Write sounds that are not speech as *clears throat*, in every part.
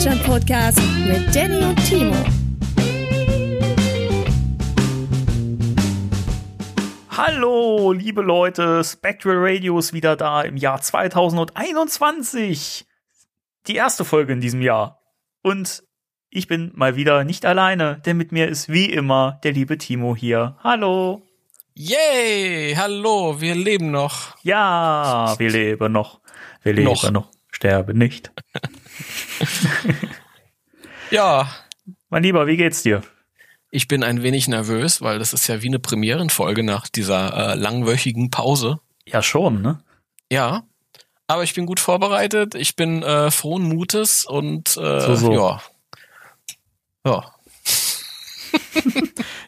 Deutschland Podcast mit Danny und Timo. Hallo, liebe Leute, Spectral Radio ist wieder da im Jahr 2021. Die erste Folge in diesem Jahr. Und ich bin mal wieder nicht alleine, denn mit mir ist wie immer der liebe Timo hier. Hallo. Yay, hallo, wir leben noch. Ja, wir leben noch. Wir leben noch. noch. Sterbe nicht. *laughs* *laughs* ja. Mein Lieber, wie geht's dir? Ich bin ein wenig nervös, weil das ist ja wie eine Premierenfolge nach dieser äh, langwöchigen Pause. Ja, schon, ne? Ja. Aber ich bin gut vorbereitet, ich bin äh, frohen Mutes und äh, so, so. ja. Ja. *laughs*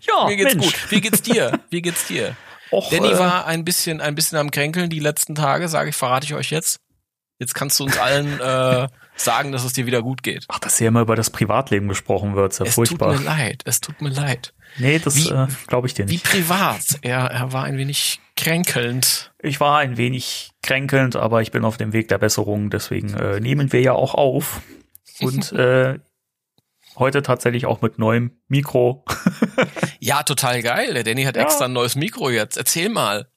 ja, Mir geht's Mensch. gut. Wie geht's dir? Wie geht's dir? *laughs* Och, Danny äh, war ein bisschen, ein bisschen am Kränkeln die letzten Tage, sage ich, verrate ich euch jetzt. Jetzt kannst du uns allen äh, sagen, dass es dir wieder gut geht. Ach, dass hier immer über das Privatleben gesprochen wird, ist ja es furchtbar. tut mir leid, es tut mir leid. Nee, das Wie- äh, glaube ich dir Wie nicht. privat. Er, er war ein wenig kränkelnd. Ich war ein wenig kränkelnd, aber ich bin auf dem Weg der Besserung, deswegen äh, nehmen wir ja auch auf. Und *laughs* äh, heute tatsächlich auch mit neuem Mikro. *laughs* Ja, total geil. Der Danny hat Ja. extra ein neues Mikro jetzt. Erzähl mal.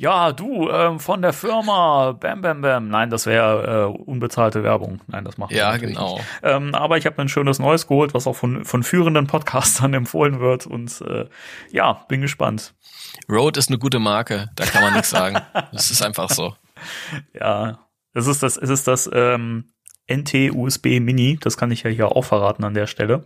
Ja, du, ähm, von der Firma Bam Bam Bam. Nein, das wäre äh, unbezahlte Werbung. Nein, das macht Ja, genau. Ähm, aber ich habe mir ein schönes neues geholt, was auch von, von führenden Podcastern *laughs* empfohlen wird. Und äh, ja, bin gespannt. Rode ist eine gute Marke. Da kann man nichts sagen. *laughs* Das ist einfach so. Ja, es ist das, es ist das ähm, NT-USB Mini. Das kann ich ja hier auch verraten an der Stelle.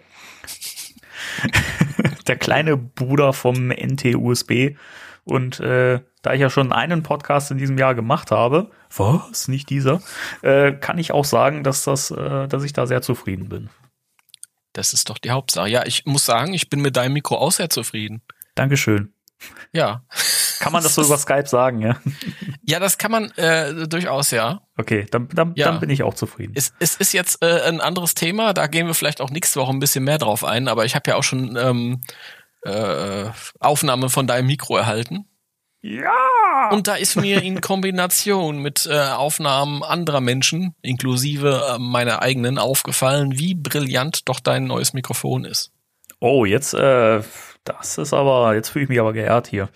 *laughs* der kleine Bruder vom NT-USB. Und äh, da ich ja schon einen Podcast in diesem Jahr gemacht habe, was, nicht dieser, äh, kann ich auch sagen, dass das, äh, dass ich da sehr zufrieden bin. Das ist doch die Hauptsache. Ja, ich muss sagen, ich bin mit deinem Mikro auch sehr zufrieden. Dankeschön. Ja. Kann man das so *laughs* über Skype sagen, ja? Ja, das kann man äh, durchaus, ja. Okay, dann, dann, Ja. dann bin ich auch zufrieden. Es, es ist jetzt äh, ein anderes Thema, da gehen wir vielleicht auch nächste Woche ein bisschen mehr drauf ein, aber ich habe ja auch schon ähm, äh, Aufnahme von deinem Mikro erhalten. Ja! Und da ist mir in Kombination mit äh, Aufnahmen anderer Menschen, inklusive äh, meiner eigenen, aufgefallen, wie brillant doch dein neues Mikrofon ist. Oh, jetzt, äh, das ist aber, jetzt fühle ich mich aber geehrt hier.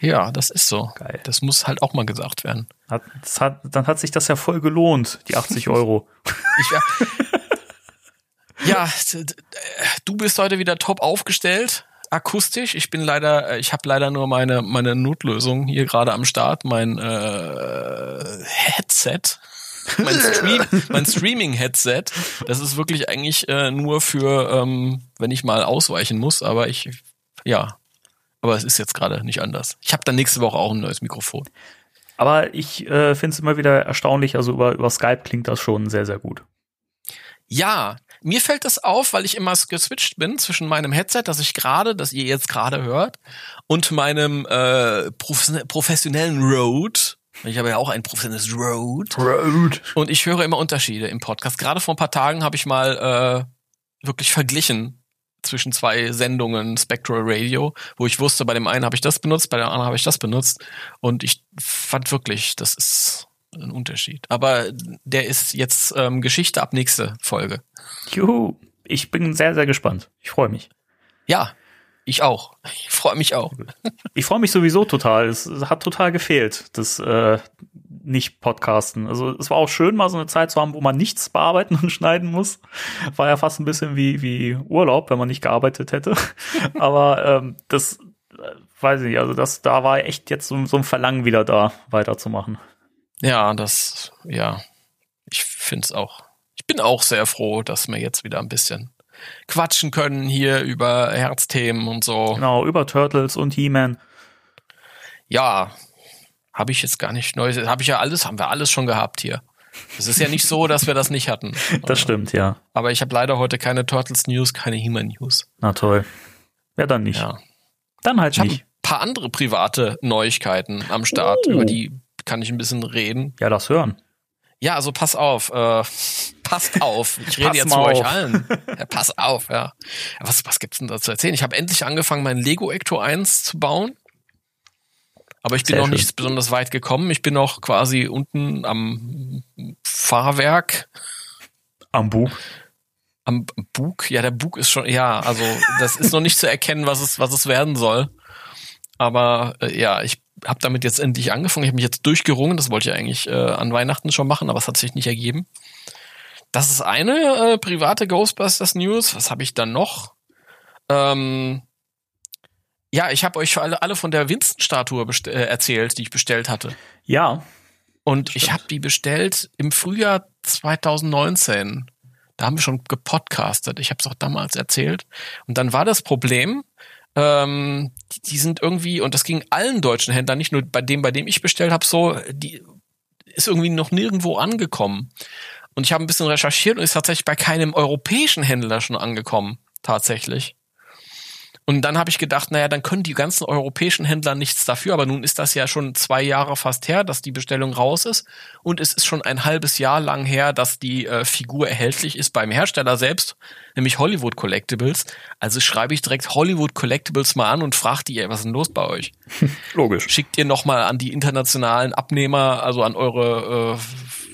Ja, das ist so. Geil. Das muss halt auch mal gesagt werden. Hat, hat, dann hat sich das ja voll gelohnt, die 80 *laughs* Euro. Ich, ja, d- du bist heute wieder top aufgestellt, akustisch. Ich bin leider, äh, ich habe leider nur meine meine Notlösung hier gerade am Start, mein äh, Headset. Mein, Stream, *laughs* mein Streaming-Headset, das ist wirklich eigentlich äh, nur für, ähm, wenn ich mal ausweichen muss, aber ich, ja, aber es ist jetzt gerade nicht anders. Ich habe dann nächste Woche auch ein neues Mikrofon. Aber ich äh, finde es immer wieder erstaunlich, also über, über Skype klingt das schon sehr, sehr gut. Ja, mir fällt das auf, weil ich immer geswitcht bin zwischen meinem Headset, das ich gerade, das ihr jetzt gerade hört, und meinem äh, prof professionellen Rode. Ich habe ja auch ein professionelles Rode. Road. Und ich höre immer Unterschiede im Podcast. Gerade vor ein paar Tagen habe ich mal äh, wirklich verglichen zwischen zwei Sendungen Spectral Radio, wo ich wusste, bei dem einen habe ich das benutzt, bei dem anderen habe ich das benutzt. Und ich fand wirklich, das ist ein Unterschied. Aber der ist jetzt ähm, Geschichte ab nächste Folge. Juhu. Ich bin sehr, sehr gespannt. Ich freue mich. Ja, ich auch. Ich freue mich auch. Ich freue mich sowieso total. Es hat total gefehlt, das, äh, nicht podcasten. Also es war auch schön, mal so eine Zeit zu haben, wo man nichts bearbeiten und schneiden muss. War ja fast ein bisschen wie, wie Urlaub, wenn man nicht gearbeitet hätte. *laughs* Aber ähm, das äh, weiß ich nicht, also das, da war echt jetzt so, so ein Verlangen wieder da, weiterzumachen. Ja, das, ja, ich finde es auch. Ich bin auch sehr froh, dass wir jetzt wieder ein bisschen quatschen können hier über Herzthemen und so. Genau, über Turtles und He-Man. Ja, habe ich jetzt gar nicht neu. Habe ich ja alles, haben wir alles schon gehabt hier. Es ist ja nicht so, dass wir das nicht hatten. *laughs* Das stimmt, ja. Aber ich habe leider heute keine Turtles News, keine He-Man News. Na toll. Ja, dann nicht. Ja. Dann halt ich nicht. ein paar andere private Neuigkeiten am Start, oh. über die kann ich ein bisschen reden. Ja, das hören. Ja, also pass auf, äh, passt auf. Ich rede jetzt zu euch allen. *laughs* Ja, pass auf, ja. Was, was gibt's denn da zu erzählen? Ich habe endlich angefangen, mein Lego Ecto 1 zu bauen. Aber ich bin Sehr noch schön. nicht besonders weit gekommen. Ich bin noch quasi unten am Fahrwerk. Am Bug. Am Bug? Ja, der Bug ist schon, ja, also das ist noch nicht zu erkennen, was es, was es werden soll. Aber äh, ja, ich habe damit jetzt endlich angefangen. Ich habe mich jetzt durchgerungen. Das wollte ich eigentlich äh, an Weihnachten schon machen, aber es hat sich nicht ergeben. Das ist eine äh, private Ghostbusters News. Was habe ich dann noch? Ähm, ja, ich habe euch alle, alle von der Winston-Statue äh, erzählt, die ich bestellt hatte. Ja. Und ich habe die bestellt im Frühjahr 2019. Da haben wir schon gepodcastet. Ich habe es auch damals erzählt. Und dann war das Problem, ähm, die, die sind irgendwie, und das ging allen deutschen Händlern, nicht nur bei dem, bei dem ich bestellt habe, so, die ist irgendwie noch nirgendwo angekommen. Und ich habe ein bisschen recherchiert und ist tatsächlich bei keinem europäischen Händler schon angekommen. Tatsächlich. Und dann habe ich gedacht, naja, dann können die ganzen europäischen Händler nichts dafür. Aber nun ist das ja schon zwei Jahre fast her, dass die Bestellung raus ist. Und es ist schon ein halbes Jahr lang her, dass die äh, Figur erhältlich ist beim Hersteller selbst, nämlich Hollywood Collectibles. Also schreibe ich direkt Hollywood Collectibles mal an und frage die, ey, was ist denn los bei euch? *laughs* Logisch. Schickt ihr nochmal an die internationalen Abnehmer, also an eure äh,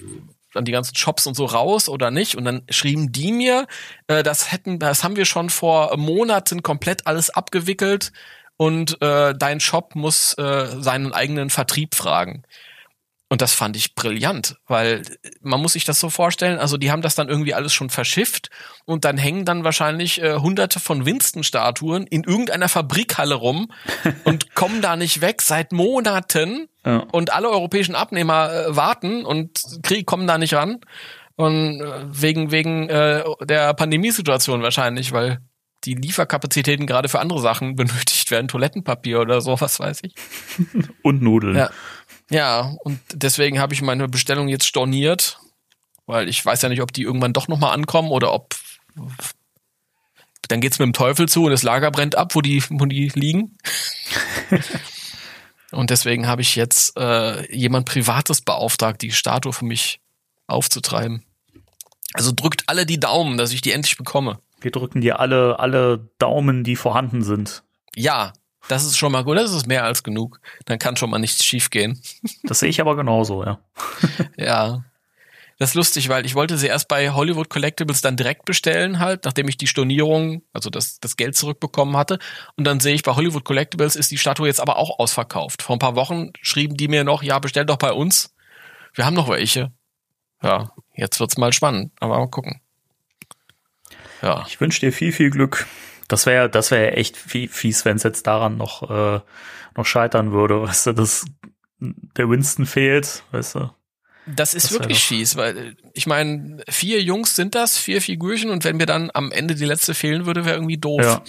dann die ganzen Shops und so raus oder nicht. Und dann schrieben die mir, äh, das hätten, das haben wir schon vor Monaten komplett alles abgewickelt und äh, dein Shop muss äh, seinen eigenen Vertrieb fragen. Und das fand ich brillant, weil man muss sich das so vorstellen, also die haben das dann irgendwie alles schon verschifft und dann hängen dann wahrscheinlich äh, hunderte von Winston-Statuen in irgendeiner Fabrikhalle rum *laughs* und kommen da nicht weg seit Monaten ja. und alle europäischen Abnehmer äh, warten und Krieg kommen da nicht ran und äh, wegen wegen äh, der Pandemiesituation wahrscheinlich, weil die Lieferkapazitäten gerade für andere Sachen *laughs* benötigt werden, Toilettenpapier oder so, was weiß ich. *laughs* Und Nudeln. Ja. Ja, und deswegen habe ich meine Bestellung jetzt storniert, weil ich weiß ja nicht, ob die irgendwann doch nochmal ankommen oder ob dann geht's mit dem Teufel zu und das Lager brennt ab, wo die, wo die liegen. *laughs* und deswegen habe ich jetzt äh, jemand Privates beauftragt, die Statue für mich aufzutreiben. Also drückt alle die Daumen, dass ich die endlich bekomme. Wir drücken dir alle, alle Daumen, die vorhanden sind. Ja, das ist schon mal gut, das ist mehr als genug. Dann kann schon mal nichts schiefgehen. Das sehe ich aber genauso, ja. *laughs* ja. Das ist lustig, weil ich wollte sie erst bei Hollywood Collectibles dann direkt bestellen, halt, nachdem ich die Stornierung, also das, das Geld zurückbekommen hatte. Und dann sehe ich, bei Hollywood Collectibles ist die Statue jetzt aber auch ausverkauft. Vor ein paar Wochen schrieben die mir noch, ja, bestell doch bei uns. Wir haben noch welche. Ja, jetzt wird's mal spannend, aber mal gucken. Ja. Ich wünsche dir viel, viel Glück. Das wäre das wäre echt fies, wenn es jetzt daran noch, äh, noch scheitern würde, *laughs* weißt du, dass der Winston fehlt, weißt du. Das ist das wirklich fies, weil ich meine, vier Jungs sind das, vier Figürchen und wenn mir dann am Ende die letzte fehlen würde, wäre irgendwie doof. Ja.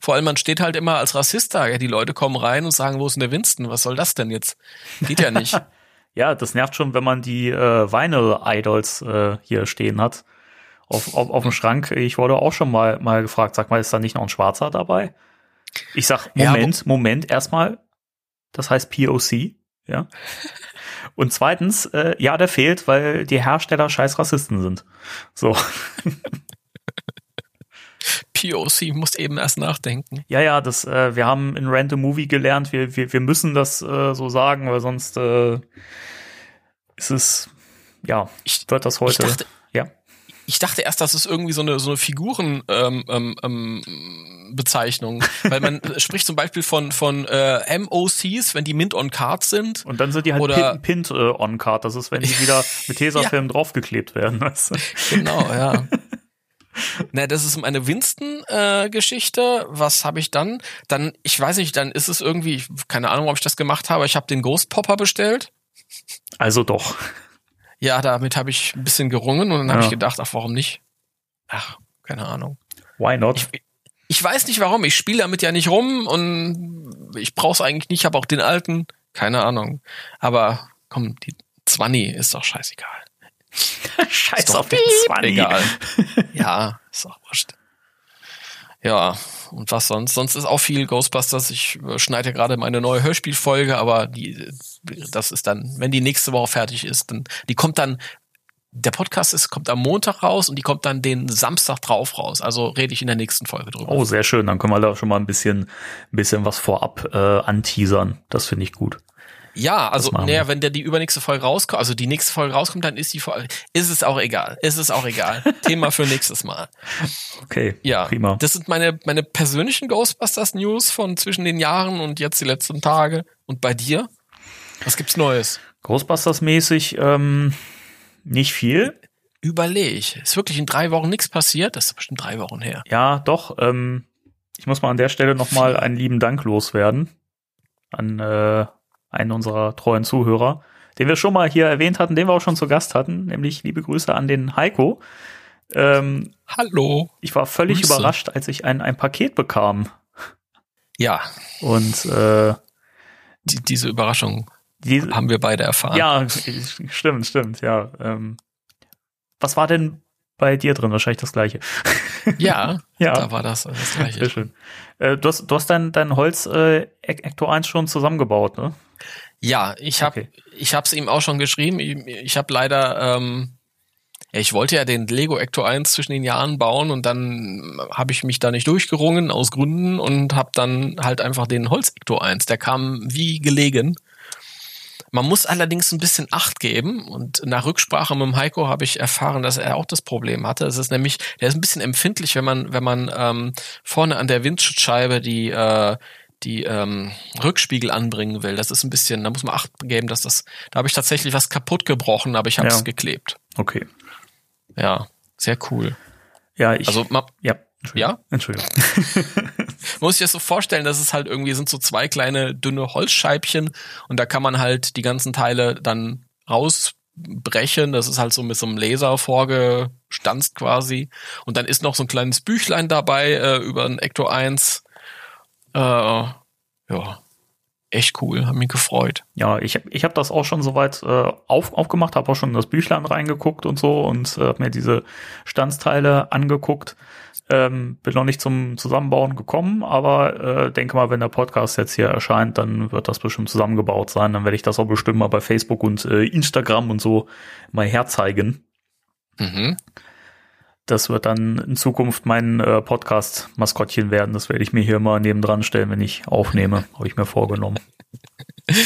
Vor allem man steht halt immer als Rassist da, ja, die Leute kommen rein und sagen, wo ist denn der Winston? Was soll das denn jetzt? Geht ja nicht. *laughs* ja, das nervt schon, wenn man die äh, Vinyl Idols äh, hier stehen hat auf, auf, auf dem Schrank. Ich wurde auch schon mal, mal gefragt, sag mal, ist da nicht noch ein Schwarzer dabei? Ich sag, Moment, ja, Moment, erstmal, das heißt POC, ja. Und zweitens, äh, ja, der fehlt, weil die Hersteller scheiß Rassisten sind. So. *laughs* POC muss eben erst nachdenken. Ja, ja, das, äh, wir haben in Random Movie gelernt, wir, wir, wir müssen das äh, so sagen, weil sonst äh, ist es, ja, ich, wird das heute. Ich dachte, ja ich dachte erst, das ist irgendwie so eine so eine Figuren ähm, ähm, ähm, Bezeichnung, weil man *laughs* spricht zum Beispiel von von äh, MOCs, wenn die Mint on Card sind. Und dann sind die halt Oder- Pint, Pint äh, on Card. Das ist, wenn die *laughs* wieder mit Tesafilm draufgeklebt werden. Weißt du? Genau, ja. *laughs* Na, das ist meine Winston-Geschichte. Was habe ich dann? Dann, ich weiß nicht, dann ist es irgendwie, ich- keine Ahnung, ob ich das gemacht habe. Ich habe den Ghost Popper bestellt. Also doch. Ja, damit habe ich ein bisschen gerungen und dann habe Ja. ich gedacht, ach, warum nicht? Ach, keine Ahnung. Why not? Ich, ich weiß nicht warum. Ich spiele damit ja nicht rum und ich brauch's eigentlich nicht. Ich habe auch den alten. Keine Ahnung. Aber komm, die 20 ist doch scheißegal. *laughs* Scheiß doch auf den piep, 20. Egal. *laughs* ja, ist auch wurscht. Ja, und was sonst? Sonst ist auch viel Ghostbusters. Ich schneide gerade meine neue Hörspielfolge, aber die, das ist dann, wenn die nächste Woche fertig ist, dann, die kommt dann, der Podcast ist, kommt am Montag raus und die kommt dann den Samstag drauf raus. Also rede ich in der nächsten Folge drüber. Oh, sehr schön. Dann können wir da schon mal ein bisschen, ein bisschen was vorab äh, anteasern. Das finde ich gut. Ja, also naja, wenn der die übernächste Folge rauskommt, also die nächste Folge rauskommt, dann ist die Folge, ist es auch egal. Ist es auch egal. *laughs* Thema für nächstes Mal. Okay, Ja, prima. das sind meine, meine persönlichen Ghostbusters News von zwischen den Jahren und jetzt die letzten Tage. Und bei dir? Was gibt's Neues? Ghostbusters-mäßig ähm, nicht viel. Überleg. Ist wirklich in drei Wochen nichts passiert? Das ist bestimmt drei Wochen her. Ja, doch. Ähm, ich muss mal an der Stelle nochmal einen lieben Dank loswerden an äh, einen unserer treuen Zuhörer, den wir schon mal hier erwähnt hatten, den wir auch schon zu Gast hatten, nämlich liebe Grüße an den Heiko. Ähm, Hallo. ich war völlig Grüße. überrascht, als ich ein, ein Paket bekam. Ja, Und äh, die, diese Überraschung die, haben wir beide erfahren. ja, stimmt, stimmt, ja. Ähm, was war denn bei dir drin? Wahrscheinlich das gleiche. *laughs* ja, Ja. da war das das Sehr gleiche. schön. Äh, du hast, du hast dein, dein Holz äh, Ecto 1 schon zusammengebaut, ne? Ja, ich habe Okay. ich hab's ihm auch schon geschrieben. Ich, ich habe leider ähm, ich wollte ja den Lego Ecto 1 zwischen den Jahren bauen und dann habe ich mich da nicht durchgerungen aus Gründen und habe dann halt einfach den Holz Ecto 1, der kam wie gelegen. Man muss allerdings ein bisschen Acht geben und nach Rücksprache mit dem Heiko habe ich erfahren, dass er auch das Problem hatte. Es ist nämlich, der ist ein bisschen empfindlich, wenn man, wenn man ähm, vorne an der Windschutzscheibe die äh, die ähm, Rückspiegel anbringen will. Das ist ein bisschen, da muss man Acht geben, dass das, da habe ich tatsächlich was kaputt gebrochen, aber ich habe es Ja. geklebt. Okay. Ja, sehr cool. Ja, ich. Also man ja. Entschuldigung. Ja? *laughs* Entschuldigung. muss sich das so vorstellen, dass es halt irgendwie sind so zwei kleine dünne Holzscheibchen und da kann man halt die ganzen Teile dann rausbrechen. Das ist halt so mit so einem Laser vorgestanzt quasi. Und dann ist noch so ein kleines Büchlein dabei äh, über ein Ecto 1. Äh, ja, echt cool, hat mich gefreut. Ja, ich habe ich hab das auch schon soweit äh, auf, aufgemacht, habe auch schon in das Büchlein reingeguckt und so und äh, habe mir diese Standsteile angeguckt. Ähm, bin noch nicht zum Zusammenbauen gekommen, aber äh, denke mal, wenn der Podcast jetzt hier erscheint, dann wird das bestimmt zusammengebaut sein. Dann werde ich das auch bestimmt mal bei Facebook und äh, Instagram und so mal herzeigen. Mhm. Das wird dann in Zukunft mein äh, Podcast-Maskottchen werden. Das werde ich mir hier mal nebendran stellen, wenn ich aufnehme. Habe ich mir vorgenommen. *laughs*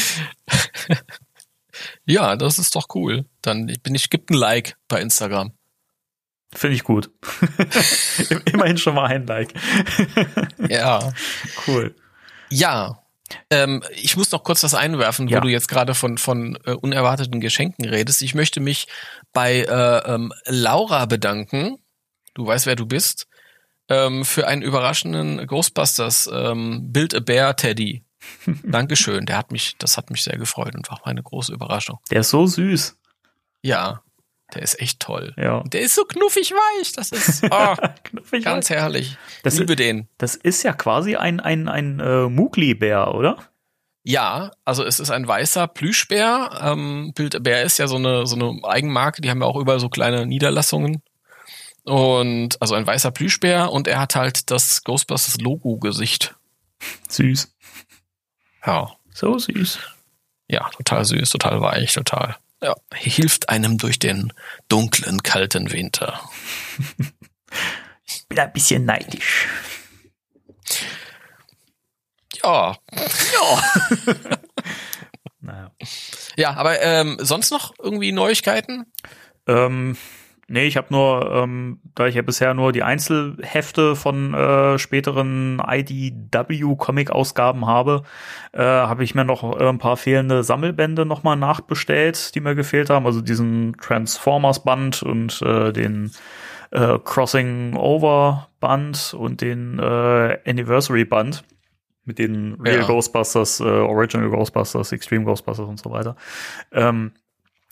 Ja, das ist doch cool. Dann bin ich, gibt ein Like bei Instagram. Finde ich gut. *laughs* *laughs* Immerhin schon mal ein Like. Ja. Cool. Ja. Ähm, ich muss noch kurz was einwerfen, Ja. wo du jetzt gerade von, von äh, unerwarteten Geschenken redest. Ich möchte mich bei äh, ähm, Laura bedanken. Du weißt, wer du bist. Ähm, für einen überraschenden Ghostbusters ähm, Build a Bear Teddy. *laughs* Dankeschön. Der hat mich, das hat mich sehr gefreut und war meine große Überraschung. Der ist so süß. Ja, der ist echt toll. Ja. Der ist so knuffig weich. Das ist oh, *laughs* Knuffig ganz weiß. herrlich. Das Liebe ist- den. Das ist ja quasi ein, ein, ein äh, Mugli-Bär, oder? Ja, also es ist ein weißer Plüschbär. Ähm, Bär ist ja so eine, so eine Eigenmarke, die haben ja auch überall so kleine Niederlassungen. Und also ein weißer Plüschbär und er hat halt das Ghostbusters Logo-Gesicht. Süß. Ja. So süß. Ja, total süß, total weich, total. Ja, hilft einem durch den dunklen, kalten Winter. Bin ein bisschen neidisch. Ja, *laughs* Naja. ja, aber ähm, sonst noch irgendwie Neuigkeiten? Ähm, Nee, ich habe nur, ähm, da ich ja bisher nur die Einzelhefte von äh, späteren IDW-Comic-Ausgaben habe, äh, habe ich mir noch äh, ein paar fehlende Sammelbände nochmal nachbestellt, die mir gefehlt haben. Also diesen Transformers-Band und äh, den äh, Crossing Over-Band und den äh, Anniversary-Band mit den Real Ja. Ghostbusters, äh, Original Ghostbusters, Extreme Ghostbusters und so weiter. Ähm,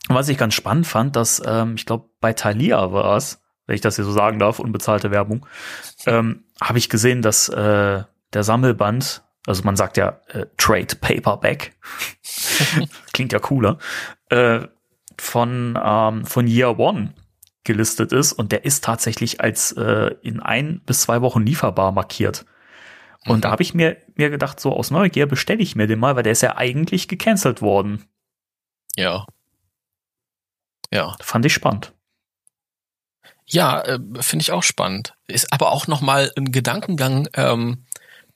was ich ganz spannend fand, dass ähm, ich glaube bei Thalia war es, wenn ich das hier so sagen darf, unbezahlte Werbung, ähm, habe ich gesehen, dass äh, der Sammelband, also man sagt ja äh, Trade Paperback, *laughs* klingt ja cooler, äh, von ähm, von Year One gelistet ist und der ist tatsächlich als äh, in ein bis zwei Wochen lieferbar markiert. Und Mhm. da habe ich mir mir gedacht, so aus Neugier bestelle ich mir den mal, weil der ist ja eigentlich gecancelt worden. Ja. Ja. Fand ich spannend. Ja, äh, finde ich auch spannend. Ist aber auch nochmal ein Gedankengang, ähm,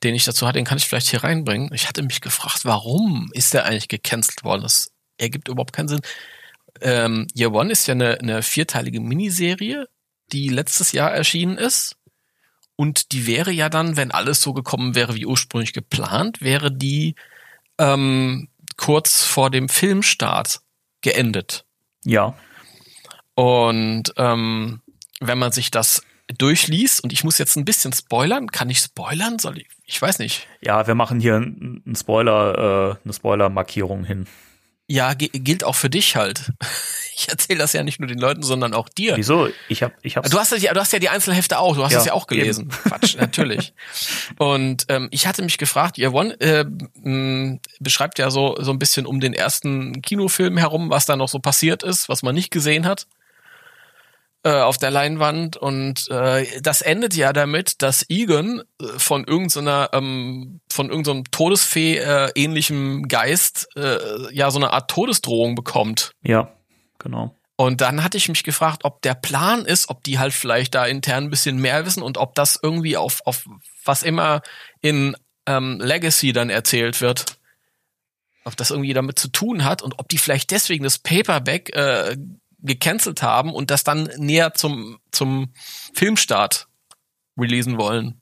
den ich dazu hatte, den kann ich vielleicht hier reinbringen. Ich hatte mich gefragt, warum ist der eigentlich gecancelt worden? Das ergibt überhaupt keinen Sinn. Ähm, Year One ist ja eine, eine vierteilige Miniserie, die letztes Jahr erschienen ist. Und die wäre ja dann, wenn alles so gekommen wäre wie ursprünglich geplant, wäre die ähm, kurz vor dem Filmstart geendet. Ja. Und ähm, wenn man sich das durchliest, und ich muss jetzt ein bisschen spoilern, kann ich spoilern? Soll ich? Ich weiß nicht. Ja, wir machen hier einen Spoiler, äh, eine Spoiler-Markierung hin. Ja, gilt auch für dich halt. *laughs* Ich erzähle das ja nicht nur den Leuten, sondern auch dir. Wieso? Ich hab, ich hab's. Du hast, ja, du hast ja die Einzelhefte auch, du hast Ja, es ja auch gelesen. Quatsch, *laughs* natürlich. Und ähm, ich hatte mich gefragt, Year One äh, mh, beschreibt ja so, so ein bisschen um den ersten Kinofilm herum, was da noch so passiert ist, was man nicht gesehen hat äh, auf der Leinwand. Und äh, das endet ja damit, dass Egon äh, von irgendeiner, ähm, von irgendeinem Todesfee äh, ähnlichem Geist äh, ja so eine Art Todesdrohung bekommt. ja, genau. Und dann hatte ich mich gefragt, ob der Plan ist, ob die halt vielleicht da intern ein bisschen mehr wissen und ob das irgendwie auf, auf was immer in ähm, Legacy dann erzählt wird, ob das irgendwie damit zu tun hat und ob die vielleicht deswegen das Paperback äh, gecancelt haben und das dann näher zum, zum Filmstart releasen wollen.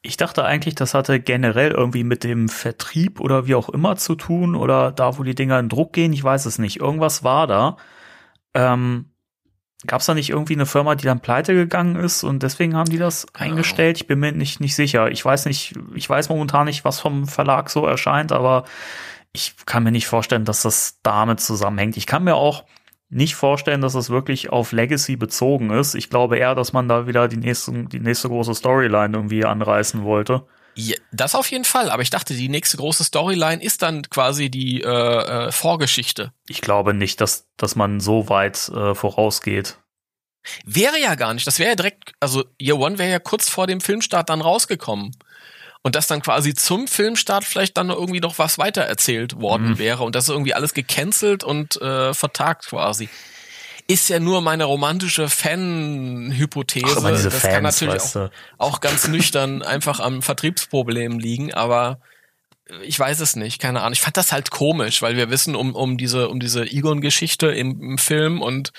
Ich dachte eigentlich, das hatte generell irgendwie mit dem Vertrieb oder wie auch immer zu tun oder da, wo die Dinger in Druck gehen. Ich weiß es nicht. Irgendwas war da. Ähm, Gab es da nicht irgendwie eine Firma, die dann pleite gegangen ist und deswegen haben die das Keine eingestellt? Ich bin mir nicht, nicht sicher. Ich weiß nicht, ich weiß momentan nicht, was vom Verlag so erscheint, aber ich kann mir nicht vorstellen, dass das damit zusammenhängt. Ich kann mir auch nicht vorstellen, dass es wirklich auf Legacy bezogen ist. Ich glaube eher, dass man da wieder die nächste, die nächste große Storyline irgendwie anreißen wollte. Ja, das auf jeden Fall, aber ich dachte, die nächste große Storyline ist dann quasi die äh, äh, Vorgeschichte. Ich glaube nicht, dass, dass man so weit äh, vorausgeht. Wäre ja gar nicht. Das wäre ja direkt, also Year One wäre ja kurz vor dem Filmstart dann rausgekommen. Und dass dann quasi zum Filmstart vielleicht dann irgendwie noch was weitererzählt worden Mhm. wäre und das ist irgendwie alles gecancelt und äh, vertagt quasi. Ist ja nur meine romantische Fan-Hypothese. Das Fans, kann natürlich weißt auch, du. auch ganz nüchtern einfach am Vertriebsproblem liegen, aber ich weiß es nicht, keine Ahnung. Ich fand das halt komisch, weil wir wissen um, um diese, um diese Egon-Geschichte im, im Film und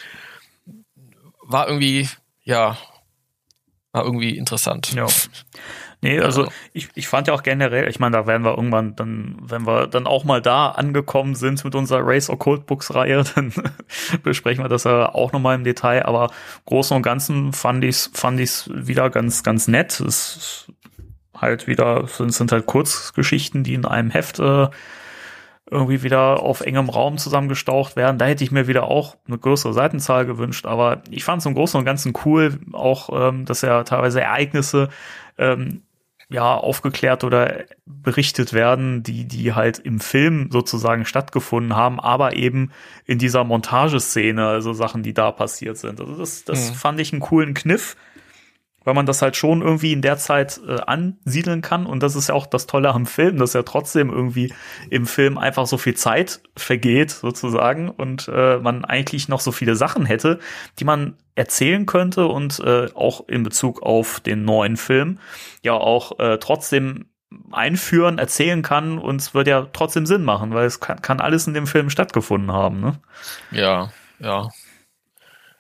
war irgendwie, ja, war irgendwie interessant. Ja. Nee, also Ja. ich, ich fand ja auch generell, ich meine, da werden wir irgendwann dann, wenn wir dann auch mal da angekommen sind mit unserer Race Occult Books Reihe, *laughs* dann besprechen wir das ja auch nochmal im Detail, aber im Großen und Ganzen fand ich's, fand ich's wieder ganz, ganz nett. Es ist halt wieder, es sind, sind halt Kurzgeschichten, die in einem Heft äh, irgendwie wieder auf engem Raum zusammengestaucht werden. Da hätte ich mir wieder auch eine größere Seitenzahl gewünscht, aber ich fand es im Großen und Ganzen cool, auch ähm, dass ja teilweise Ereignisse ähm, ja aufgeklärt oder berichtet werden, die die halt im Film sozusagen stattgefunden haben, aber eben in dieser Montageszene, also Sachen, die da passiert sind. Also das, das Mhm. fand ich einen coolen Kniff, weil man das halt schon irgendwie in der Zeit äh, ansiedeln kann. Und das ist ja auch das Tolle am Film, dass ja trotzdem irgendwie im Film einfach so viel Zeit vergeht, sozusagen, und äh, man eigentlich noch so viele Sachen hätte, die man erzählen könnte und äh, auch in Bezug auf den neuen Film ja auch äh, trotzdem einführen, erzählen kann und es wird ja trotzdem Sinn machen, weil es kann, kann alles in dem Film stattgefunden haben. Ne? Ja, ja.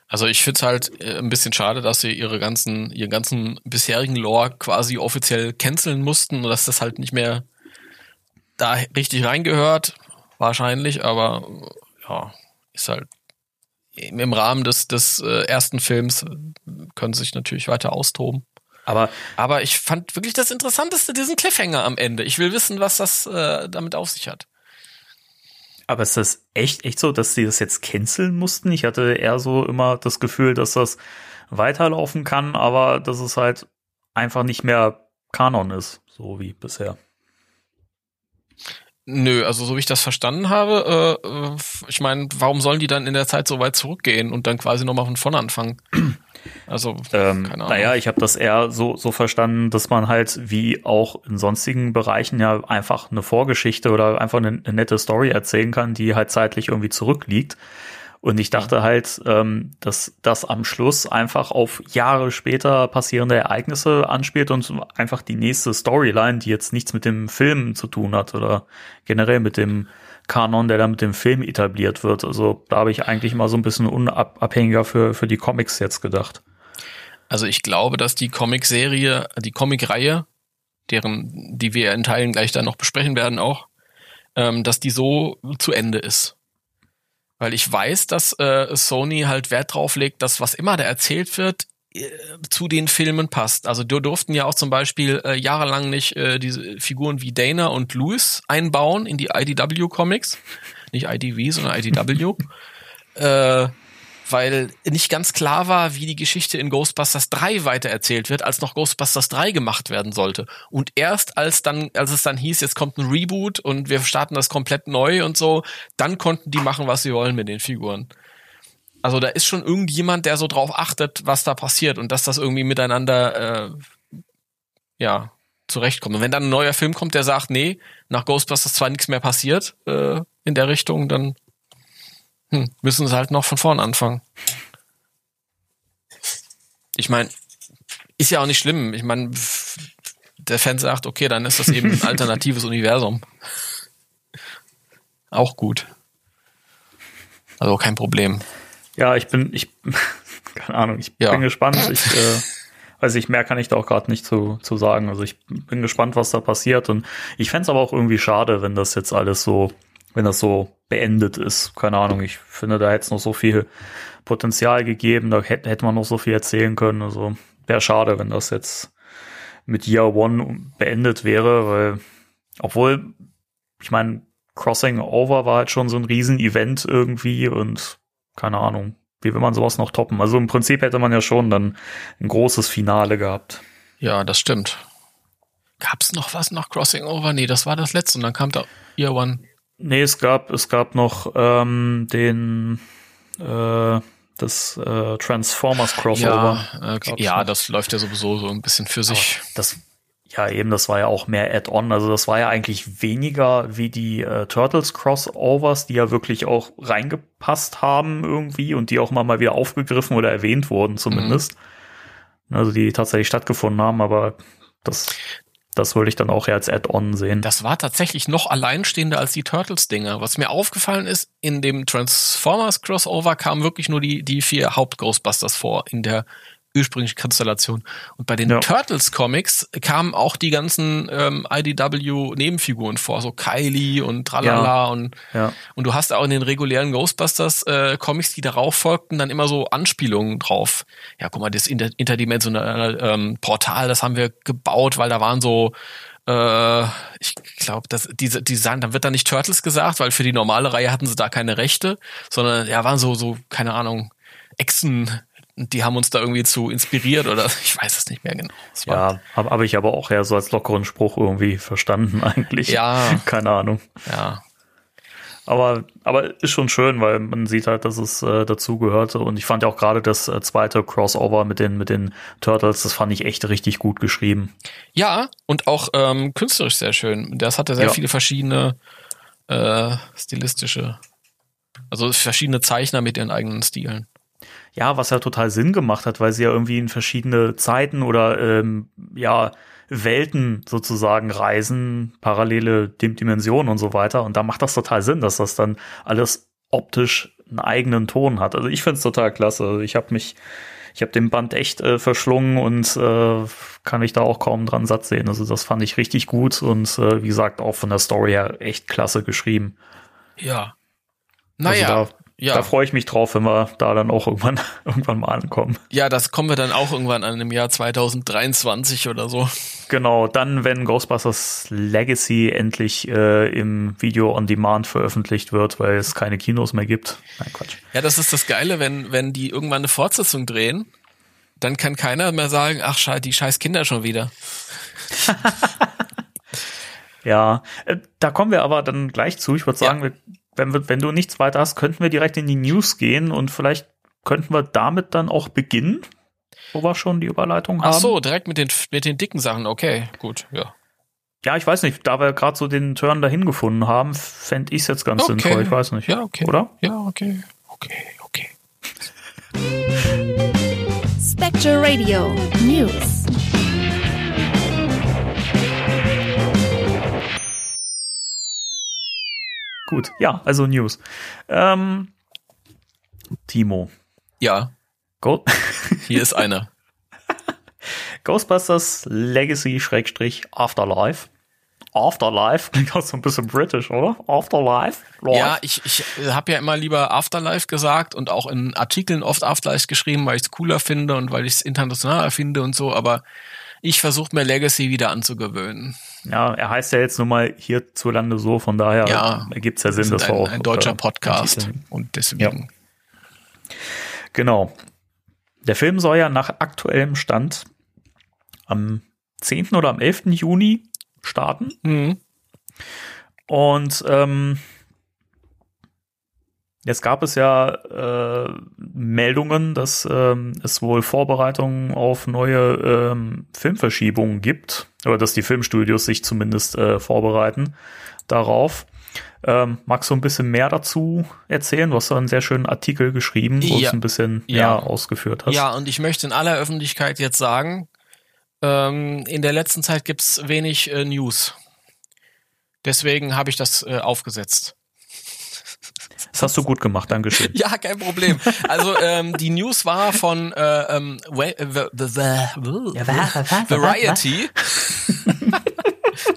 Also ich finde es halt äh, ein bisschen schade, dass sie ihre ganzen, ihren ganzen bisherigen Lore quasi offiziell canceln mussten und dass das halt nicht mehr da richtig reingehört, wahrscheinlich, aber ja, ist halt im Rahmen des, des äh, ersten Films äh, können sie sich natürlich weiter austoben. Aber, aber ich fand wirklich das Interessanteste diesen Cliffhanger am Ende. Ich will wissen, was das äh, damit auf sich hat. Aber ist das echt, echt so, dass sie das jetzt canceln mussten? Ich hatte eher so immer das Gefühl, dass das weiterlaufen kann, aber dass es halt einfach nicht mehr Kanon ist, so wie bisher. Nö, also so wie ich das verstanden habe, äh, äh ich meine, warum sollen die dann in der Zeit so weit zurückgehen und dann quasi nochmal von vorne anfangen? Also, ähm, keine Ahnung. Naja, ich habe das eher so, so verstanden, dass man halt wie auch in sonstigen Bereichen ja einfach eine Vorgeschichte oder einfach eine, eine nette Story erzählen kann, die halt zeitlich irgendwie zurückliegt. Und ich dachte halt, ähm, dass das am Schluss einfach auf Jahre später passierende Ereignisse anspielt und einfach die nächste Storyline, die jetzt nichts mit dem Film zu tun hat oder generell mit dem Kanon, der dann mit dem Film etabliert wird. Also da habe ich eigentlich mal so ein bisschen unabhängiger für, für die Comics jetzt gedacht. Also ich glaube, dass die Comicserie, die Comicreihe, deren, die wir in Teilen gleich dann noch besprechen werden auch, ähm, dass die so zu Ende ist. Weil ich weiß, dass äh, Sony halt Wert drauf legt, dass was immer da erzählt wird, zu den Filmen passt. Also du durften ja auch zum Beispiel äh, jahrelang nicht äh, diese Figuren wie Dana und Louis einbauen in die IDW Comics. Nicht IDW, sondern IDW. *laughs* äh, weil nicht ganz klar war, wie die Geschichte in Ghostbusters 3 weitererzählt wird, als noch Ghostbusters 3 gemacht werden sollte. Und erst als dann, als es dann hieß, jetzt kommt ein Reboot und wir starten das komplett neu und so, dann konnten die machen, was sie wollen mit den Figuren. Also da ist schon irgendjemand, der so drauf achtet, was da passiert und dass das irgendwie miteinander äh, ja zurechtkommt. Und wenn dann ein neuer Film kommt, der sagt, nee, nach Ghostbusters 2 nichts mehr passiert äh, in der Richtung, dann hm, müssen sie halt noch von vorn anfangen. Ich meine, ist ja auch nicht schlimm. Ich meine, der Fan sagt, okay, dann ist das eben ein *laughs* alternatives Universum. Auch gut. Also kein Problem. Ja, ich bin, ich, *laughs* keine Ahnung, ich ja. bin gespannt. Ich, äh, also ich mehr kann ich da auch gerade nicht zu, zu sagen. Also ich bin gespannt, was da passiert. Und ich fände aber auch irgendwie schade, wenn das jetzt alles so wenn das so beendet ist. Keine Ahnung, ich finde, da hätte es noch so viel Potenzial gegeben, da hätte, hätte man noch so viel erzählen können. Also wäre schade, wenn das jetzt mit Year One beendet wäre, weil, obwohl, ich meine, Crossing Over war halt schon so ein Riesen-Event irgendwie und keine Ahnung, wie will man sowas noch toppen? Also im Prinzip hätte man ja schon dann ein großes Finale gehabt. Ja, das stimmt. Gab's noch was nach Crossing Over? Nee, das war das letzte und dann kam da Year One. Nee, es gab, es gab noch ähm, den äh, das äh, Transformers Crossover. Ja, okay. ja das läuft ja sowieso so ein bisschen für sich. Aber das ja, eben, das war ja auch mehr Add-on. Also das war ja eigentlich weniger wie die äh, Turtles Crossovers, die ja wirklich auch reingepasst haben irgendwie und die auch mal, mal wieder aufgegriffen oder erwähnt wurden zumindest. Mhm. Also die tatsächlich stattgefunden haben, aber das das wollte ich dann auch als Add-on sehen. Das war tatsächlich noch alleinstehender als die Turtles-Dinger. Was mir aufgefallen ist, in dem Transformers Crossover kamen wirklich nur die, die vier Haupt-Ghostbusters vor in der ursprüngliche Konstellation. Und bei den ja. Turtles Comics kamen auch die ganzen ähm, IDW Nebenfiguren vor, so Kylie und Tralala ja. und ja. und du hast auch in den regulären Ghostbusters äh, Comics, die darauf folgten, dann immer so Anspielungen drauf. Ja, guck mal, das inter interdimensionale ähm, Portal, das haben wir gebaut, weil da waren so äh, ich glaube, dass diese, die sagen, dann wird da nicht Turtles gesagt, weil für die normale Reihe hatten sie da keine Rechte, sondern ja, waren so, so, keine Ahnung, Echsen, die haben uns da irgendwie zu inspiriert oder *laughs* ich weiß es nicht mehr genau. Ja, habe hab ich aber auch eher so als lockeren Spruch irgendwie verstanden *laughs* eigentlich. Ja. Keine Ahnung. Ja. Aber, aber ist schon schön, weil man sieht halt, dass es äh, dazugehörte. Und ich fand ja auch gerade das äh, zweite Crossover mit den, mit den Turtles, das fand ich echt richtig gut geschrieben. Ja, und auch ähm, künstlerisch sehr schön. Das hatte sehr ja. viele verschiedene äh, stilistische, also verschiedene Zeichner mit ihren eigenen Stilen. Ja, was ja total Sinn gemacht hat, weil sie ja irgendwie in verschiedene Zeiten oder ähm, ja Welten sozusagen reisen, parallele Dimensionen und so weiter. Und da macht das total Sinn, dass das dann alles optisch einen eigenen Ton hat. Also ich finde es total klasse. Ich habe mich, ich habe den Band echt äh, verschlungen und äh, kann mich da auch kaum dran satt sehen. Also das fand ich richtig gut und äh, wie gesagt auch von der Story her echt klasse geschrieben. Ja. Naja. Also ja. Da freue ich mich drauf, wenn wir da dann auch irgendwann, *laughs* irgendwann mal ankommen. Ja, das kommen wir dann auch irgendwann an im Jahr 2023 oder so. Genau, dann, wenn Ghostbusters Legacy endlich äh, im Video on Demand veröffentlicht wird, weil es keine Kinos mehr gibt. Nein, Quatsch. Ja, das ist das Geile, wenn, wenn die irgendwann eine Fortsetzung drehen, dann kann keiner mehr sagen, ach, die scheiß Kinder schon wieder. *laughs* ja, äh, da kommen wir aber dann gleich zu. Ich würde sagen, ja. wir wenn, wir, wenn du nichts weiter hast, könnten wir direkt in die News gehen und vielleicht könnten wir damit dann auch beginnen, wo wir schon die Überleitung haben. Ach so, direkt mit den, mit den dicken Sachen. Okay, gut, ja. Ja, ich weiß nicht, da wir gerade so den Turn dahin gefunden haben, fände ich es jetzt ganz okay. sinnvoll. Ich weiß nicht. Ja, okay. Oder? Ja, okay. Okay, okay. Spectre Radio News. Gut, ja, also News. Ähm, Timo. Ja. Go Hier ist einer. *laughs* Ghostbusters Legacy Schrägstrich Afterlife. Afterlife klingt auch so ein bisschen british, oder? Afterlife. Life. Ja, ich, ich habe ja immer lieber Afterlife gesagt und auch in Artikeln oft Afterlife geschrieben, weil ich es cooler finde und weil ich es internationaler finde und so, aber ich versuche mir Legacy wieder anzugewöhnen. Ja, er heißt ja jetzt nun mal hierzulande so, von daher ja, ergibt es ja Sinn, dass wir auch. Ein deutscher Podcast und deswegen. Ja. Genau. Der Film soll ja nach aktuellem Stand am 10. oder am 11. Juni starten. Mhm. Und ähm, Jetzt gab es ja äh, Meldungen, dass ähm, es wohl Vorbereitungen auf neue ähm, Filmverschiebungen gibt, oder dass die Filmstudios sich zumindest äh, vorbereiten darauf. Ähm, magst du ein bisschen mehr dazu erzählen? Du hast da einen sehr schönen Artikel geschrieben, wo ja. du es ein bisschen ja. mehr ausgeführt hast. Ja, und ich möchte in aller Öffentlichkeit jetzt sagen, ähm, in der letzten Zeit gibt's wenig äh, News. Deswegen habe ich das äh, aufgesetzt. Das hast du gut gemacht, Dankeschön. ja, kein Problem. Also ähm, die News war von äh, ähm, Variety.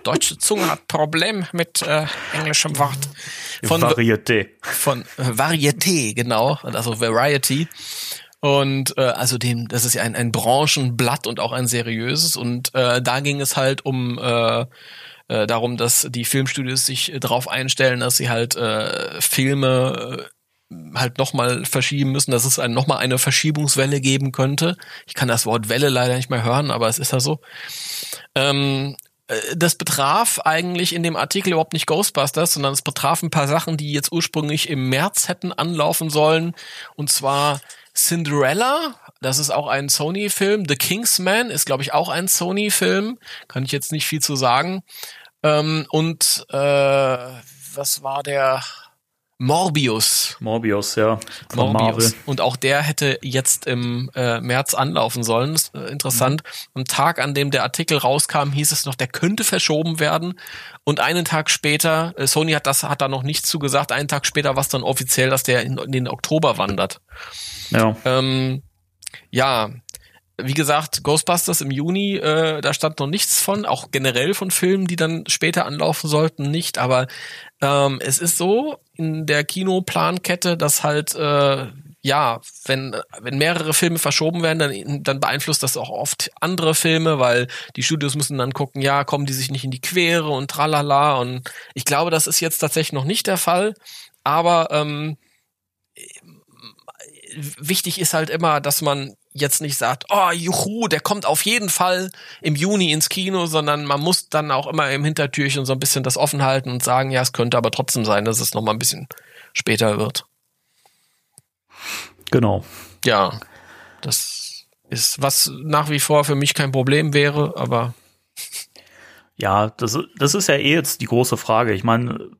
Deutsche Zunge hat Problem mit äh, englischem Wort. Von Varieté. Von äh, Varieté, genau. Also Variety. Und äh, also dem, das ist ja ein, ein Branchenblatt und auch ein seriöses. Und äh, da ging es halt um äh, äh, darum, dass die Filmstudios sich äh, darauf einstellen, dass sie halt äh, Filme äh, halt nochmal verschieben müssen, dass es ein, nochmal eine Verschiebungswelle geben könnte. Ich kann das Wort Welle leider nicht mehr hören, aber es ist ja so. Ähm, äh, das betraf eigentlich in dem Artikel überhaupt nicht Ghostbusters, sondern es betraf ein paar Sachen, die jetzt ursprünglich im März hätten anlaufen sollen. Und zwar Cinderella, das ist auch ein Sony-Film. The Kingsman ist, glaube ich, auch ein Sony-Film. Kann ich jetzt nicht viel zu sagen. Ähm, und äh, was war der? Morbius. Morbius, ja. Morbius. Marvel. Und auch der hätte jetzt im äh, März anlaufen sollen. Äh, interessant. Mhm. Am Tag, an dem der Artikel rauskam, hieß es noch, der könnte verschoben werden. Und einen Tag später, äh, Sony hat das, hat da noch nichts zugesagt, einen Tag später war es dann offiziell, dass der in, in den Oktober wandert. Ja. Ähm, ja, wie gesagt, Ghostbusters im Juni, äh, da stand noch nichts von, auch generell von Filmen, die dann später anlaufen sollten, nicht. Aber ähm, es ist so in der Kinoplankette, dass halt äh, ja, wenn, wenn mehrere Filme verschoben werden, dann, dann beeinflusst das auch oft andere Filme, weil die Studios müssen dann gucken, ja, kommen die sich nicht in die Quere und tralala. Und ich glaube, das ist jetzt tatsächlich noch nicht der Fall. Aber ähm, wichtig ist halt immer, dass man jetzt nicht sagt, oh, juhu, der kommt auf jeden Fall im Juni ins Kino, sondern man muss dann auch immer im Hintertürchen so ein bisschen das offen halten und sagen, ja, es könnte aber trotzdem sein, dass es noch mal ein bisschen später wird. Genau. Ja, das ist, was nach wie vor für mich kein Problem wäre, aber. Ja, das, das ist ja eh jetzt die große Frage. Ich meine,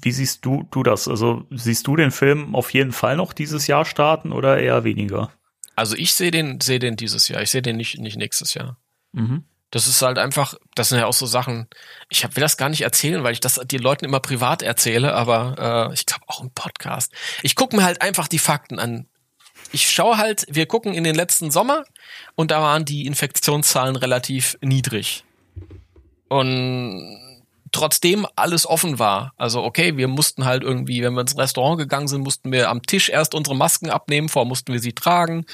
wie siehst du, du das? Also siehst du den Film auf jeden Fall noch dieses Jahr starten oder eher weniger? Also ich sehe den, sehe den dieses Jahr. Ich sehe den nicht, nicht nächstes Jahr. Mhm. Das ist halt einfach, das sind ja auch so Sachen, ich hab, will das gar nicht erzählen, weil ich das den Leuten immer privat erzähle, aber äh, ich glaube auch im Podcast. Ich gucke mir halt einfach die Fakten an. Ich schaue halt, wir gucken in den letzten Sommer und da waren die Infektionszahlen relativ niedrig. Und trotzdem alles offen war. Also okay, wir mussten halt irgendwie, wenn wir ins Restaurant gegangen sind, mussten wir am Tisch erst unsere Masken abnehmen, vor mussten wir sie tragen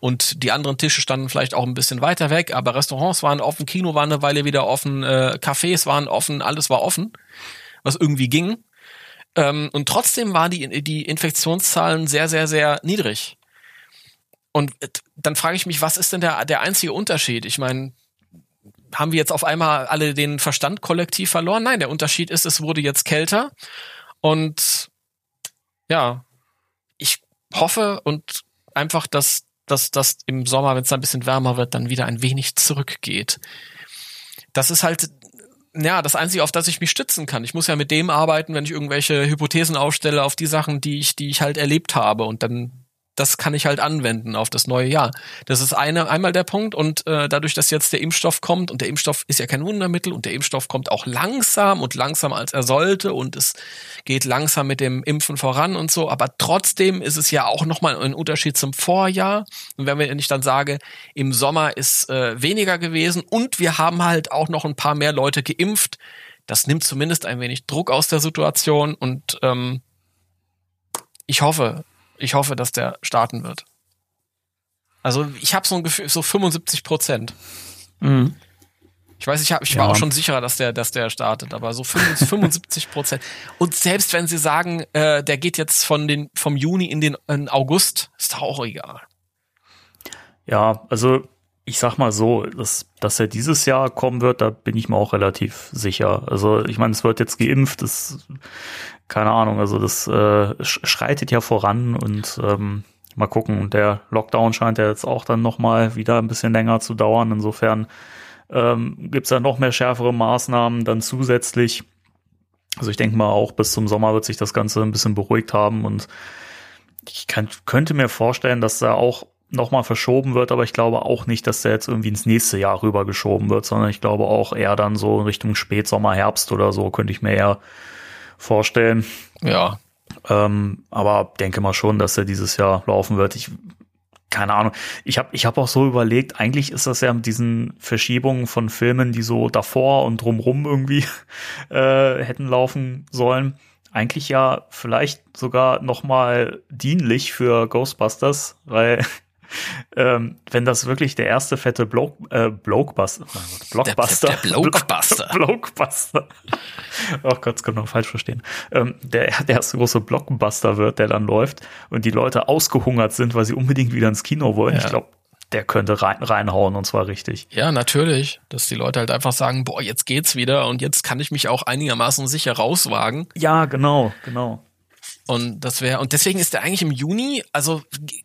und die anderen Tische standen vielleicht auch ein bisschen weiter weg, aber Restaurants waren offen, Kino war eine Weile wieder offen, äh, Cafés waren offen, alles war offen, was irgendwie ging. Ähm, und trotzdem waren die, die Infektionszahlen sehr, sehr, sehr niedrig. Und äh, dann frage ich mich, was ist denn der, der einzige Unterschied? Ich meine, haben wir jetzt auf einmal alle den Verstand kollektiv verloren? Nein, der Unterschied ist, es wurde jetzt kälter und ja, ich hoffe und einfach, dass dass das im Sommer, wenn es ein bisschen wärmer wird, dann wieder ein wenig zurückgeht. Das ist halt ja, das Einzige, auf das ich mich stützen kann. Ich muss ja mit dem arbeiten, wenn ich irgendwelche Hypothesen aufstelle auf die Sachen, die ich, die ich halt erlebt habe. Und dann das kann ich halt anwenden auf das neue Jahr. Das ist eine, einmal der Punkt und äh, dadurch, dass jetzt der Impfstoff kommt und der Impfstoff ist ja kein Wundermittel und der Impfstoff kommt auch langsam und langsamer als er sollte und es geht langsam mit dem Impfen voran und so, aber trotzdem ist es ja auch nochmal ein Unterschied zum Vorjahr. Und wenn ich dann sage, im Sommer ist äh, weniger gewesen und wir haben halt auch noch ein paar mehr Leute geimpft, das nimmt zumindest ein wenig Druck aus der Situation und ähm, ich hoffe, ich hoffe, dass der starten wird. Also ich habe so ein Gefühl, so 75 Prozent. Mhm. Ich weiß, ich, hab, ich war auch schon sicherer, dass der, dass der startet, aber so 75 *laughs* Prozent. Und selbst wenn sie sagen, äh, der geht jetzt von den, vom Juni in den in August, ist doch auch egal. Ja, also ich sag mal so, dass, dass er dieses Jahr kommen wird, da bin ich mir auch relativ sicher. Also ich meine, es wird jetzt geimpft, das keine Ahnung, also das äh, schreitet ja voran und ähm, mal gucken. Der Lockdown scheint ja jetzt auch dann nochmal wieder ein bisschen länger zu dauern. Insofern ähm, gibt es da noch mehr schärfere Maßnahmen dann zusätzlich. Also ich denke mal, auch bis zum Sommer wird sich das Ganze ein bisschen beruhigt haben und ich kann, könnte mir vorstellen, dass da auch nochmal verschoben wird, aber ich glaube auch nicht, dass der jetzt irgendwie ins nächste Jahr rüber geschoben wird, sondern ich glaube auch eher dann so in Richtung Spätsommer, Herbst oder so, könnte ich mir eher vorstellen. Ja. Ähm, aber denke mal schon, dass er dieses Jahr laufen wird. Ich keine Ahnung. Ich habe ich hab auch so überlegt, eigentlich ist das ja mit diesen Verschiebungen von Filmen, die so davor und drumrum irgendwie *laughs* äh, hätten laufen sollen, eigentlich ja vielleicht sogar noch mal dienlich für Ghostbusters, weil ähm, wenn das wirklich der erste fette Block, äh, Blockbuster, Blockbuster, der, der, der *laughs* Blockbuster, Blockbuster, oh Gott, das kann man falsch verstehen, ähm, der, der erste große Blockbuster wird, der dann läuft und die Leute ausgehungert sind, weil sie unbedingt wieder ins Kino wollen. Ja. Ich glaube, der könnte rein, reinhauen und zwar richtig. Ja, natürlich, dass die Leute halt einfach sagen, boah, jetzt geht's wieder und jetzt kann ich mich auch einigermaßen sicher rauswagen. Ja, genau, genau. Und das wäre, und deswegen ist er eigentlich im Juni, also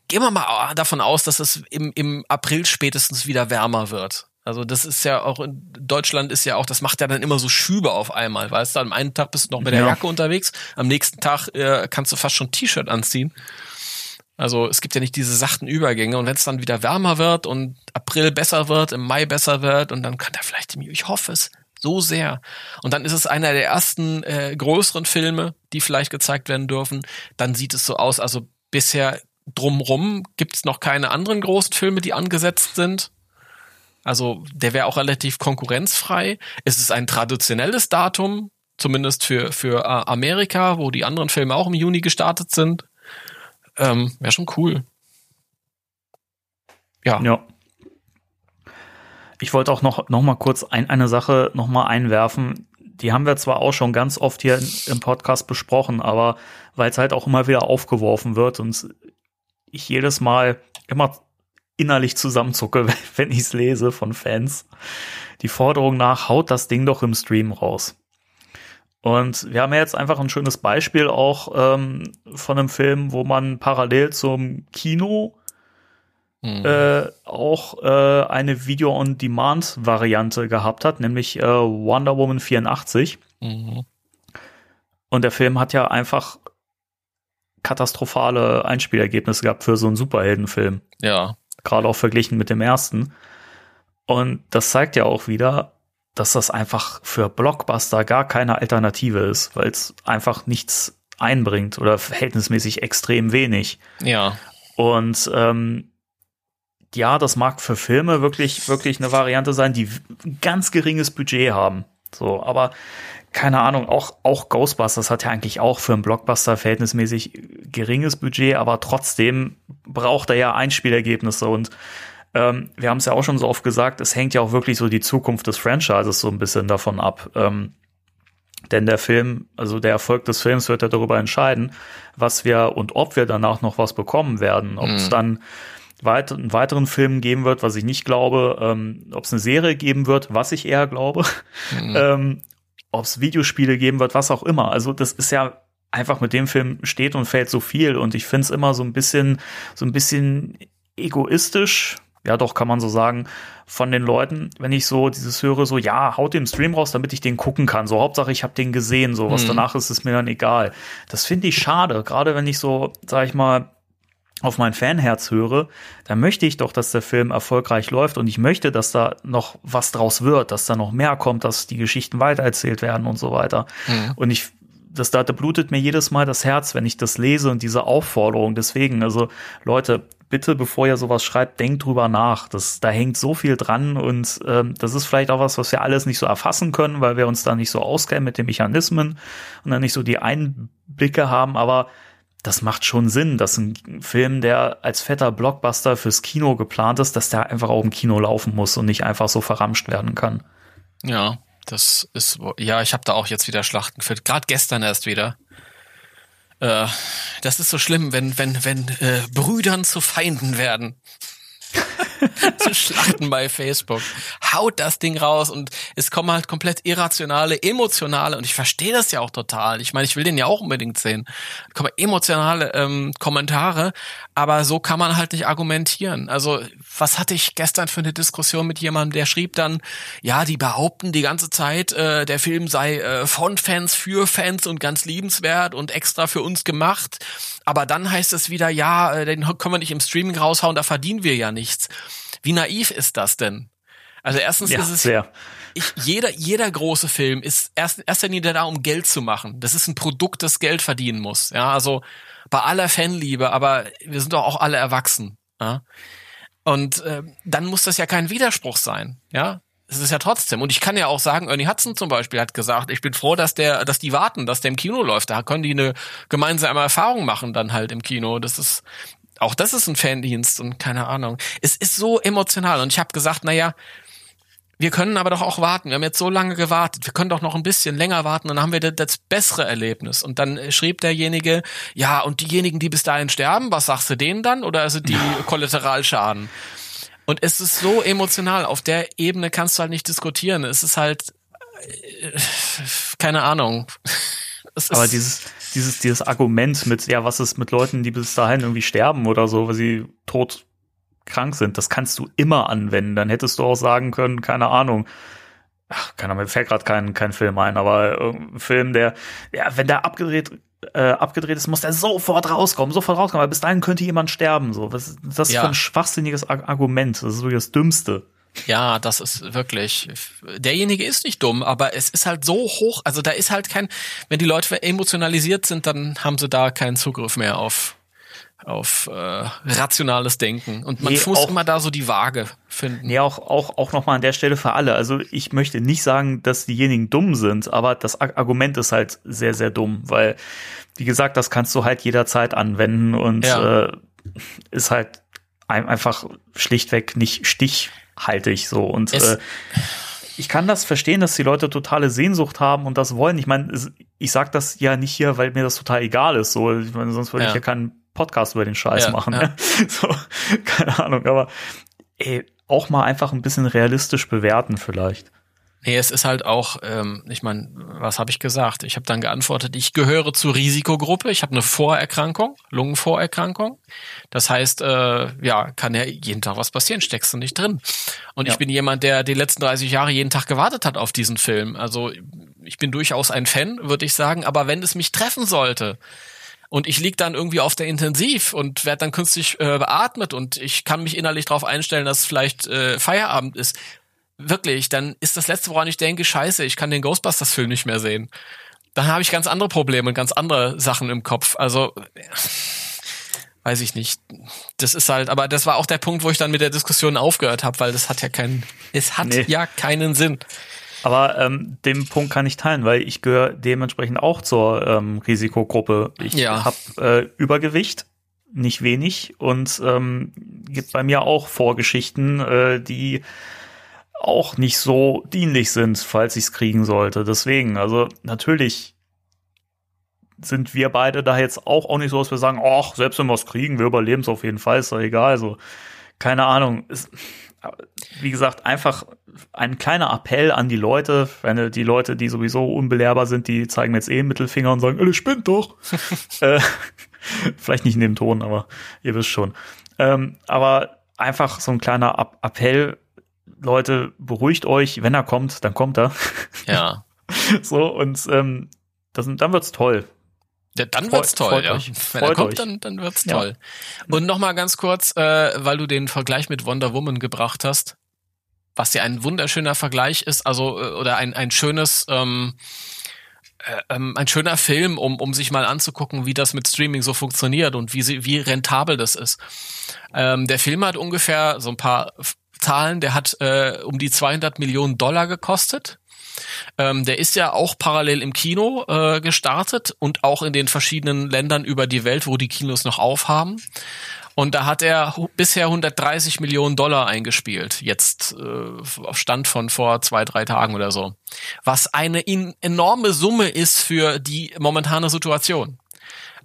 gehen wir mal davon aus, dass es im, im April spätestens wieder wärmer wird. Also das ist ja auch in Deutschland ist ja auch, das macht ja dann immer so Schübe auf einmal, weißt du, am einen Tag bist du noch mit der ja. Jacke unterwegs, am nächsten Tag äh, kannst du fast schon T-Shirt anziehen. Also es gibt ja nicht diese sachten Übergänge und wenn es dann wieder wärmer wird und April besser wird, im Mai besser wird und dann kann er vielleicht im Juni, ich hoffe es, so sehr. Und dann ist es einer der ersten äh, größeren Filme, die vielleicht gezeigt werden dürfen. Dann sieht es so aus, also bisher drumrum gibt es noch keine anderen großen Filme, die angesetzt sind. Also der wäre auch relativ konkurrenzfrei. Es ist ein traditionelles Datum, zumindest für, für äh, Amerika, wo die anderen Filme auch im Juni gestartet sind. Ähm, wäre schon cool. Ja. Ja. Ich wollte auch noch, noch mal kurz ein, eine Sache noch mal einwerfen. Die haben wir zwar auch schon ganz oft hier im Podcast besprochen, aber weil es halt auch immer wieder aufgeworfen wird und ich jedes Mal immer innerlich zusammenzucke, *laughs* wenn ich es lese von Fans. Die Forderung nach, haut das Ding doch im Stream raus. Und wir haben ja jetzt einfach ein schönes Beispiel auch ähm, von einem Film, wo man parallel zum Kino mhm. äh, auch äh, eine Video-on-Demand-Variante gehabt hat, nämlich äh, Wonder Woman 84. Mhm. Und der Film hat ja einfach katastrophale Einspielergebnisse gehabt für so einen Superheldenfilm. Ja. Gerade auch verglichen mit dem ersten. Und das zeigt ja auch wieder, dass das einfach für Blockbuster gar keine Alternative ist, weil es einfach nichts einbringt oder verhältnismäßig extrem wenig. Ja. Und ähm, ja, das mag für Filme wirklich, wirklich eine Variante sein, die ganz geringes Budget haben. So, aber keine Ahnung, auch, auch Ghostbusters hat ja eigentlich auch für einen Blockbuster verhältnismäßig geringes Budget, aber trotzdem braucht er ja Einspielergebnisse und ähm, wir haben es ja auch schon so oft gesagt, es hängt ja auch wirklich so die Zukunft des Franchises so ein bisschen davon ab. Ähm, denn der Film, also der Erfolg des Films wird ja darüber entscheiden, was wir und ob wir danach noch was bekommen werden. Ob es mhm. dann weit, einen weiteren Film geben wird, was ich nicht glaube, ähm, ob es eine Serie geben wird, was ich eher glaube, mhm. *laughs* ähm, ob es Videospiele geben wird, was auch immer. Also das ist ja einfach mit dem Film steht und fällt so viel und ich finde es immer so ein bisschen, so ein bisschen egoistisch, ja doch, kann man so sagen, von den Leuten, wenn ich so dieses höre, so, ja, haut den Stream raus, damit ich den gucken kann. So, Hauptsache, ich habe den gesehen, so, was mhm. danach ist, ist mir dann egal. Das finde ich schade, gerade wenn ich so, sag ich mal, auf mein Fanherz höre, dann möchte ich doch, dass der Film erfolgreich läuft und ich möchte, dass da noch was draus wird, dass da noch mehr kommt, dass die Geschichten weitererzählt werden und so weiter. Mhm. Und ich das da blutet mir jedes Mal das Herz, wenn ich das lese und diese Aufforderung. Deswegen, also Leute, bitte, bevor ihr sowas schreibt, denkt drüber nach. Das, da hängt so viel dran und ähm, das ist vielleicht auch was, was wir alles nicht so erfassen können, weil wir uns da nicht so auskennen mit den Mechanismen und dann nicht so die Einblicke haben, aber das macht schon Sinn, dass ein Film, der als fetter Blockbuster fürs Kino geplant ist, dass der einfach auch im Kino laufen muss und nicht einfach so verramscht werden kann. Ja, das ist, ja, ich habe da auch jetzt wieder Schlachten geführt. Gerade gestern erst wieder. Äh, das ist so schlimm, wenn, wenn, wenn äh, Brüdern zu Feinden werden. Zu Schlachten bei Facebook. Haut das Ding raus und es kommen halt komplett irrationale, emotionale, und ich verstehe das ja auch total. Ich meine, ich will den ja auch unbedingt sehen. Kommen emotionale ähm, Kommentare, aber so kann man halt nicht argumentieren. Also, was hatte ich gestern für eine Diskussion mit jemandem, der schrieb dann, ja, die behaupten die ganze Zeit, äh, der Film sei äh, von Fans für Fans und ganz liebenswert und extra für uns gemacht. Aber dann heißt es wieder, ja, äh, den können wir nicht im Streaming raushauen, da verdienen wir ja nichts. Wie naiv ist das denn? Also erstens ja, ist es sehr. Ich, jeder jeder große Film ist erst erster Linie da, um Geld zu machen. Das ist ein Produkt, das Geld verdienen muss. Ja, also bei aller Fanliebe, aber wir sind doch auch alle erwachsen. Ja? Und äh, dann muss das ja kein Widerspruch sein. Ja, es ist ja trotzdem. Und ich kann ja auch sagen, Ernie Hudson zum Beispiel hat gesagt, ich bin froh, dass der, dass die warten, dass der im Kino läuft. Da können die eine gemeinsame Erfahrung machen dann halt im Kino. Das ist, auch das ist ein Fandienst und keine Ahnung. Es ist so emotional und ich habe gesagt, na ja, wir können aber doch auch warten. Wir haben jetzt so lange gewartet. Wir können doch noch ein bisschen länger warten und dann haben wir das bessere Erlebnis. Und dann äh, schrieb derjenige, ja, und diejenigen, die bis dahin sterben, was sagst du denen dann? Oder sind die Kollateralschaden? Und es ist so emotional. Auf der Ebene kannst du halt nicht diskutieren. Es ist halt, äh, keine Ahnung. aber dieses, dieses, dieses Argument mit, ja, was ist mit Leuten, die bis dahin irgendwie sterben oder so, weil sie tot krank sind, das kannst du immer anwenden. Dann hättest du auch sagen können, keine Ahnung, ach, keine Ahnung, mir fällt gerade kein, kein Film ein, aber ein Film, der, ja, wenn der abgedreht, äh, abgedreht ist, muss der sofort rauskommen, sofort rauskommen, weil bis dahin könnte jemand sterben. So, was das ist ja. für ein schwachsinniges Argument. Das ist wirklich das Dümmste. Ja, das ist wirklich. Derjenige ist nicht dumm, aber es ist halt so hoch. Also da ist halt kein. Wenn die Leute emotionalisiert sind, dann haben sie da keinen Zugriff mehr auf auf äh, rationales Denken. Und man nee, muss auch, immer da so die Waage finden. Nee, auch, auch, auch nochmal an der Stelle für alle. Also ich möchte nicht sagen, dass diejenigen dumm sind, aber das Argument ist halt sehr, sehr dumm, weil, wie gesagt, das kannst du halt jederzeit anwenden und ja. äh, ist halt einfach schlichtweg nicht stichhaltig so. Und äh, ich kann das verstehen, dass die Leute totale Sehnsucht haben und das wollen. Ich meine, ich sag das ja nicht hier, weil mir das total egal ist. So, ich meine, sonst würde ja. ich ja keinen Podcast über den Scheiß ja, machen. Ja. Ne? *laughs* So, keine Ahnung, aber ey, auch mal einfach ein bisschen realistisch bewerten vielleicht. Nee, es ist halt auch, ähm, ich meine, was habe ich gesagt? Ich habe dann geantwortet, ich gehöre zur Risikogruppe, ich habe eine Vorerkrankung, Lungenvorerkrankung. Das heißt, äh, ja, kann ja jeden Tag was passieren, steckst du nicht drin. Und ja. ich bin jemand, der die letzten 30 Jahre jeden Tag gewartet hat auf diesen Film. Also ich bin durchaus ein Fan, würde ich sagen, aber wenn es mich treffen sollte, und ich lieg dann irgendwie auf der Intensiv und werde dann künstlich äh, beatmet und ich kann mich innerlich darauf einstellen, dass vielleicht äh, Feierabend ist. Wirklich, dann ist das letzte, woran ich denke, scheiße, ich kann den Ghostbusters-Film nicht mehr sehen. Dann habe ich ganz andere Probleme und ganz andere Sachen im Kopf. Also weiß ich nicht. Das ist halt, aber das war auch der Punkt, wo ich dann mit der Diskussion aufgehört habe, weil das hat ja keinen, es hat nee. ja keinen Sinn. Aber ähm, den Punkt kann ich teilen, weil ich gehöre dementsprechend auch zur ähm, Risikogruppe. Ich ja. habe äh, Übergewicht, nicht wenig, und ähm, gibt bei mir auch Vorgeschichten, äh, die auch nicht so dienlich sind, falls ich es kriegen sollte. Deswegen, also natürlich sind wir beide da jetzt auch, auch nicht so, dass wir sagen, ach, selbst wenn wir es kriegen, wir überleben es auf jeden Fall, ist doch egal. Also, keine Ahnung. Ist, wie gesagt, einfach ein kleiner Appell an die Leute, wenn die Leute, die sowieso unbelehrbar sind, die zeigen mir jetzt eh einen Mittelfinger und sagen, alles spinnt doch. *laughs* äh, vielleicht nicht in dem Ton, aber ihr wisst schon. Ähm, aber einfach so ein kleiner Appell, Leute, beruhigt euch, wenn er kommt, dann kommt er. Ja. *laughs* so, und ähm, das, dann wird's toll. Ja, dann wird's freut, toll, freut ja. Euch. Wenn freut er kommt, euch. dann, dann wird's ja. toll. Und nochmal ganz kurz, äh, weil du den Vergleich mit Wonder Woman gebracht hast, was ja ein wunderschöner Vergleich ist, also äh, oder ein, ein schönes ähm, äh, ähm, ein schöner Film, um, um sich mal anzugucken, wie das mit Streaming so funktioniert und wie, sie, wie rentabel das ist. Ähm, der Film hat ungefähr so ein paar Zahlen, der hat äh, um die 200 Millionen Dollar gekostet. Ähm, der ist ja auch parallel im Kino äh, gestartet und auch in den verschiedenen Ländern über die Welt, wo die Kinos noch aufhaben. Und da hat er bisher 130 Millionen Dollar eingespielt, jetzt äh, auf Stand von vor zwei, drei Tagen oder so. Was eine enorme Summe ist für die momentane Situation.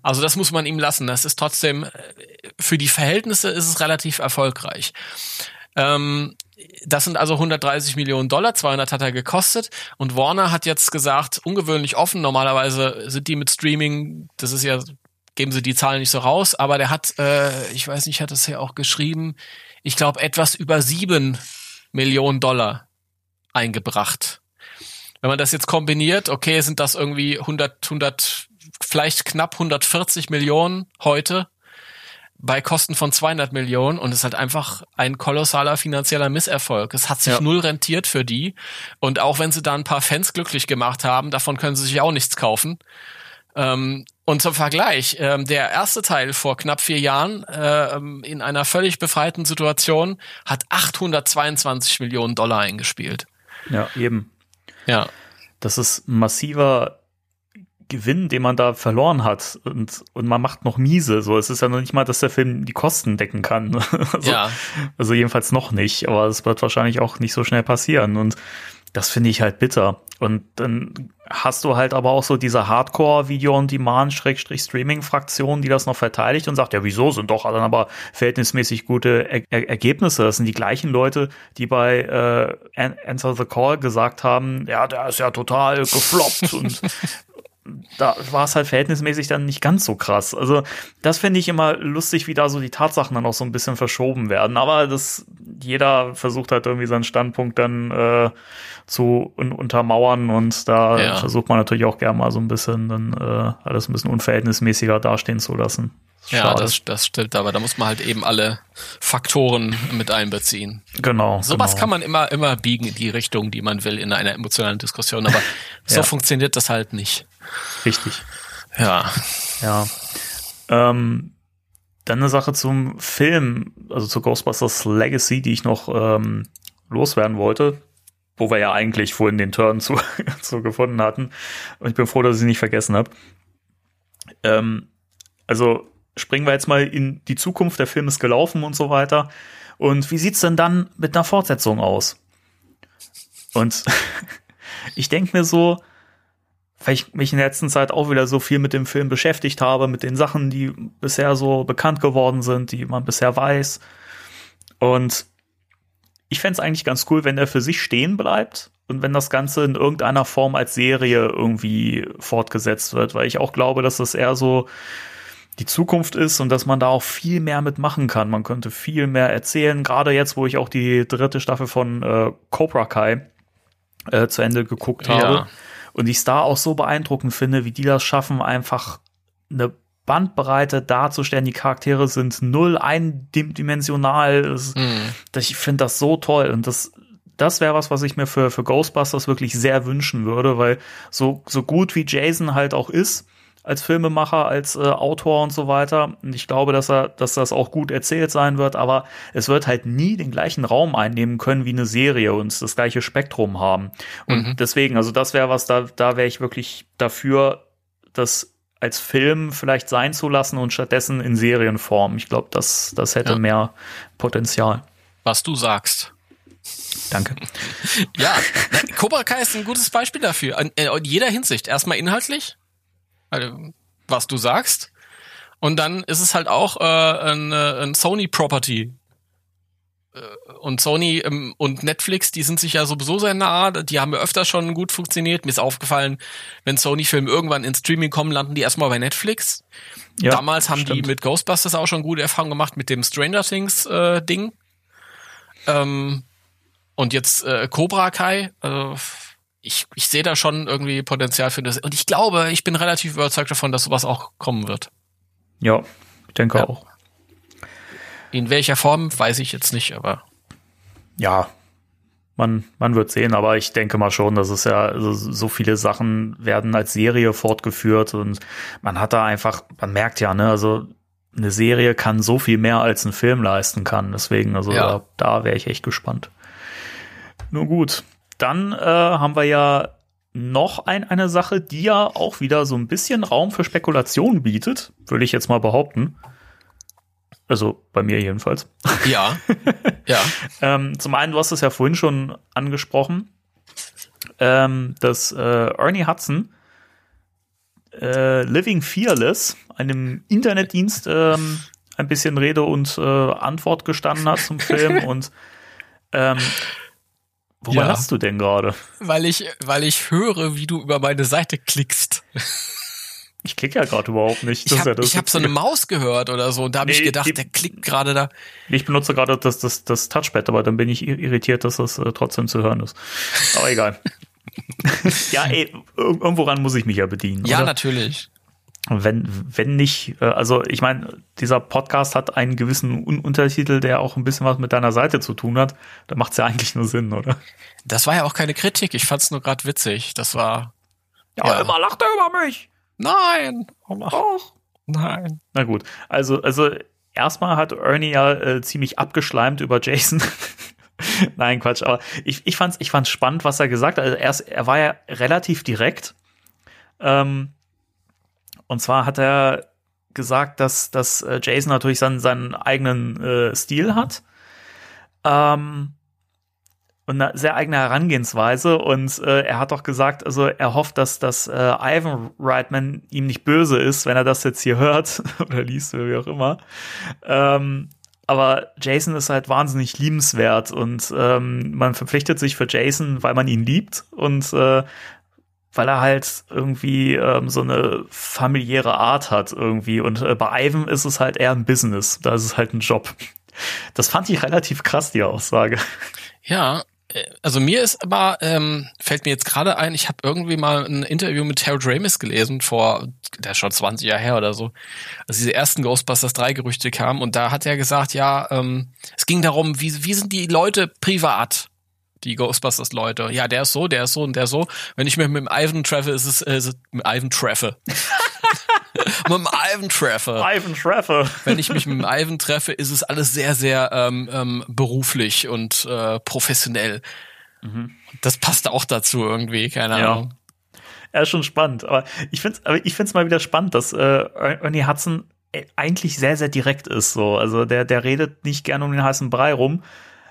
Also das muss man ihm lassen. Das ist trotzdem, äh, für die Verhältnisse ist es relativ erfolgreich. Ähm, das sind also 130 Millionen Dollar, 200 hat er gekostet und Warner hat jetzt gesagt, ungewöhnlich offen, normalerweise sind die mit Streaming, das ist ja geben sie die Zahlen nicht so raus, aber der hat, äh, ich weiß nicht, hat es ja auch geschrieben, ich glaube etwas über sieben Millionen Dollar eingebracht. Wenn man das jetzt kombiniert, okay, sind das irgendwie 100, 100, vielleicht knapp 140 Millionen heute bei Kosten von 200 Millionen und es ist halt einfach ein kolossaler finanzieller Misserfolg. Es hat sich ja. null rentiert für die und auch wenn sie da ein paar Fans glücklich gemacht haben, davon können sie sich auch nichts kaufen. Ähm, und zum Vergleich, ähm, der erste Teil vor knapp vier Jahren äh, in einer völlig befreiten Situation hat 822 Millionen Dollar eingespielt. Ja, eben. Ja. Das ist massiver Gewinn, den man da verloren hat und, und man macht noch miese. So, es ist ja noch nicht mal, dass der Film die Kosten decken kann. *laughs* also, ja. also jedenfalls noch nicht, aber es wird wahrscheinlich auch nicht so schnell passieren. Und das finde ich halt bitter. Und dann hast du halt aber auch so diese Hardcore-Video-on-Demand-Streaming-Fraktion, die das noch verteidigt und sagt, ja, wieso sind doch dann aber verhältnismäßig gute er er Ergebnisse. Das sind die gleichen Leute, die bei äh, Answer the Call gesagt haben, ja, der ist ja total gefloppt und *laughs* da war es halt verhältnismäßig dann nicht ganz so krass. Also das finde ich immer lustig, wie da so die Tatsachen dann auch so ein bisschen verschoben werden. Aber das jeder versucht halt irgendwie seinen Standpunkt dann äh, zu un untermauern und da ja. versucht man natürlich auch gerne mal so ein bisschen dann äh, alles ein bisschen unverhältnismäßiger dastehen zu lassen. Schade. Ja, das, das stimmt, aber da muss man halt eben alle Faktoren mit einbeziehen. Genau. Sowas genau. kann man immer, immer biegen in die Richtung, die man will in einer emotionalen Diskussion, aber *laughs* so ja. funktioniert das halt nicht. Richtig. Ja. Ja. Ähm, dann eine Sache zum Film, also zu Ghostbusters Legacy, die ich noch ähm, loswerden wollte, wo wir ja eigentlich vorhin den Turn zu, *laughs* zu gefunden hatten. Und ich bin froh, dass ich sie nicht vergessen habe. Ähm, also springen wir jetzt mal in die Zukunft, der Film ist gelaufen und so weiter. Und wie sieht's denn dann mit einer Fortsetzung aus? Und *laughs* ich denke mir so, weil ich mich in der letzten Zeit auch wieder so viel mit dem Film beschäftigt habe, mit den Sachen, die bisher so bekannt geworden sind, die man bisher weiß. Und ich fände es eigentlich ganz cool, wenn er für sich stehen bleibt und wenn das Ganze in irgendeiner Form als Serie irgendwie fortgesetzt wird, weil ich auch glaube, dass das eher so die Zukunft ist und dass man da auch viel mehr mitmachen kann. Man könnte viel mehr erzählen, gerade jetzt, wo ich auch die dritte Staffel von äh, Cobra Kai äh, zu Ende geguckt habe. Und ich es da auch so beeindruckend finde, wie die das schaffen, einfach eine Bandbreite darzustellen. Die Charaktere sind null eindimensional. Mhm. Ich finde das so toll und das das wäre was, was ich mir für, für Ghostbusters wirklich sehr wünschen würde, weil so, so gut wie Jason halt auch ist, als Filmemacher, als äh, Autor und so weiter. Und ich glaube, dass er, dass das auch gut erzählt sein wird, aber es wird halt nie den gleichen Raum einnehmen können wie eine Serie und das gleiche Spektrum haben. Und mhm. deswegen, also das wäre was, da, da wäre ich wirklich dafür, das als Film vielleicht sein zu lassen und stattdessen in Serienform. Ich glaube, das, das hätte ja. mehr Potenzial. Was du sagst. Danke. ja, *laughs* Cobra Kai ist ein gutes Beispiel dafür. In, in jeder Hinsicht. Erstmal inhaltlich, was du sagst. Und dann ist es halt auch äh, ein, äh, ein Sony-Property. Äh, und Sony ähm, und Netflix, die sind sich ja sowieso sehr nah, die haben ja öfter schon gut funktioniert. Mir ist aufgefallen, wenn Sony-Filme irgendwann ins Streaming kommen, landen die erstmal bei Netflix. Ja, Damals haben stimmt. die mit Ghostbusters auch schon gute Erfahrungen gemacht mit dem Stranger Things äh, Ding. Ähm, und jetzt äh, Cobra Kai, also ich, ich sehe da schon irgendwie Potenzial für das. Und ich glaube, ich bin relativ überzeugt davon, dass sowas auch kommen wird. Ja, ich denke ja. auch. In welcher Form, weiß ich jetzt nicht, aber. Ja, man, man wird sehen, aber ich denke mal schon, dass es ja also so viele Sachen werden als Serie fortgeführt und man hat da einfach, man merkt ja, ne, also eine Serie kann so viel mehr als ein Film leisten kann. Deswegen, also ja. da, da wäre ich echt gespannt. Nur gut. Dann äh, haben wir ja noch ein, eine Sache, die ja auch wieder so ein bisschen Raum für Spekulation bietet, würde ich jetzt mal behaupten. Also bei mir jedenfalls. Ja. *laughs* ja. ähm, zum einen, du hast es ja vorhin schon angesprochen, ähm, dass äh, Ernie Hudson äh, Living Fearless, einem Internetdienst, ähm, ein bisschen Rede und äh, Antwort gestanden hat zum Film *laughs* und Wobei ja. hast du denn gerade? Weil ich, weil ich höre, wie du über meine Seite klickst. Ich klicke ja gerade überhaupt nicht. ich habe ja hab so eine Maus gehört oder so und da habe nee, ich gedacht, die, der klickt gerade da. Ich benutze gerade das, das, das Touchpad, aber dann bin ich irritiert, dass das äh, trotzdem zu hören ist. Aber egal. *laughs* ja, ey, irgendwo ran muss ich mich ja bedienen. Ja, oder? natürlich wenn, wenn nicht, äh, also ich meine, dieser Podcast hat einen gewissen Un Untertitel, der auch ein bisschen was mit deiner Seite zu tun hat, da macht es ja eigentlich nur Sinn, oder? Das war ja auch keine Kritik, ich fand es nur gerade witzig. Das war. Ja, ja, immer lacht er über mich. Nein. Doch. Nein. Na gut, also, also erstmal hat Ernie ja äh, ziemlich abgeschleimt über Jason. *laughs* Nein, Quatsch, aber ich, ich fand's, ich fand's spannend, was er gesagt hat. Also er, er war ja relativ direkt. Ähm, und zwar hat er gesagt, dass, dass äh, Jason natürlich seinen, seinen eigenen äh, Stil hat. Ähm, und eine sehr eigene Herangehensweise. Und äh, er hat auch gesagt, also er hofft, dass, dass äh, Ivan Reitman ihm nicht böse ist, wenn er das jetzt hier hört *laughs* oder liest oder wie auch immer. Ähm, aber Jason ist halt wahnsinnig liebenswert und ähm, man verpflichtet sich für Jason, weil man ihn liebt und äh, weil er halt irgendwie ähm, so eine familiäre Art hat irgendwie. Und äh, bei Ivan ist es halt eher ein Business. Da ist es halt ein Job. Das fand ich relativ krass, die Aussage. Ja, äh, also mir ist aber, ähm, fällt mir jetzt gerade ein, ich habe irgendwie mal ein Interview mit Harold Ramis gelesen, vor, der ist schon 20 Jahre her oder so, als diese ersten Ghostbusters 3 Gerüchte kamen und da hat er gesagt, ja, ähm, es ging darum, wie, wie sind die Leute privat? Die Ghostbusters-Leute. Ja, der ist so, der ist so und der so. Wenn ich mich mit dem Ivan treffe, ist es, äh, ist es mit Ivan treffe. *laughs* mit dem Ivan treffe. Ivan treffe. Wenn ich mich mit dem Ivan treffe, ist es alles sehr, sehr ähm, ähm, beruflich und äh, professionell. Mhm. Das passt auch dazu irgendwie, keine ja. Ahnung. Ja, ist schon spannend. Aber ich finde es ich find's mal wieder spannend, dass äh, Ernie Hudson äh, eigentlich sehr, sehr direkt ist. So. Also der, der redet nicht gerne um den heißen Brei rum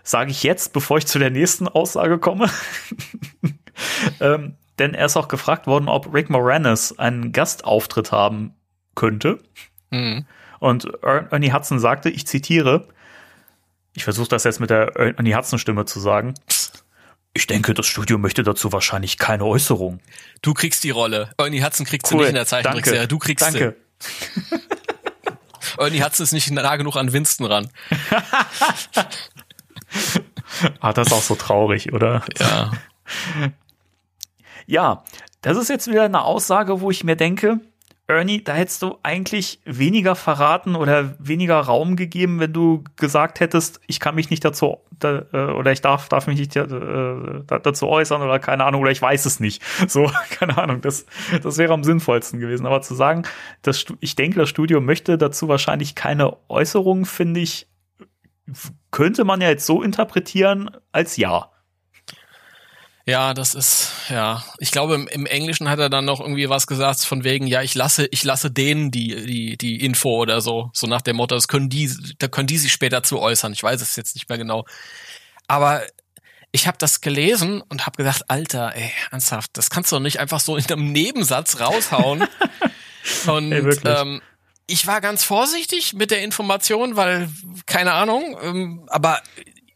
sage ich jetzt, bevor ich zu der nächsten Aussage komme. *laughs* ähm, denn er ist auch gefragt worden, ob Rick Moranis einen Gastauftritt haben könnte. Mhm. Und Ernie Hudson sagte, ich zitiere, ich versuche das jetzt mit der Ernie Hudson Stimme zu sagen. Ich denke, das Studio möchte dazu wahrscheinlich keine Äußerung. Du kriegst die Rolle. Ernie Hudson kriegt sie nicht in der Zeichentrickserie. Du kriegst Danke. sie. *laughs* Ernie Hudson ist nicht nah genug an Winston ran. *laughs* ah, das ist auch so traurig, oder? Ja. Ja, das ist jetzt wieder eine Aussage, wo ich mir denke, Ernie, da hättest du eigentlich weniger verraten oder weniger Raum gegeben, wenn du gesagt hättest, ich kann mich nicht dazu da, äh, oder ich darf, darf mich nicht äh, dazu äußern oder keine Ahnung oder ich weiß es nicht. *laughs* So, keine Ahnung, das, das wäre am sinnvollsten gewesen. Aber zu sagen, das, ich denke, das Studio möchte dazu wahrscheinlich keine Äußerungen, finde ich, könnte man ja jetzt so interpretieren als ja. Ja, das ist, ja. Ich glaube, im, im, Englischen hat er dann noch irgendwie was gesagt von wegen, ja, ich lasse, ich lasse denen die, die, die Info oder so. So nach dem Motto, das können die, da können die sich später zu äußern. Ich weiß es jetzt nicht mehr genau. Aber ich habe das gelesen und habe gedacht, Alter, ey, ernsthaft, das kannst du doch nicht einfach so in einem Nebensatz raushauen. *laughs* und ey, ähm, ich war ganz vorsichtig mit der Information, weil, keine Ahnung, ähm, aber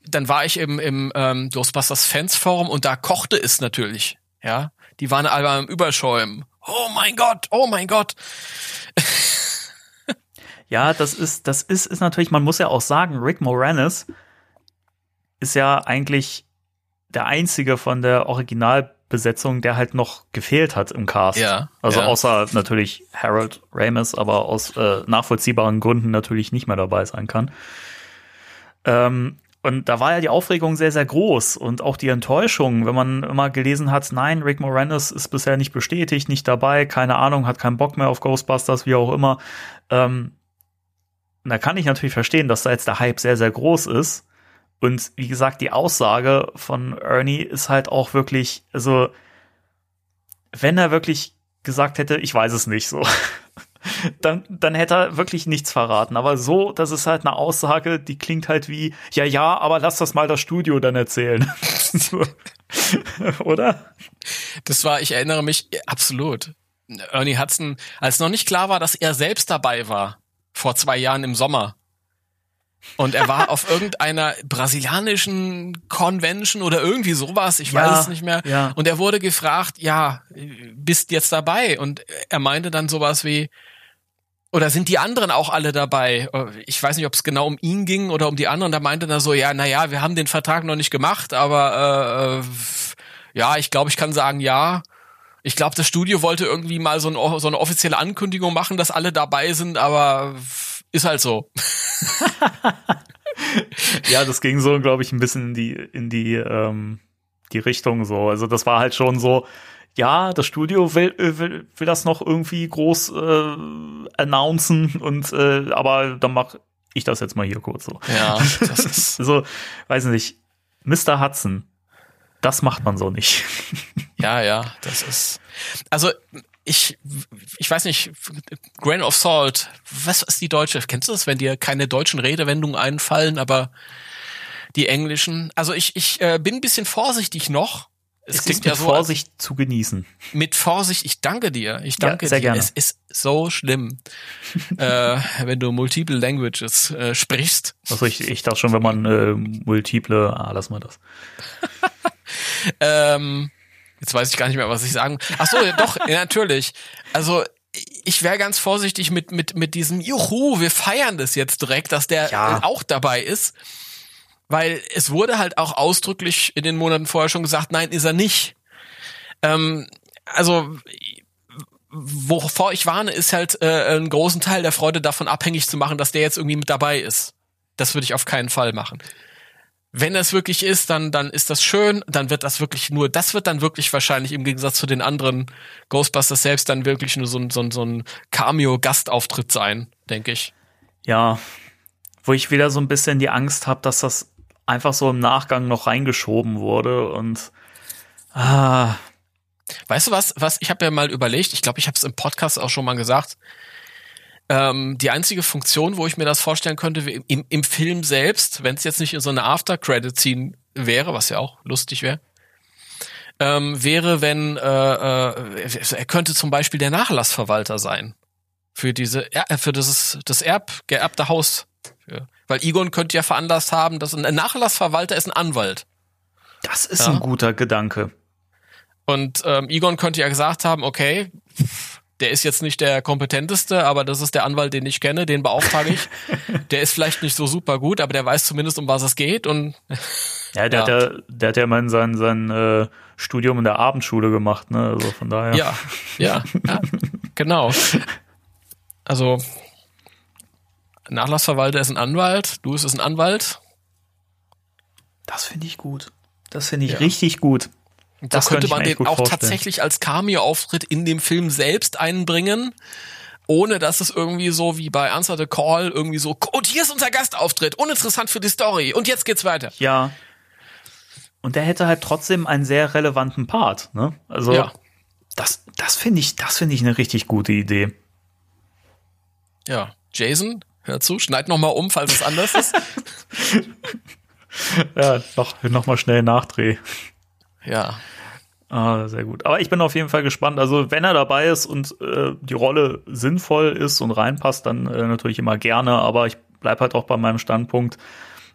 dann war ich im, im ähm, Ghostbusters Fans Forum und da kochte es natürlich. Ja, die waren alle am Überschäumen. Oh mein Gott, oh mein Gott. *laughs* ja, das ist, das ist, ist natürlich, man muss ja auch sagen, Rick Moranis ist ja eigentlich der einzige von der Originalbesetzung, der halt noch gefehlt hat im Cast. Ja. Also ja. außer natürlich Harold Ramis, aber aus äh, nachvollziehbaren Gründen natürlich nicht mehr dabei sein kann. Ähm, und da war ja die Aufregung sehr, sehr groß und auch die Enttäuschung, wenn man immer gelesen hat, nein, Rick Moranis ist bisher nicht bestätigt, nicht dabei, keine Ahnung, hat keinen Bock mehr auf Ghostbusters, wie auch immer. Ähm, da kann ich natürlich verstehen, dass da jetzt der Hype sehr, sehr groß ist. Und wie gesagt, die Aussage von Ernie ist halt auch wirklich, also, wenn er wirklich gesagt hätte, ich weiß es nicht so, *laughs* dann, dann hätte er wirklich nichts verraten. Aber so, das ist halt eine Aussage, die klingt halt wie, ja, ja, aber lass das mal das Studio dann erzählen. *laughs* *laughs* Oder? Das war, ich erinnere mich absolut. Ernie Hudson, als noch nicht klar war, dass er selbst dabei war, vor zwei Jahren im Sommer. Und er war auf irgendeiner brasilianischen Convention oder irgendwie sowas, ich ja, weiß es nicht mehr. Ja. Und er wurde gefragt, ja, bist jetzt dabei? Und er meinte dann sowas wie, oder sind die anderen auch alle dabei? Ich weiß nicht, ob es genau um ihn ging oder um die anderen. Da meinte er so, ja, naja, wir haben den Vertrag noch nicht gemacht, aber äh, ja, ich glaube, ich kann sagen, ja. Ich glaube, das Studio wollte irgendwie mal so, ein, so eine offizielle Ankündigung machen, dass alle dabei sind, aber ist halt so. *laughs* ja, das ging so, glaube ich, ein bisschen in die, in die, ähm, die Richtung so. Also das war halt schon so, ja, das Studio will, äh, will, will das noch irgendwie groß äh, announcen und äh, aber dann mach ich das jetzt mal hier kurz so. Ja, *laughs* das ist so, weiß nicht, Mr. Hudson, das macht man so nicht. ja, ja, das ist also ich, ich weiß nicht, Grain of Salt, was ist die deutsche? Kennst du das, wenn dir keine deutschen Redewendungen einfallen, aber die englischen? Also ich, ich äh, bin ein bisschen vorsichtig noch, es, es klingt ja so Vorsicht zu genießen. Mit Vorsicht, ich danke dir. Ich danke ja, sehr dir. Gerne. Es ist so schlimm, *laughs* äh, wenn du multiple languages äh, sprichst. Also ich, ich dachte schon, wenn man äh, multiple, ah, lass mal das. *laughs* ähm, jetzt weiß ich gar nicht mehr, was ich sagen. Ach so, doch, ja, natürlich. Also ich wäre ganz vorsichtig mit mit mit diesem Juhu, wir feiern das jetzt direkt, dass der ja. auch dabei ist. Weil es wurde halt auch ausdrücklich in den Monaten vorher schon gesagt, nein, ist er nicht. Ähm, also wovor ich warne, ist halt äh, einen großen Teil der Freude davon abhängig zu machen, dass der jetzt irgendwie mit dabei ist. Das würde ich auf keinen Fall machen. Wenn das wirklich ist, dann dann ist das schön, dann wird das wirklich nur, das wird dann wirklich wahrscheinlich im Gegensatz zu den anderen Ghostbusters selbst dann wirklich nur so ein, so ein, so ein Cameo-Gastauftritt sein, denke ich. Ja, wo ich wieder so ein bisschen die Angst habe, dass das einfach so im Nachgang noch reingeschoben wurde und ah. Weißt du was, was ich habe ja mal überlegt, ich glaube, ich habe es im Podcast auch schon mal gesagt. Ähm, die einzige Funktion, wo ich mir das vorstellen könnte, im, im Film selbst, wenn es jetzt nicht in so eine After-Credit-Scene wäre, was ja auch lustig wäre, ähm, wäre, wenn äh, äh, er könnte zum Beispiel der Nachlassverwalter sein für diese äh, für dieses das Erb geerbte Haus für, weil Egon könnte ja veranlasst haben, dass ein Nachlassverwalter ist ein Anwalt. Das ist ja. ein guter Gedanke. Und ähm, Egon könnte ja gesagt haben, okay, der ist jetzt nicht der kompetenteste, aber das ist der Anwalt, den ich kenne, den beauftrage ich. *laughs* der ist vielleicht nicht so super gut, aber der weiß zumindest, um was es geht. Und ja, der, *laughs* ja. Hat, ja, der hat ja mal sein, sein äh, Studium in der Abendschule gemacht, ne? Also von daher. Ja, ja, ja genau. Also Nachlassverwalter ist ein Anwalt, du ist ein Anwalt. Das finde ich gut. Das finde ich ja. richtig gut. Das da könnte man den auch vorstellen. tatsächlich als Cameo-Auftritt in dem Film selbst einbringen, ohne dass es irgendwie so wie bei Answer the Call irgendwie so, und hier ist unser Gastauftritt, uninteressant für die Story, und jetzt geht's weiter. Ja. Und der hätte halt trotzdem einen sehr relevanten Part, ne? Also, ja. das, das finde ich, das finde ich eine richtig gute Idee. Ja. Jason, hör zu, schneid noch mal um, falls es anders ist. *laughs* ja, noch, noch mal schnell Nachdreh. Ja. Ah, sehr gut. Aber ich bin auf jeden Fall gespannt. Also, wenn er dabei ist und äh, die Rolle sinnvoll ist und reinpasst, dann äh, natürlich immer gerne. Aber ich bleib halt auch bei meinem Standpunkt.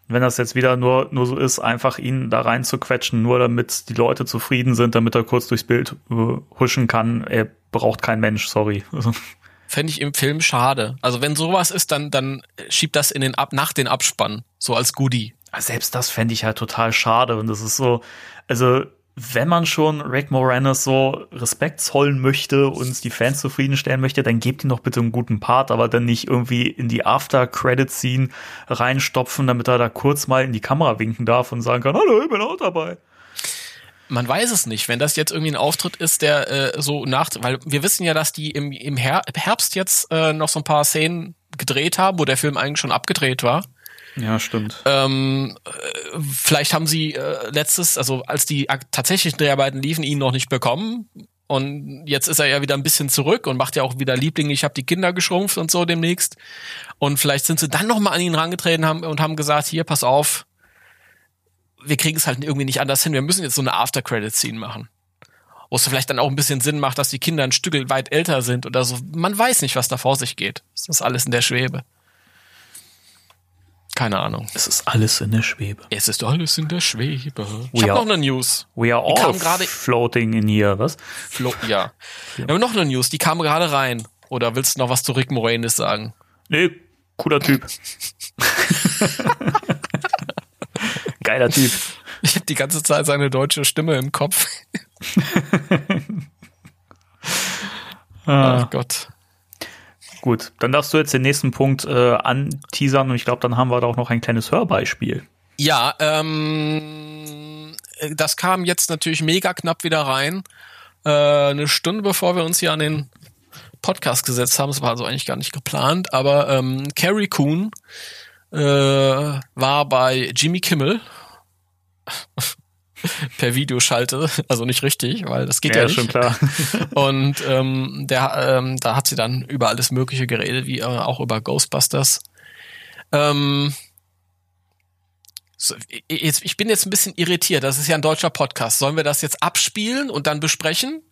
Wenn das jetzt wieder nur, nur so ist, einfach ihn da rein zu quetschen, nur damit die Leute zufrieden sind, damit er kurz durchs Bild äh, huschen kann. Er braucht kein Mensch, sorry. *laughs* Fände ich im Film schade. Also wenn sowas ist, dann, dann schiebt das in den Ab nach den Abspann, so als Goodie. Selbst das fände ich halt total schade. Und das ist so, also wenn man schon Rick Moranis so Respekt zollen möchte und die Fans zufriedenstellen möchte, dann gebt ihm doch bitte einen guten Part, aber dann nicht irgendwie in die After-Credit-Scene reinstopfen, damit er da kurz mal in die Kamera winken darf und sagen kann, hallo, ich bin auch dabei. Man weiß es nicht, wenn das jetzt irgendwie ein Auftritt ist, der äh, so nach, weil wir wissen ja, dass die im, im Herbst jetzt äh, noch so ein paar Szenen gedreht haben, wo der Film eigentlich schon abgedreht war. Ja, stimmt. Ähm, äh, vielleicht haben sie äh, letztes, also als die tatsächlichen Dreharbeiten liefen, ihn noch nicht bekommen. Und jetzt ist er ja wieder ein bisschen zurück und macht ja auch wieder Liebling, ich habe die Kinder geschrumpft und so demnächst. Und vielleicht sind sie dann noch mal an ihn rangetreten haben und haben gesagt, hier, pass auf, wir kriegen es halt irgendwie nicht anders hin. Wir müssen jetzt so eine After-Credit-Scene machen. Wo es vielleicht dann auch ein bisschen Sinn macht, dass die Kinder ein Stück weit älter sind oder so. Man weiß nicht, was da vor sich geht. Das ist alles in der Schwebe. Keine Ahnung. Es ist alles in der Schwebe. Es ist alles in der Schwebe. Ich habe noch eine News. We are all grade, floating in here, was? Flo ja. Wir haben noch eine News, die kam gerade rein. Oder willst du noch was zu Rick Moranis sagen? Nee, cooler Typ. *laughs* Geiler Typ. Ich habe die ganze Zeit seine deutsche Stimme im Kopf. ah. *laughs* Ach Gott. Gut, dann darfst du jetzt den nächsten Punkt äh, anteasern und ich glaube, dann haben wir da auch noch ein kleines Hörbeispiel. Ja, ähm, das kam jetzt natürlich mega knapp wieder rein. Äh, eine Stunde bevor wir uns hier an den Podcast gesetzt haben. Es war also eigentlich gar nicht geplant, aber ähm, Carrie Coon äh, war bei Jimmy Kimmel *laughs* per Videoschalte, also nicht richtig, weil das geht ja, ja nicht. schon klar. *laughs* Und ähm, der, ähm, da hat sie dann über alles Mögliche geredet, wie äh, auch über Ghostbusters. Ähm, so, jetzt, ich bin jetzt ein bisschen irritiert. Das ist ja ein deutscher Podcast. Sollen wir das jetzt abspielen und dann besprechen?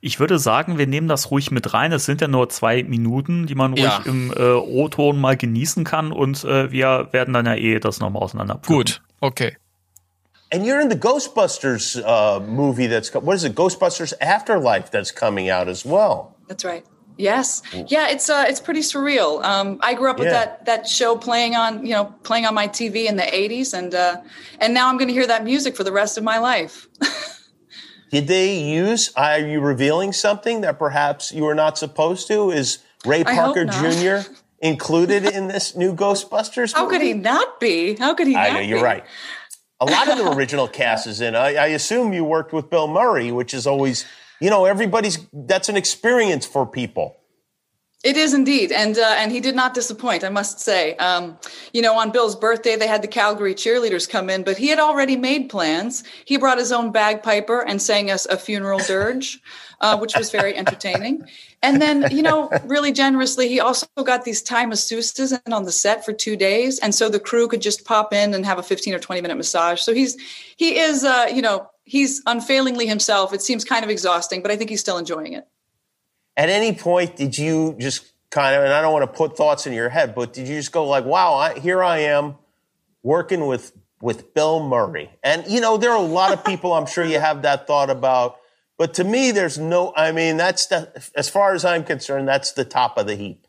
Ich würde sagen, wir nehmen das ruhig mit rein. Es sind ja nur zwei Minuten, die man ruhig ja. im äh, O-Ton mal genießen kann und äh, wir werden dann ja eh das nochmal auseinanderpflücken. Gut, okay. And you're in the Ghostbusters uh, movie that's what is it? Ghostbusters Afterlife that's coming out as well. That's right. Yes, yeah, it's uh, it's pretty surreal. Um, I grew up with yeah. that that show playing on you know playing on my TV in the '80s, and uh, and now I'm going to hear that music for the rest of my life. *laughs* Did they use? Are you revealing something that perhaps you were not supposed to? Is Ray Parker Jr. *laughs* included in this new Ghostbusters? Movie? How could he not be? How could he? I know you're be? right a lot of the original cast is in. I, I, assume you worked with Bill Murray, which is always, you know, everybody's that's an experience for people. It is indeed, and uh, and he did not disappoint. I must say, um, you know, on Bill's birthday, they had the Calgary cheerleaders come in, but he had already made plans. He brought his own bagpiper and sang us a funeral dirge, uh, which was very entertaining. And then, you know, really generously, he also got these Thai masseuses in on the set for two days, and so the crew could just pop in and have a fifteen or twenty minute massage. So he's he is, uh, you know, he's unfailingly himself. It seems kind of exhausting, but I think he's still enjoying it at any point did you just kind of, and I don't want to put thoughts in your head, but did you just go like, wow, I, here I am working with, with Bill Murray. And, you know, there are a lot of *laughs* people I'm sure you have that thought about, but to me, there's no, I mean, that's the, as far as I'm concerned, that's the top of the heap.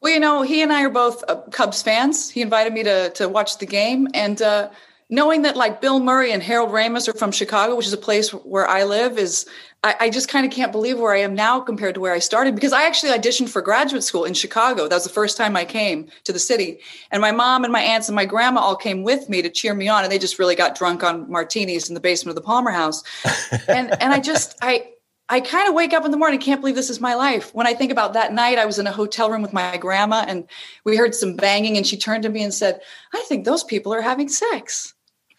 Well, you know, he and I are both uh, Cubs fans. He invited me to, to watch the game and, uh, knowing that like Bill Murray and Harold Ramis are from Chicago, which is a place where I live, is I, I just kind of can't believe where I am now compared to where I started because I actually auditioned for graduate school in Chicago. That was the first time I came to the city. And my mom and my aunts and my grandma all came with me to cheer me on. And they just really got drunk on martinis in the basement of the Palmer house. *laughs* and and I just I I kind of wake up in the morning, can't believe this is my life. When I think about that night, I was in a hotel room with my grandma and we heard some banging, and she turned to me and said, I think those people are having sex.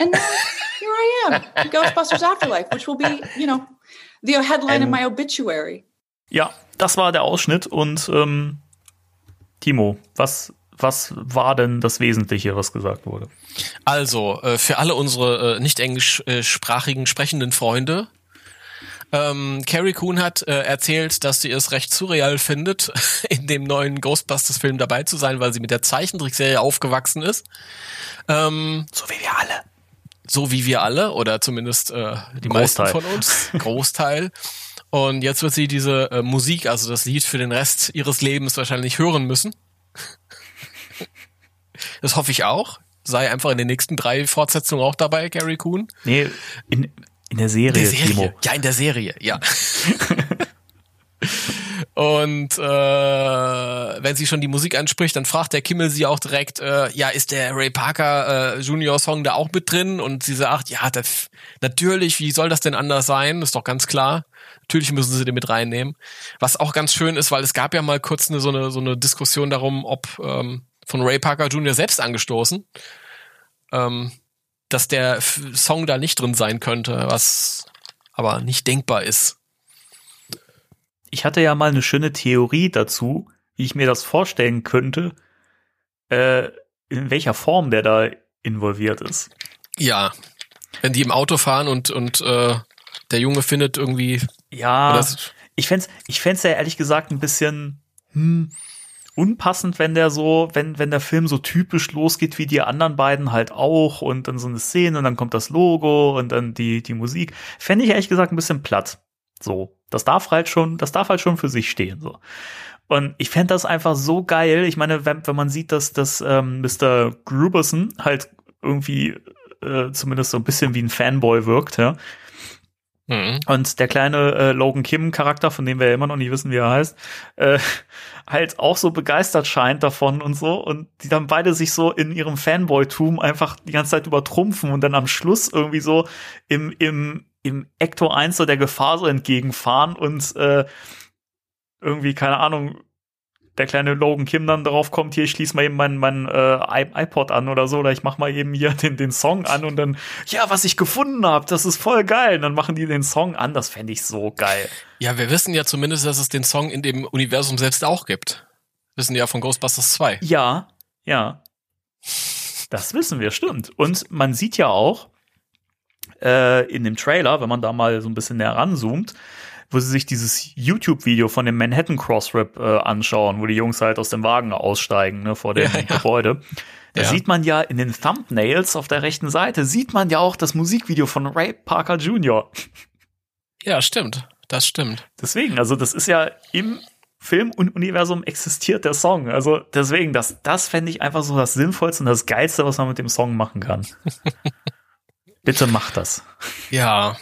And now here I am, Ghostbusters Afterlife, which will be, you know, the headline in my obituary. Ja, das war der Ausschnitt und ähm, Timo, was was war denn das Wesentliche, was gesagt wurde? Also, äh, für alle unsere äh, nicht englischsprachigen sprechenden Freunde, ähm, Carrie Coon hat äh, erzählt, dass sie es recht surreal findet, *laughs* in dem neuen Ghostbusters-Film dabei zu sein, weil sie mit der Zeichentrickserie aufgewachsen ist. Ähm, so wie wir alle. So wie wir alle, oder zumindest äh, die Großteil. meisten von uns. Großteil. Und jetzt wird sie diese äh, Musik, also das Lied für den Rest ihres Lebens wahrscheinlich hören müssen. *laughs* das hoffe ich auch. Sei einfach in den nächsten drei Fortsetzungen auch dabei, Gary Coon. Nee, in, in der Serie, der Serie. Timo. Ja, in der Serie, ja. *laughs* Und äh, wenn sie schon die Musik anspricht, dann fragt der Kimmel sie auch direkt, äh, ja, ist der Ray Parker äh, Junior Song da auch mit drin? Und sie sagt, ja, das, natürlich, wie soll das denn anders sein? ist doch ganz klar. Natürlich müssen sie den mit reinnehmen. Was auch ganz schön ist, weil es gab ja mal kurz eine, so, eine, so eine Diskussion darum, ob ähm, von Ray Parker Jr. selbst angestoßen. Ähm, dass der Song da nicht drin sein könnte, was aber nicht denkbar ist. Ich hatte ja mal eine schöne Theorie dazu, wie ich mir das vorstellen könnte, äh, in welcher Form der da involviert ist. Ja, wenn die im Auto fahren und, und äh, der Junge findet irgendwie. Ja, ich fände ich fänd's ja ehrlich gesagt ein bisschen, hm, unpassend, wenn der so, wenn, wenn der Film so typisch losgeht wie die anderen beiden halt auch und dann so eine Szene und dann kommt das Logo und dann die, die Musik. Fände ich ehrlich gesagt ein bisschen platt. So. Das darf halt schon, das darf halt schon für sich stehen, so. Und ich fände das einfach so geil. Ich meine, wenn, wenn man sieht, dass, dass ähm, Mr. Gruberson halt irgendwie äh, zumindest so ein bisschen wie ein Fanboy wirkt, ja. Mhm. Und der kleine äh, Logan Kim-Charakter, von dem wir ja immer noch nicht wissen, wie er heißt, äh, *laughs* halt auch so begeistert scheint davon und so und die dann beide sich so in ihrem Fanboy-Tum einfach die ganze Zeit übertrumpfen und dann am Schluss irgendwie so im, im, im Ecto 1 so der Gefahr so entgegenfahren und äh, irgendwie, keine Ahnung, der kleine Logan Kim dann darauf kommt, hier, ich schließe mal eben meinen mein, äh, iPod an oder so, oder ich mach mal eben hier *laughs* den, den Song an und dann, ja, was ich gefunden habe, das ist voll geil. Und dann machen die den Song an, das fände ich so geil. Ja, wir wissen ja zumindest, dass es den Song in dem Universum selbst auch gibt. Wissen ja von Ghostbusters 2. Ja, ja. Das wissen wir, stimmt. Und man sieht ja auch äh, in dem Trailer, wenn man da mal so ein bisschen näher ranzoomt, wo sie sich dieses YouTube-Video von dem Manhattan Crossrip äh, anschauen, wo die Jungs halt aus dem Wagen aussteigen, ne, vor dem ja, ja. Gebäude. Da ja. sieht man ja in den Thumbnails auf der rechten Seite, sieht man ja auch das Musikvideo von Ray Parker Jr. Ja, stimmt. Das stimmt. Deswegen, also das ist ja im Filmuniversum existiert der Song. Also deswegen, das, das fände ich einfach so das Sinnvollste und das Geilste, was man mit dem Song machen kann. *laughs* Bitte mach das. Ja,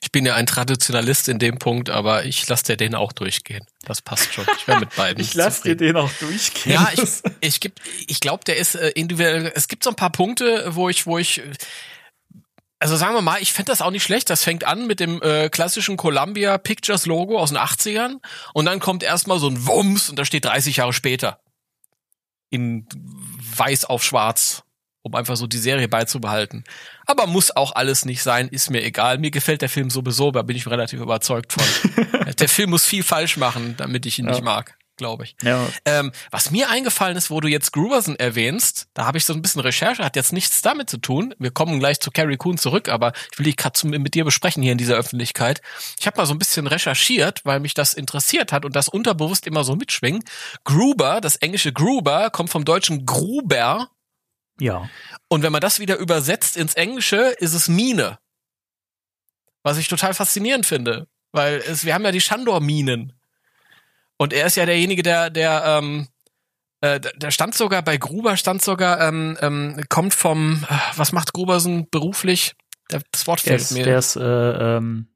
ich bin ja ein Traditionalist in dem Punkt, aber ich lasse dir den auch durchgehen. Das passt schon. Ich wäre mit beiden. *laughs* ich lasse dir den auch durchgehen. Ja, ich, ich, geb, ich glaube, der ist äh, individuell. Es gibt so ein paar Punkte, wo ich, wo ich also sagen wir mal, ich fände das auch nicht schlecht. Das fängt an mit dem äh, klassischen Columbia Pictures Logo aus den 80ern und dann kommt erstmal so ein Wumms und da steht 30 Jahre später. In weiß auf schwarz um einfach so die Serie beizubehalten. Aber muss auch alles nicht sein, ist mir egal. Mir gefällt der Film sowieso, da bin ich relativ überzeugt von. *laughs* der Film muss viel falsch machen, damit ich ihn ja. nicht mag, glaube ich. Ja. Ähm, was mir eingefallen ist, wo du jetzt Gruberson erwähnst, da habe ich so ein bisschen Recherche, hat jetzt nichts damit zu tun. Wir kommen gleich zu Carrie Coon zurück, aber ich will die gerade mit dir besprechen hier in dieser Öffentlichkeit. Ich habe mal so ein bisschen recherchiert, weil mich das interessiert hat und das unterbewusst immer so mitschwingt. Gruber, das englische Gruber, kommt vom deutschen Gruber ja. Und wenn man das wieder übersetzt ins Englische, ist es Mine. Was ich total faszinierend finde. Weil es, wir haben ja die Shandor-Minen. Und er ist ja derjenige, der, der, ähm, Äh, da da stand sogar bei Gruber stand sogar ähm, ähm, kommt vom äh, was macht Grubersen beruflich? Der- Das Wort Der fehlt ist, mir. der ist äh, ähm,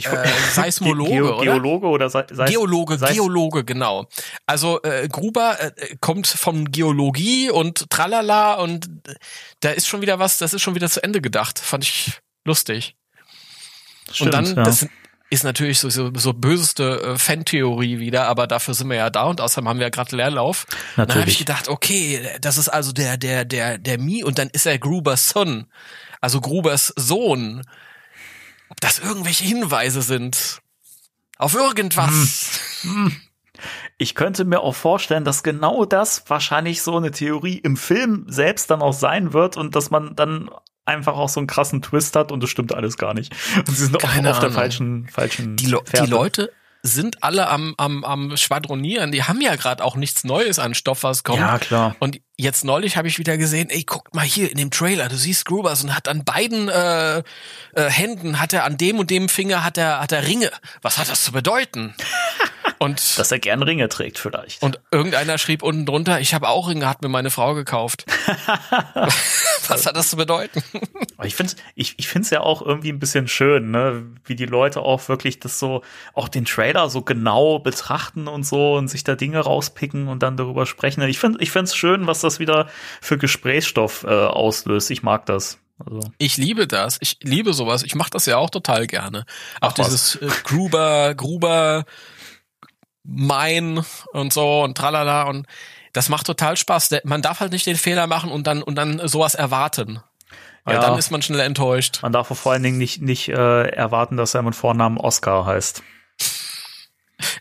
ich, äh, Seismologe, Ge oder? Geologe oder sei, sei, Geologe, sei, Geologe, genau. Also äh, Gruber äh, kommt von Geologie und tralala und äh, da ist schon wieder was, das ist schon wieder zu Ende gedacht. Fand ich lustig. Stimmt, und dann, ja. das ist natürlich so, so, so böseste äh, Fan-Theorie wieder, aber dafür sind wir ja da und außerdem haben wir ja gerade Leerlauf. Dann habe ich Natürlich. gedacht, okay, das ist also der, der, der, der Mi und dann ist er Grubers Son, also Grubers Sohn. Ob das irgendwelche Hinweise sind auf irgendwas. Ich könnte mir auch vorstellen, dass genau das wahrscheinlich so eine Theorie im Film selbst dann auch sein wird und dass man dann einfach auch so einen krassen Twist hat und das stimmt alles gar nicht. Und sie sind auf, Keine auf der Ahnung. falschen, falschen die, Le Fährte. die Leute sind alle am, am, am Schwadronieren. Die haben ja gerade auch nichts Neues an Stoff, was kommt. Ja, klar. Und jetzt neulich habe ich wieder gesehen, ey, guckt mal hier in dem Trailer, du siehst Grubers und hat an beiden äh, äh, Händen, hat er an dem und dem Finger hat er, hat er Ringe. Was hat das zu bedeuten? *laughs* Und, Dass er gern Ringe trägt vielleicht. und irgendeiner schrieb unten drunter, ich habe auch Ringe, hat mir meine Frau gekauft. *laughs* Was hat das zu bedeuten? Ich finde ich, ich find's ja auch irgendwie ein bisschen schön, ne? wie die Leute auch wirklich das so, auch den Trailer so genau betrachten und so und sich da Dinge rauspicken und dann darüber sprechen. Ich finde ich find's schön, was das wieder für Gesprächsstoff äh, auslöst. Ich mag das. Also, Ich liebe das. Ich liebe sowas. Ich mache das ja auch total gerne. Auch Ach dieses äh, Gruber, Gruber, Mein und so und tralala und das macht total Spaß. Man darf halt nicht den Fehler machen und dann und dann sowas erwarten. Weil Ja. dann ist man schnell enttäuscht. man darf vor allen Dingen nicht, nicht äh, erwarten, dass er mit Vornamen Oscar heißt. *laughs*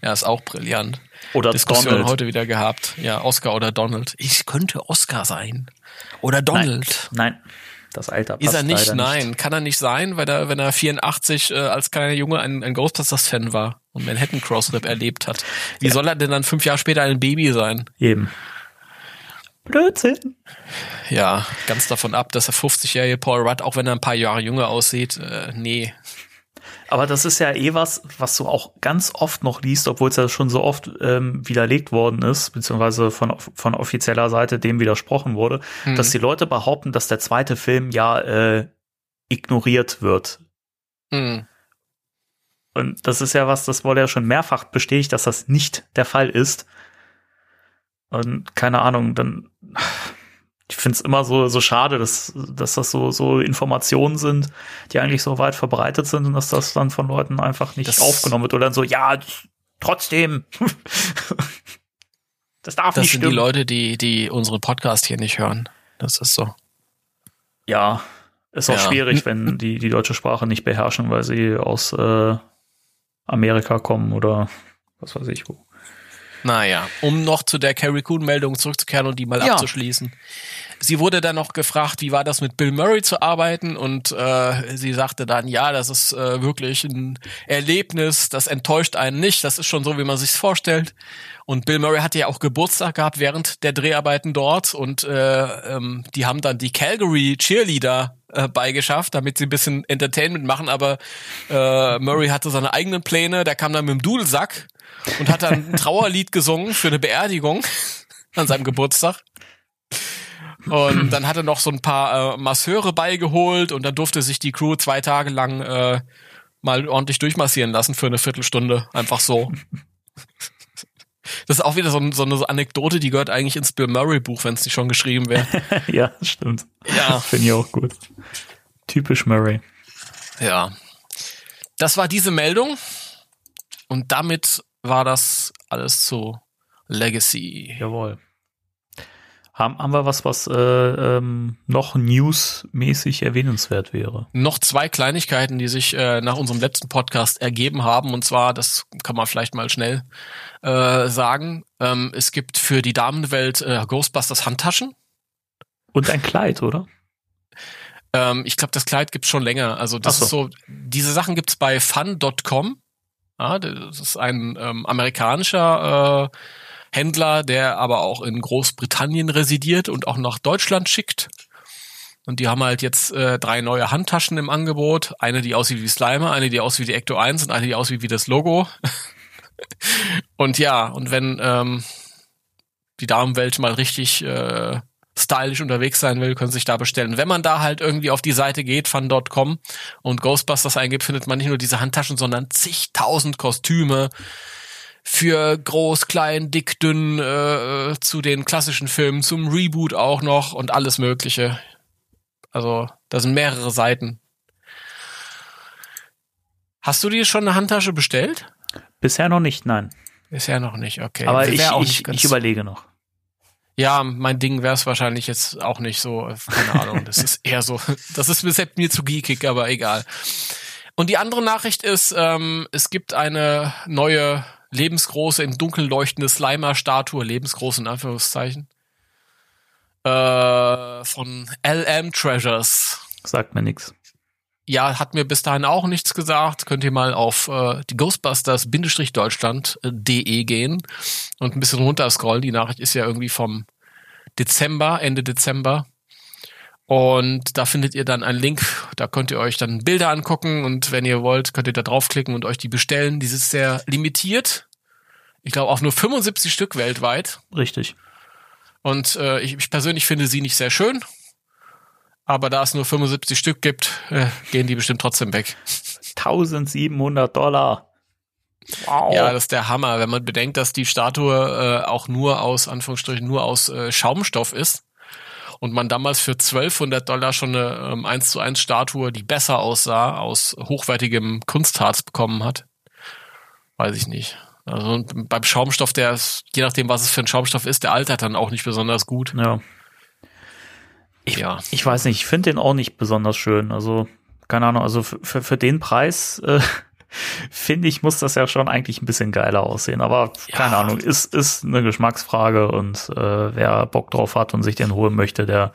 Ja, ist auch brillant. Oder Diskussion Donald. heute wieder gehabt. Ja, Oscar oder Donald. Ich könnte Oscar sein. Oder Donald. Nein, das Alter passt Ist er nicht? Nein, kann er nicht sein, weil er, wenn er 84 äh, als kleiner Junge ein, ein Ghostbusters-Fan war und Manhattan Crossrip erlebt hat. Wie soll er denn dann fünf Jahre später ein Baby sein? Eben. Blödsinn. Ja, ganz davon ab, dass er 50-jährige Paul Rudd, auch wenn er ein paar Jahre jünger aussieht, äh, nee. Aber das ist ja eh was, was du auch ganz oft noch liest, obwohl es ja schon so oft ähm, widerlegt worden ist, beziehungsweise von, von offizieller Seite dem widersprochen wurde, Mhm. dass die Leute behaupten, dass der zweite Film ja äh, ignoriert wird. Hm. Und das ist ja was, das wurde ja schon mehrfach bestätigt, dass das nicht der Fall ist. Und keine Ahnung, dann ich finde es immer so so schade, dass dass das so so Informationen sind, die eigentlich so weit verbreitet sind und dass das dann von Leuten einfach nicht Das- aufgenommen wird oder dann so ja trotzdem *laughs* das darf Das nicht sind stimmen. die Leute, die, die unseren Podcast hier nicht hören. Das ist so. ja, ist auch Ja. schwierig, wenn die die deutsche Sprache nicht beherrschen, weil sie aus äh, Amerika kommen oder was weiß ich wo. Naja, um noch zu der Carrie Coon-Meldung zurückzukehren und die mal Ja. abzuschließen. Sie wurde dann noch gefragt, wie war das mit Bill Murray zu arbeiten und äh, sie sagte dann, ja, das ist äh, wirklich ein Erlebnis, das enttäuscht einen nicht, das ist schon so, wie man sich's vorstellt. Und Bill Murray hatte ja auch Geburtstag gehabt während der Dreharbeiten dort und äh, ähm, die haben dann die Calgary Cheerleader äh, beigeschafft, damit sie ein bisschen Entertainment machen, aber äh, Murray hatte seine eigenen Pläne, der kam dann mit dem Dudelsack und hat dann ein *laughs* Trauerlied gesungen für eine Beerdigung an seinem Geburtstag. Und *clears throat* dann hat er noch so ein paar äh, Masseure beigeholt und dann durfte sich die Crew zwei Tage lang äh, mal ordentlich durchmassieren lassen für eine Viertelstunde. Einfach so. *laughs* Das ist auch wieder so, so eine Anekdote, die gehört eigentlich ins Bill Murray Buch, wenn es nicht schon geschrieben wäre. *laughs* ja, stimmt. Ja. Finde ich auch gut. Typisch Murray. Ja. Das war diese Meldung. Und damit war das alles zu Legacy. Jawohl. Haben, haben wir was, was äh, ähm, noch newsmäßig erwähnenswert wäre? Noch zwei Kleinigkeiten, die sich äh, nach unserem letzten Podcast ergeben haben. Und zwar, das kann man vielleicht mal schnell äh, sagen, ähm, es gibt für die Damenwelt äh, Ghostbusters Handtaschen. Und ein Kleid, oder? Ähm, ich glaube, das Kleid gibt's schon länger. Also das Ach ist so, diese Sachen gibt's bei fun.com. Ja, das ist ein ähm, amerikanischer äh, Händler, der aber auch in Großbritannien residiert und auch nach Deutschland schickt. Und die haben halt jetzt äh, drei neue Handtaschen im Angebot. Eine, die aussieht wie Slimer, eine, die aussieht wie Ecto 1 und eine, die aussieht wie das Logo. *laughs* und ja, und wenn ähm, die Damenwelt mal richtig äh, stylisch unterwegs sein will, können sich da bestellen. Wenn man da halt irgendwie auf die Seite geht, fun.com und Ghostbusters eingibt, findet man nicht nur diese Handtaschen, sondern zigtausend Kostüme für groß, klein, dick, dünn, äh, zu den klassischen Filmen, zum Reboot auch noch und alles Mögliche. Also, da sind mehrere Seiten. Hast du dir schon eine Handtasche bestellt? Bisher noch nicht, nein. Bisher noch nicht, okay. Aber ich, ich, ich überlege noch. Ja, mein Ding wäre es wahrscheinlich jetzt auch nicht so, äh, keine Ahnung. Das ist eher so, das ist mir zu geekig, aber egal. Und die andere Nachricht ist, ähm, es gibt eine neue lebensgroße, im Dunkeln leuchtende Slimer-Statue, lebensgroß in Anführungszeichen, äh, von LM Treasures. Sagt mir nichts. Ja, hat mir bis dahin auch nichts gesagt. Könnt ihr mal auf äh, die Ghostbusters-Deutschland.de gehen und ein bisschen runterscrollen. Die Nachricht ist ja irgendwie vom Dezember, Ende Dezember. Und da findet ihr dann einen Link, da könnt ihr euch dann Bilder angucken und wenn ihr wollt, könnt ihr da draufklicken und euch die bestellen. Die ist sehr limitiert. Ich glaube auch nur 75 Stück weltweit. Richtig. Und äh, ich, ich persönlich finde sie nicht sehr schön. Aber da es nur 75 Stück gibt, äh, gehen die bestimmt trotzdem weg. 1700 Dollar. Wow. Ja, das ist der Hammer, wenn man bedenkt, dass die Statue äh, auch nur aus, Anführungsstrichen, nur aus äh, Schaumstoff ist. Und man damals für 1200 Dollar schon eine ähm, 1 zu 1 Statue, die besser aussah, aus hochwertigem Kunstharz bekommen hat. Weiß ich nicht. Also beim Schaumstoff, der ist, je nachdem, was es für ein Schaumstoff ist, der altert dann auch nicht besonders gut. Ja. Ich, Ja. ich weiß nicht, ich finde den auch nicht besonders schön. Also, keine Ahnung, also für, für, den Preis, äh, finde ich, muss das ja schon eigentlich ein bisschen geiler aussehen. Aber keine Ja. Ahnung, ist, ist eine Geschmacksfrage und äh, wer Bock drauf hat und sich den holen möchte, der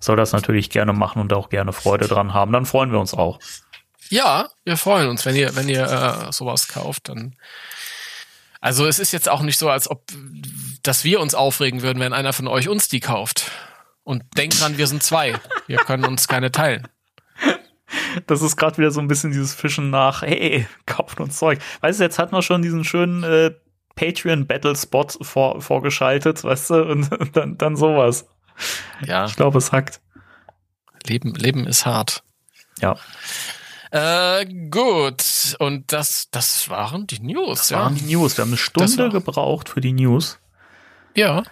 soll das natürlich gerne machen und auch gerne Freude dran haben. Dann freuen wir uns auch. Ja, wir freuen uns, wenn ihr, wenn ihr äh, sowas kauft, dann. Also es ist jetzt auch nicht so, als ob, dass wir uns aufregen würden, wenn einer von euch uns die kauft. Und denkt dran, wir sind zwei. Wir können uns keine teilen. Das ist gerade wieder so ein bisschen dieses Fischen nach, hey, kauft uns Zeug. Weißt du, jetzt hat man schon diesen schönen äh, Patreon-Battle-Spot vor, vorgeschaltet, weißt du, und, und *laughs* dann, dann sowas. Ja, Ich glaube, es hackt. Leben, Leben ist hart. Ja. Äh, gut. Und das, das waren die News, Das ja. waren die News. Wir haben eine Stunde gebraucht für die News. Ja.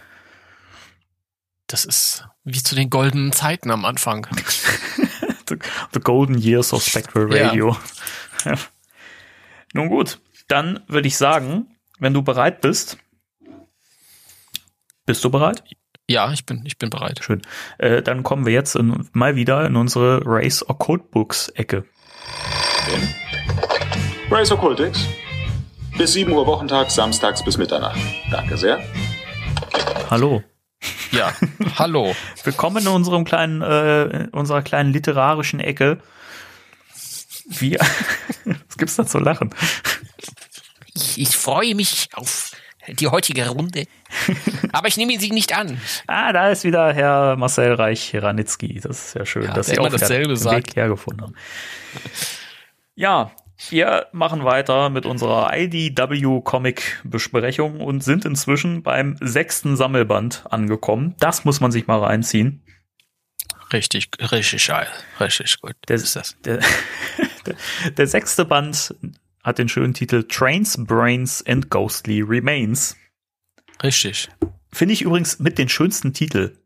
Das ist wie zu den goldenen Zeiten am Anfang. *laughs* The, the Golden Years of Spectral. Radio. Ja. Nun gut, dann würde ich sagen, wenn du bereit bist, bist du bereit? Ja, ich bin, ich bin bereit. Schön. Äh, dann kommen wir jetzt in, mal wieder in unsere Race or Codebooks Ecke. Race Occultix. Bis 7 Uhr Wochentag, samstags bis Mitternacht. Danke sehr. Hallo. Ja, hallo. Willkommen in unserem kleinen, äh, unserer kleinen literarischen Ecke. Wie, *laughs* was gibt's da zu lachen? Ich, ich freue mich auf die heutige Runde. Aber ich nehme sie nicht an. Ah, da ist wieder Herr Marcel Reich-Ranitzky. Das ist ja schön, Ja, dass Sie auch dasselbe den sagt. Weg hergefunden haben. Ja, wir machen weiter mit unserer IDW-Comic-Besprechung und sind inzwischen beim sechsten Sammelband angekommen. Das muss man sich mal reinziehen. Richtig, richtig geil. Richtig gut. Der, ist das. Der, der, *laughs* der sechste Band hat den schönen Titel Trains, Brains and Ghostly Remains. Richtig. Finde ich übrigens mit den schönsten Titel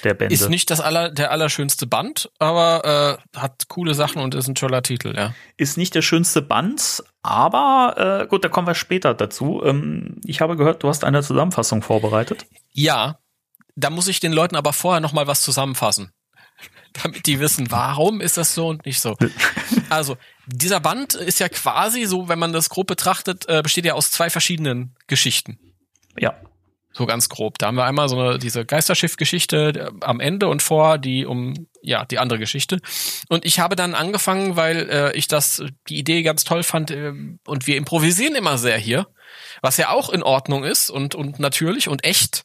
der Bände. Ist nicht das aller, der allerschönste Band, aber äh, hat coole Sachen und ist ein toller Titel, ja. ist nicht der schönste Band, aber äh, gut, da kommen wir später dazu. Ähm, ich habe gehört, du hast eine Zusammenfassung vorbereitet. Ja, da muss ich den Leuten aber vorher noch mal was zusammenfassen. *laughs* Damit die wissen, warum ist das so und nicht so. *laughs* Also, dieser Band ist ja quasi so, wenn man das grob betrachtet, äh, besteht ja aus zwei verschiedenen Geschichten. Ja, So ganz grob. Da haben wir einmal so eine, diese Geisterschiff-Geschichte äh, am Ende und vor die um, ja, die andere Geschichte. Und ich habe dann angefangen, weil äh, ich das, die Idee ganz toll fand, äh, und wir improvisieren immer sehr hier, was ja auch in Ordnung ist und, und natürlich und echt.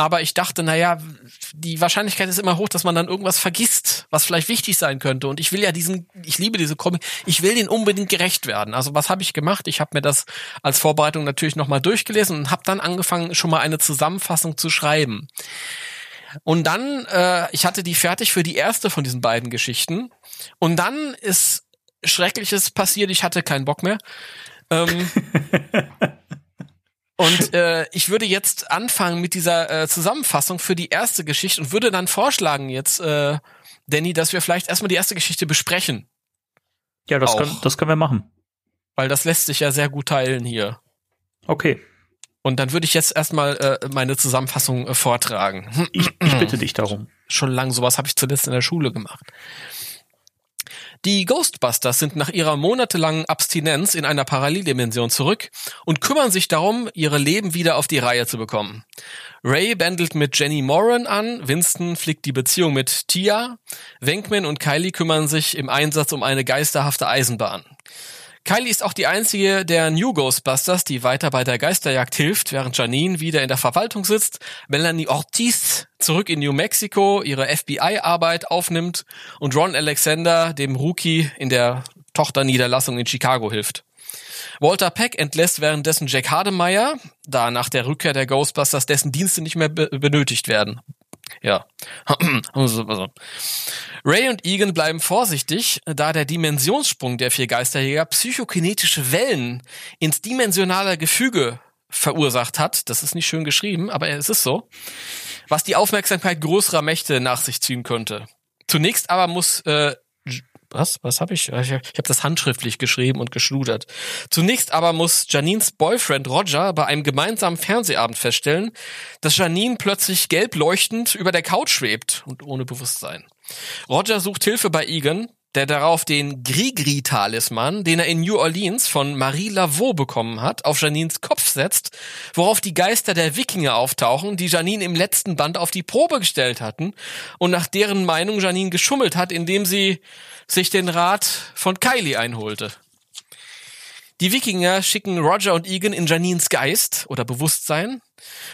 Aber ich dachte, naja, die Wahrscheinlichkeit ist immer hoch, dass man dann irgendwas vergisst, was vielleicht wichtig sein könnte. Und ich will ja diesen, ich liebe diese Comic, ich will den unbedingt gerecht werden. Also was habe ich gemacht? Ich habe mir das als Vorbereitung natürlich nochmal durchgelesen und habe dann angefangen, schon mal eine Zusammenfassung zu schreiben. Und dann, äh, ich hatte die fertig für die erste von diesen beiden Geschichten. Und dann ist Schreckliches passiert, ich hatte keinen Bock mehr. Ähm, *laughs* und äh, ich würde jetzt anfangen mit dieser äh, Zusammenfassung für die erste Geschichte und würde dann vorschlagen jetzt, äh, Danny, dass wir vielleicht erstmal die erste Geschichte besprechen. Ja, das, Auch. können, das können wir machen. Weil das lässt sich ja sehr gut teilen hier. Okay. Und dann würde ich jetzt erstmal äh, meine Zusammenfassung äh, vortragen. Ich, ich bitte dich darum. Schon lang, sowas habe ich zuletzt in der Schule gemacht. Die Ghostbusters sind nach ihrer monatelangen Abstinenz in einer Paralleldimension zurück und kümmern sich darum, ihre Leben wieder auf die Reihe zu bekommen. Ray bändelt mit Jenny Moran an, Winston fliegt die Beziehung mit Tia, Wenkman und Kylie kümmern sich im Einsatz um eine geisterhafte Eisenbahn. Kylie ist auch die einzige der New Ghostbusters, die weiter bei der Geisterjagd hilft, während Janine wieder in der Verwaltung sitzt, Melanie Ortiz zurück in New Mexico ihre FBI-Arbeit aufnimmt und Ron Alexander, dem Rookie, in der Tochterniederlassung in Chicago hilft. Walter Peck entlässt währenddessen Jack Hardemeyer, da nach der Rückkehr der Ghostbusters dessen Dienste nicht mehr be benötigt werden. Ja. *clears throat* Ray und Egan bleiben vorsichtig, da der Dimensionssprung der vier Geisterjäger psychokinetische Wellen ins dimensionale Gefüge verursacht hat. Das ist nicht schön geschrieben, aber es ist so. Was die Aufmerksamkeit größerer Mächte nach sich ziehen könnte. Zunächst aber muss äh, was? Was habe ich? Ich habe hab das handschriftlich geschrieben und geschludert. Zunächst aber muss Janines Boyfriend Roger bei einem gemeinsamen Fernsehabend feststellen, dass Janine plötzlich gelb leuchtend über der Couch schwebt und ohne Bewusstsein. Roger sucht Hilfe bei Egan, der darauf den Grigri-Talisman, den er in New Orleans von Marie Laveau bekommen hat, auf Janines Kopf setzt, worauf die Geister der Wikinger auftauchen, die Janine im letzten Band auf die Probe gestellt hatten und nach deren Meinung Janine geschummelt hat, indem sie sich den Rat von Kylie einholte. Die Wikinger schicken Roger und Egan in Janines Geist oder Bewusstsein,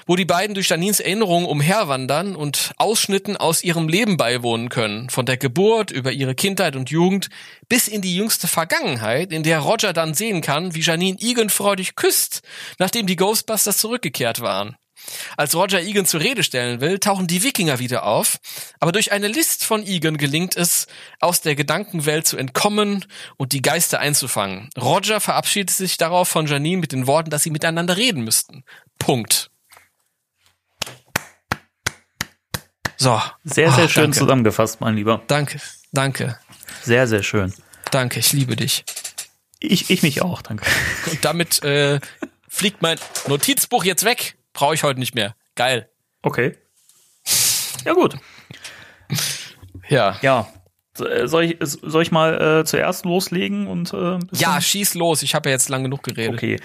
wo die beiden durch Janines Erinnerungen umherwandern und Ausschnitten aus ihrem Leben beiwohnen können, von der Geburt über ihre Kindheit und Jugend bis in die jüngste Vergangenheit, in der Roger dann sehen kann, wie Janine Egan freudig küsst, nachdem die Ghostbusters zurückgekehrt waren. Als Roger Egan zur Rede stellen will, tauchen die Wikinger wieder auf, aber durch eine List von Egan gelingt es, aus der Gedankenwelt zu entkommen und die Geister einzufangen. Roger verabschiedet sich darauf von Janine mit den Worten, dass sie miteinander reden müssten. Punkt. So. Sehr, sehr Ah, schön danke. zusammengefasst, mein Lieber. Danke, danke, Sehr, sehr schön. danke, ich liebe dich. Ich, ich mich auch, danke. Und damit äh, fliegt mein Notizbuch jetzt weg. Brauche ich heute nicht mehr. Geil. Okay. Ja, gut. Ja. Ja. Äh, Soll ich, soll ich mal äh, zuerst loslegen und äh, Ja, schieß los. Ich habe ja jetzt lang genug geredet. Okay.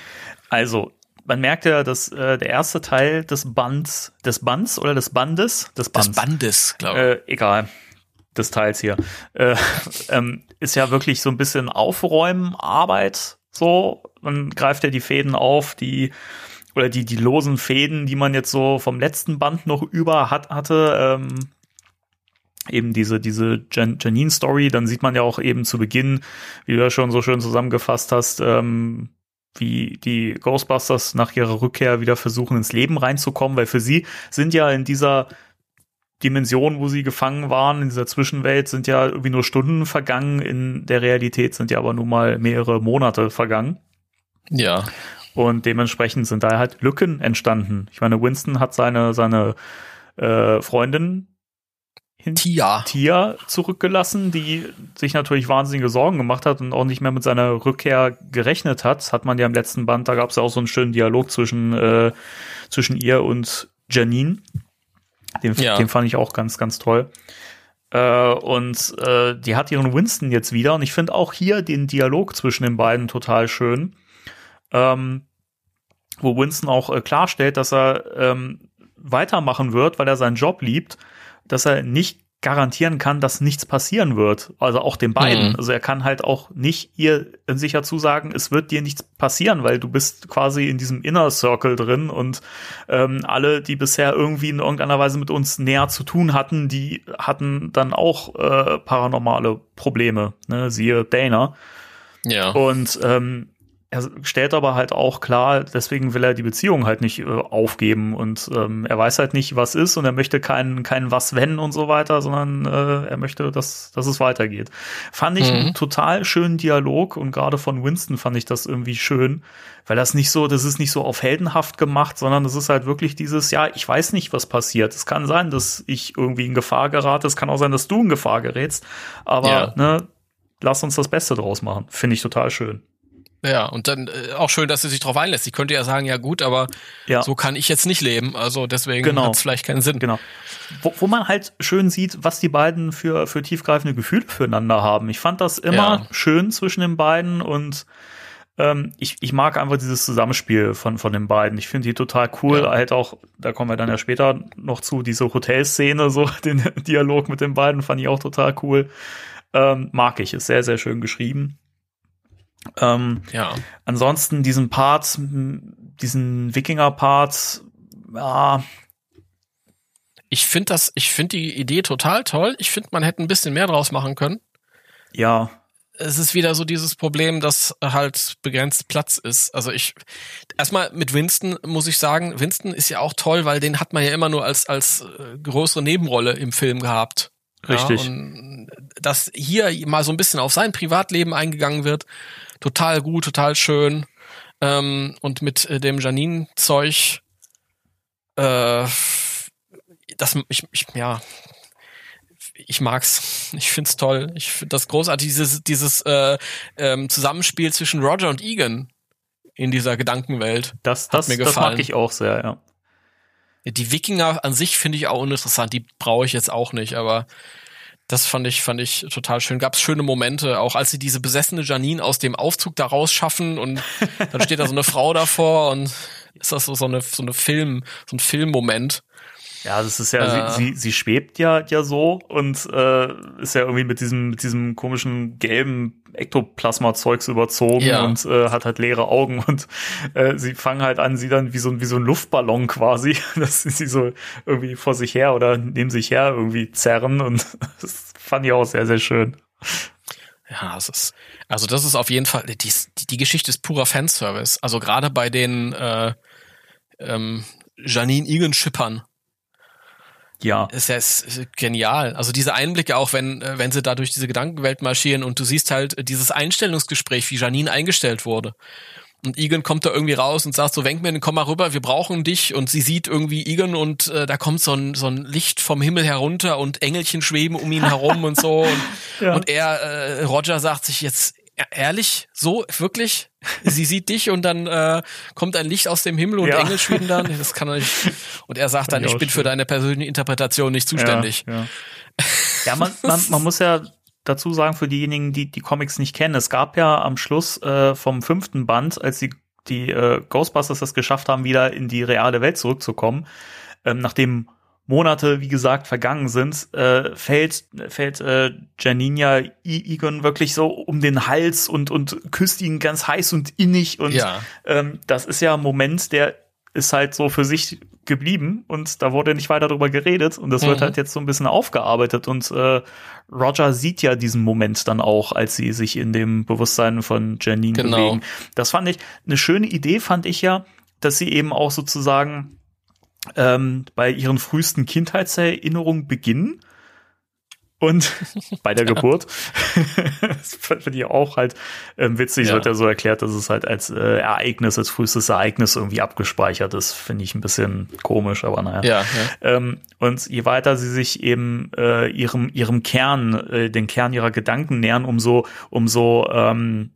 Also, man merkt ja, dass äh, der erste Teil des Bands, des Bands oder des Bandes, des Bands, Des Bandes, glaube ich. äh, egal, des Teils hier, äh, *laughs* ähm, ist ja wirklich so ein bisschen Aufräumen, Arbeit, so. Man greift ja die Fäden auf, die oder die, die losen Fäden, die man jetzt so vom letzten Band noch über hat, hatte, ähm, eben diese, diese Jan Janine-Story, dann sieht man ja auch eben zu Beginn, wie du ja schon so schön zusammengefasst hast, ähm, wie die Ghostbusters nach ihrer Rückkehr wieder versuchen, ins Leben reinzukommen, weil für sie sind ja in dieser Dimension, wo sie gefangen waren, in dieser Zwischenwelt, sind ja irgendwie nur Stunden vergangen, in der Realität sind ja aber nun mal mehrere Monate vergangen. Ja. Und dementsprechend sind da halt Lücken entstanden. Ich meine, Winston hat seine, seine äh, Freundin hin Tia. Tia zurückgelassen, die sich natürlich wahnsinnige Sorgen gemacht hat und auch nicht mehr mit seiner Rückkehr gerechnet hat. Hat man ja im letzten Band, da gab es ja auch so einen schönen Dialog zwischen, äh, zwischen ihr und Janine. Den, Ja. den fand ich auch ganz, ganz toll. Äh, und äh, die hat ihren Winston jetzt wieder und ich finde auch hier den Dialog zwischen den beiden total schön. Ähm, wo Winston auch äh, klarstellt, dass er ähm, weitermachen wird, weil er seinen Job liebt, dass er nicht garantieren kann, dass nichts passieren wird. Also auch den beiden. Mhm. Also er kann halt auch nicht ihr sicher zusagen, es wird dir nichts passieren, weil du bist quasi in diesem Inner Circle drin und ähm, alle, die bisher irgendwie in irgendeiner Weise mit uns näher zu tun hatten, die hatten dann auch äh, paranormale Probleme. Ne? Siehe Dana. Ja. Und ähm, er stellt aber halt auch klar, deswegen will er die Beziehung halt nicht äh, aufgeben und ähm, er weiß halt nicht, was ist und er möchte keinen kein was wenn und so weiter, sondern äh, er möchte, dass, dass es weitergeht. Fand ich Mhm. einen total schönen Dialog und gerade von Winston fand ich das irgendwie schön, weil das nicht so, das ist nicht so auf heldenhaft gemacht, sondern das ist halt wirklich dieses, ja, ich weiß nicht, was passiert. Es kann sein, dass ich irgendwie in Gefahr gerate, es kann auch sein, dass du in Gefahr gerätst, aber Ja. ne, lass uns das Beste draus machen. Finde ich total schön. Ja, und dann äh, auch schön, dass sie sich darauf einlässt. Sie könnte ja sagen, ja gut, aber Ja. so kann ich jetzt nicht leben. Also deswegen Genau. hat es vielleicht keinen Sinn. Genau. Wo, wo man halt schön sieht, was die beiden für, für tiefgreifende Gefühle füreinander haben. Ich fand das immer Ja. schön zwischen den beiden und ähm, ich, ich mag einfach dieses Zusammenspiel von, von den beiden. Ich finde die total cool. Ja. Halt auch, da kommen wir dann ja später noch zu, diese Hotelszene, so *laughs* den Dialog mit den beiden fand ich auch total cool. Ähm, mag ich, ist sehr, sehr schön geschrieben. Ähm, Ja. ansonsten diesen Part, diesen Wikinger-Part, ja, Ich finde das, ich finde die Idee total toll. Ich finde, man hätte ein bisschen mehr draus machen können. ja, es ist wieder so dieses Problem, dass halt begrenzt Platz ist. Also ich erstmal mit Winston muss ich sagen, Winston ist ja auch toll, weil den hat man ja immer nur als als äh, größere Nebenrolle im Film gehabt. Richtig. Ja, und dass hier mal so ein bisschen auf sein Privatleben eingegangen wird, total gut, total schön. Ähm, und mit äh, dem Janine-Zeug, äh, das ich, ich ja ich mag's. Ich find's toll. Ich find das großartig, dieses, dieses äh, ähm, Zusammenspiel zwischen Roger und Egan in dieser Gedankenwelt. Das, das, mir das gefallen. mag ich auch sehr, ja. Die Wikinger an sich finde ich auch uninteressant. Die brauche ich jetzt auch nicht, aber das fand ich, fand ich total schön. Gab's schöne Momente, auch als sie diese besessene Janine aus dem Aufzug da rausschaffen und dann steht da so eine Frau davor und ist das so, so eine, so eine Film, so ein Filmmoment. Ja, das ist ja, Äh. sie, sie, sie schwebt ja, ja so und äh, ist ja irgendwie mit diesem, mit diesem komischen gelben Ektoplasma-Zeugs überzogen Ja. und äh, hat halt leere Augen und äh, sie fangen halt an, sie dann wie so, ein- wie so ein Luftballon quasi, *laughs* dass sie so irgendwie vor sich her oder neben sich her irgendwie zerren und *laughs* das fand ich auch sehr, sehr schön. Ja, es ist, also das ist auf jeden Fall, die, die, die Geschichte ist purer Fanservice. Also gerade bei den äh, ähm, Janine Egan Schippern Ja, ist ja ist, ist genial. Also diese Einblicke auch, wenn äh, wenn sie da durch diese Gedankenwelt marschieren und du siehst halt äh, dieses Einstellungsgespräch, wie Janine eingestellt wurde. Und Egan kommt da irgendwie raus und sagt so, Wenkman, komm mal rüber, wir brauchen dich. Und sie sieht irgendwie Egan und äh, da kommt so ein, so ein Licht vom Himmel herunter und Engelchen schweben um ihn herum und so. Und, *laughs* Ja. und er, äh, Roger sagt sich jetzt, ehrlich, so, wirklich? Sie sieht dich und dann äh, kommt ein Licht aus dem Himmel und Ja. Engel schweben dann. *laughs* Das kann doch nicht. Und er sagt dann, ich bin für deine persönliche Interpretation nicht zuständig. Ja, ja. *laughs* ja man, man, man muss ja dazu sagen, für diejenigen, die die Comics nicht kennen, es gab ja am Schluss äh, vom fünften Band, als die, die äh, Ghostbusters es geschafft haben, wieder in die reale Welt zurückzukommen, ähm, nachdem Monate, wie gesagt, vergangen sind, äh, fällt, fällt äh, Janine ja I- Egon wirklich so um den Hals und, und küsst ihn ganz heiß und innig und Ja. ähm, das ist ja ein Moment, der ist halt so für sich geblieben und da wurde nicht weiter drüber geredet und das wird Mhm. halt jetzt so ein bisschen aufgearbeitet und äh, Roger sieht ja diesen Moment dann auch, als sie sich in dem Bewusstsein von Janine Genau. bewegen. Das fand ich eine schöne Idee, fand ich ja, dass sie eben auch sozusagen ähm, bei ihren frühesten Kindheitserinnerungen beginnen und *laughs* bei der Geburt. *laughs* das finde ich auch halt ähm, witzig. Es Ja. wird ja so erklärt, dass es halt als äh, Ereignis, als frühestes Ereignis irgendwie abgespeichert ist. Finde ich ein bisschen komisch, aber naja. Ja, ja. Ähm, und je weiter sie sich eben äh, ihrem ihrem Kern, äh, den Kern ihrer Gedanken nähern, umso umso ähm,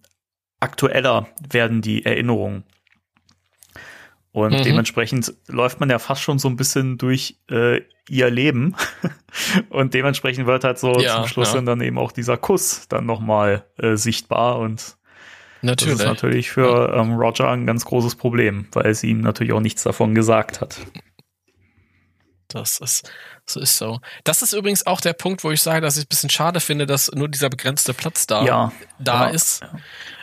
aktueller werden die Erinnerungen. Und Mhm. dementsprechend läuft man ja fast schon so ein bisschen durch äh, ihr Leben. *laughs* und dementsprechend wird halt so Ja, zum Schluss ja. dann eben auch dieser Kuss dann nochmal äh, sichtbar. Und das Natürlich. ist natürlich für ähm, Roger ein ganz großes Problem, weil sie ihm natürlich auch nichts davon gesagt hat. Das ist, so ist so. Das ist übrigens auch der Punkt, wo ich sage, dass ich ein bisschen schade finde, dass nur dieser begrenzte Platz da, Ja, da ja, ist.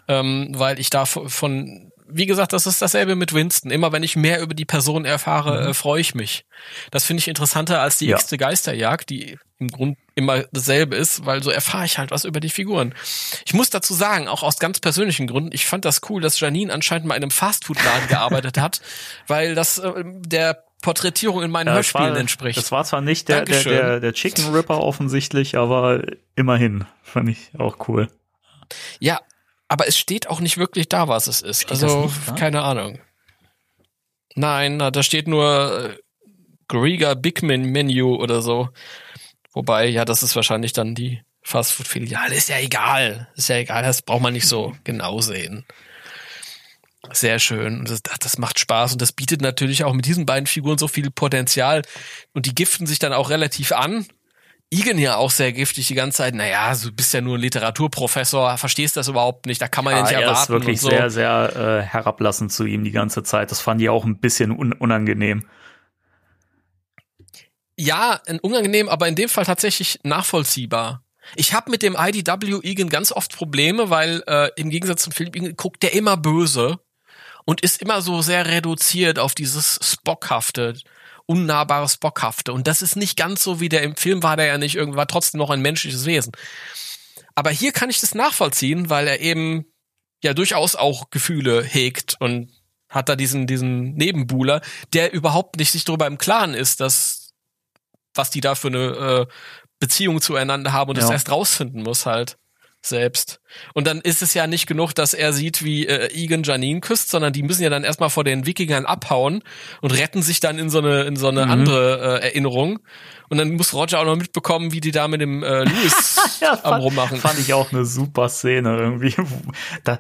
Ähm, weil ich da von, wie gesagt, das ist dasselbe mit Winston. Immer wenn ich mehr über die Person erfahre, äh, freue ich mich. Das finde ich interessanter als die Mhm. Ja. x-te Geisterjagd, die im Grund immer dasselbe ist, weil so erfahre ich halt was über die Figuren. Ich muss dazu sagen, auch aus ganz persönlichen Gründen, ich fand das cool, dass Janine anscheinend mal in einem Fastfood-Laden *laughs* gearbeitet hat, weil das äh, der Porträtierung in meinen Ja, Hörspielen war, entspricht. Das war zwar nicht der, der, der, der Chicken Ripper offensichtlich, aber immerhin. Fand ich auch cool. Ja, aber es steht auch nicht wirklich da, was es ist. Steht also, keine Ahnung. Nein, na, da steht nur äh, Grieger Big Man Menu oder so. Wobei, ja, das ist wahrscheinlich dann die Fastfood-Filiale. Ist ja egal. Ist ja egal, das braucht man nicht so *laughs* genau sehen. Sehr schön. Und Das, das macht Spaß und das bietet natürlich auch mit diesen beiden Figuren so viel Potenzial. Und die giften sich dann auch relativ an. Igen ja auch sehr giftig die ganze Zeit. Naja, du bist ja nur ein Literaturprofessor, verstehst das überhaupt nicht, da kann man ja, Ja, nicht er erwarten. ist wirklich so. sehr, sehr äh, herablassend zu ihm die ganze Zeit. Das fand ich auch ein bisschen un unangenehm. Ja, unangenehm, aber in dem Fall tatsächlich nachvollziehbar. Ich habe mit dem IDW Egan ganz oft Probleme, weil äh, im Gegensatz zum Philipp Egan guckt der immer böse und ist immer so sehr reduziert auf dieses Spockhafte, unnahbare Spockhafte. Und das ist nicht ganz so wie der im Film war, der ja nicht irgendwie war trotzdem noch ein menschliches Wesen. Aber hier kann ich das nachvollziehen, weil er eben ja durchaus auch Gefühle hegt und hat da diesen diesen Nebenbuhler, der überhaupt nicht sich darüber im Klaren ist, dass was die da für eine äh, Beziehung zueinander haben und das Ja. erst rausfinden muss halt selbst. Und dann ist es ja nicht genug, dass er sieht, wie äh, Egan Janine küsst, sondern die müssen ja dann erstmal vor den Wikingern abhauen und retten sich dann in so eine in so eine Mhm. andere äh, Erinnerung. Und dann muss Roger auch noch mitbekommen, wie die da mit dem äh, Louis *laughs* am fand, rummachen. fand ich auch eine super Szene irgendwie. *laughs* Da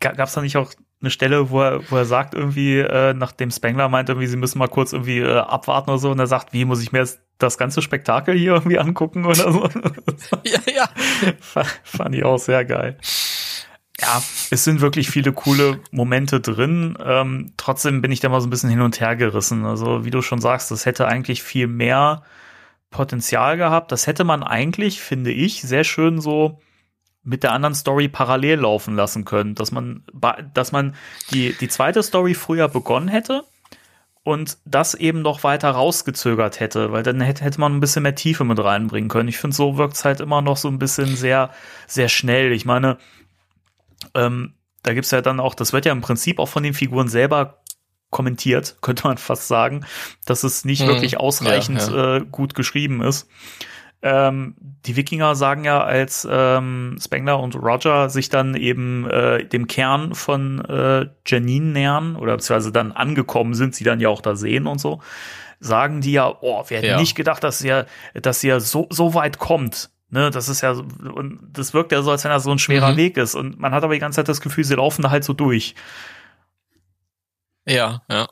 gab es da nicht auch eine Stelle, wo er, wo er sagt irgendwie, äh, nachdem Spengler meint irgendwie, sie müssen mal kurz irgendwie äh, abwarten oder so, und er sagt, wie muss ich mir jetzt das ganze Spektakel hier irgendwie angucken oder so. *laughs* ja, ja. Fa- Fand ich auch sehr geil. Ja, es sind wirklich viele coole Momente drin. Ähm, trotzdem bin ich da mal so ein bisschen hin und her gerissen. Also, wie du schon sagst, das hätte eigentlich viel mehr Potenzial gehabt. Das hätte man eigentlich, finde ich, sehr schön so mit der anderen Story parallel laufen lassen können, dass man, dass man die, die zweite Story früher begonnen hätte und das eben noch weiter rausgezögert hätte, weil dann hätte, hätte man ein bisschen mehr Tiefe mit reinbringen können. Ich finde, so wirkt es halt immer noch so ein bisschen sehr, sehr schnell. Ich meine, ähm, da gibt's ja dann auch, das wird ja im Prinzip auch von den Figuren selber kommentiert, *laughs* könnte man fast sagen, dass es nicht Hm, wirklich ausreichend ja, Äh, gut geschrieben ist. Ähm, die Wikinger sagen ja, als ähm, Spengler und Roger sich dann eben äh, dem Kern von äh, Janine nähern oder beziehungsweise dann angekommen sind, sie dann ja auch da sehen und so, sagen die ja, oh, wir hätten Ja. nicht gedacht, dass ihr, dass ihr so, so weit kommt. Ne, das ist ja, und das wirkt ja so, als wenn das so ein schwerer Mhm. Weg ist. Und man hat aber die ganze Zeit das Gefühl, sie laufen da halt so durch. Ja, ja.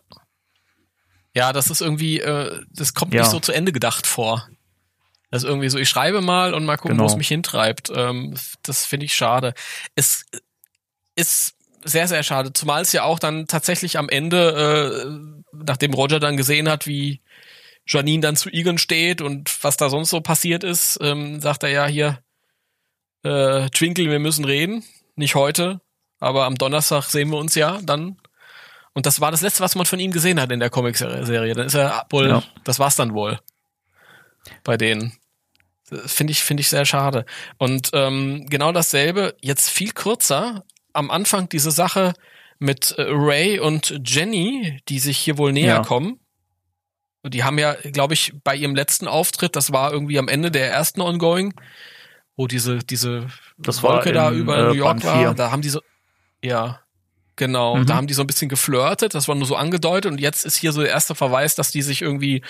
Ja, das ist irgendwie, äh, das kommt Ja. nicht so zu Ende gedacht vor. Ist irgendwie so, ich schreibe mal und mal gucken, Genau. wo es mich hintreibt. Ähm, das finde ich schade. Es ist sehr, sehr schade, zumal es ja auch dann tatsächlich am Ende, äh, nachdem Roger dann gesehen hat, wie Janine dann zu Egan steht und was da sonst so passiert ist, ähm, sagt er ja hier, äh, Twinkle, wir müssen reden. Nicht heute, aber am Donnerstag sehen wir uns ja dann. Und das war das letzte, was man von ihm gesehen hat in der Comic-Serie. Dann ist er wohl, Ja. das war's dann wohl. Bei denen. Finde ich, finde ich sehr schade. Und ähm, genau dasselbe, jetzt viel kürzer, am Anfang diese Sache mit äh, Ray und Jenny, die sich hier wohl näher Ja. kommen. Die haben ja, glaube ich, bei ihrem letzten Auftritt, das war irgendwie am Ende der ersten Ongoing, wo diese, diese Das Wolke da in, über äh, New York Band war, vier. da haben die so, ja, genau, Mhm. da haben die so ein bisschen geflirtet, das war nur so angedeutet und jetzt ist hier so der erste Verweis, dass die sich irgendwie,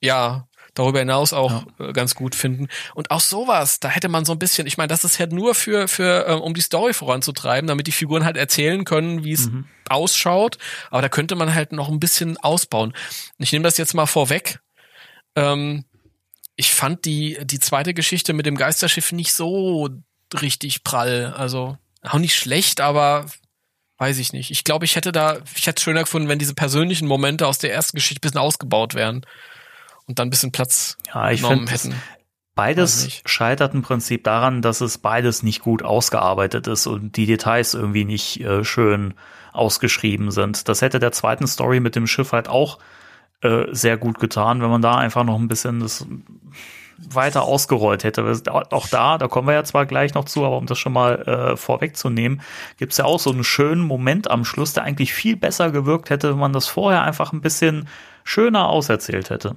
ja, darüber hinaus auch äh, ganz gut finden. Und auch sowas, da hätte man so ein bisschen, ich meine, das ist ja nur für, für, äh, um die Story voranzutreiben, damit die Figuren halt erzählen können, wie es Mhm. ausschaut. Aber da könnte man halt noch ein bisschen ausbauen. Ich nehme das jetzt mal vorweg. Ähm, ich fand die, die zweite Geschichte mit dem Geisterschiff nicht so richtig prall. Also auch nicht schlecht, aber weiß ich nicht. Ich glaube, ich hätte da, ich hätte es schöner gefunden, wenn diese persönlichen Momente aus der ersten Geschichte ein bisschen ausgebaut wären. Und dann ein bisschen Platz Ja, ich genommen hätten. Beides scheitert im Prinzip daran, dass es beides nicht gut ausgearbeitet ist und die Details irgendwie nicht äh, schön ausgeschrieben sind. Das hätte der zweiten Story mit dem Schiff halt auch äh, sehr gut getan, wenn man da einfach noch ein bisschen das weiter ausgerollt hätte. Auch da, da kommen wir ja zwar gleich noch zu, aber um das schon mal äh, vorwegzunehmen, gibt es ja auch so einen schönen Moment am Schluss, der eigentlich viel besser gewirkt hätte, wenn man das vorher einfach ein bisschen schöner auserzählt hätte.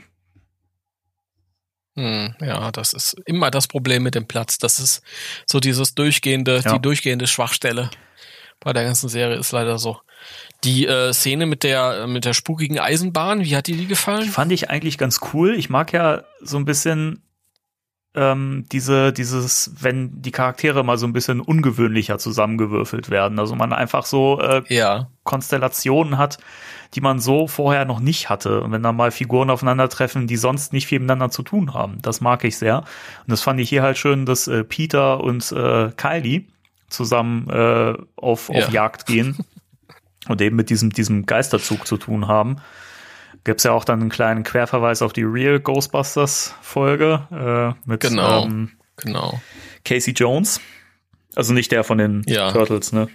Hm, ja, das ist immer das Problem mit dem Platz. Das ist so dieses durchgehende, Ja. die durchgehende Schwachstelle bei der ganzen Serie ist leider so. Die äh, Szene mit der mit der spukigen Eisenbahn, wie hat dir die Die gefallen? fand ich eigentlich ganz cool. Ich mag ja so ein bisschen ähm, diese, dieses, wenn die Charaktere mal so ein bisschen ungewöhnlicher zusammengewürfelt werden. Also man einfach so äh, Ja, Konstellationen hat, die man so vorher noch nicht hatte. Und wenn da mal Figuren aufeinandertreffen, die sonst nicht viel miteinander zu tun haben. Das mag ich sehr. Und das fand ich hier halt schön, dass äh, Peter und äh, Kylie zusammen äh, auf, auf Ja. Jagd gehen *laughs* und eben mit diesem, diesem Geisterzug zu tun haben. Gibt's ja auch dann einen kleinen Querverweis auf die Real Ghostbusters Folge äh, mit Genau. ähm, genau. Casey Jones. Also nicht der von den Ja. Turtles, ne?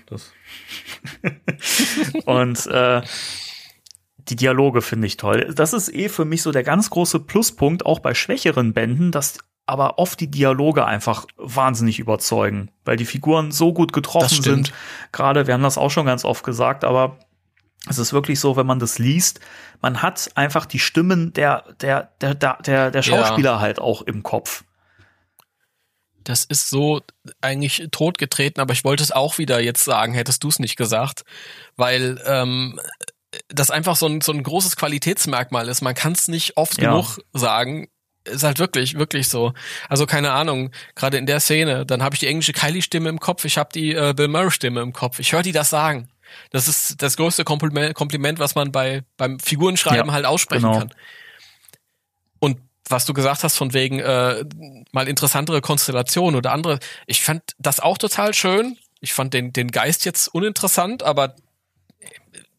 *laughs* Und äh, die Dialoge finde ich toll. Das ist eh für mich so der ganz große Pluspunkt, auch bei schwächeren Bänden, dass aber oft die Dialoge einfach wahnsinnig überzeugen, weil die Figuren so gut getroffen sind. Gerade, wir haben das auch schon ganz oft gesagt, aber es ist wirklich so, wenn man das liest, man hat einfach die Stimmen der, der, der, der, der, der Ja. Schauspieler halt auch im Kopf. Das ist so eigentlich totgetreten, aber ich wollte es auch wieder jetzt sagen, hättest du es nicht gesagt, weil ähm, das einfach so ein, so ein großes Qualitätsmerkmal ist. Man kann es nicht oft Ja. genug sagen. Ist halt wirklich, wirklich so. Also keine Ahnung, gerade in der Szene, dann habe ich die englische Kylie-Stimme im Kopf, ich habe die äh, Bill Murray-Stimme im Kopf. Ich höre die das sagen. Das ist das größte Kompliment, Kompliment was man bei beim Figurenschreiben Ja, halt aussprechen genau. kann. Und was du gesagt hast von wegen äh, mal interessantere Konstellationen oder andere, ich fand das auch total schön. Ich fand den, den Geist jetzt uninteressant, aber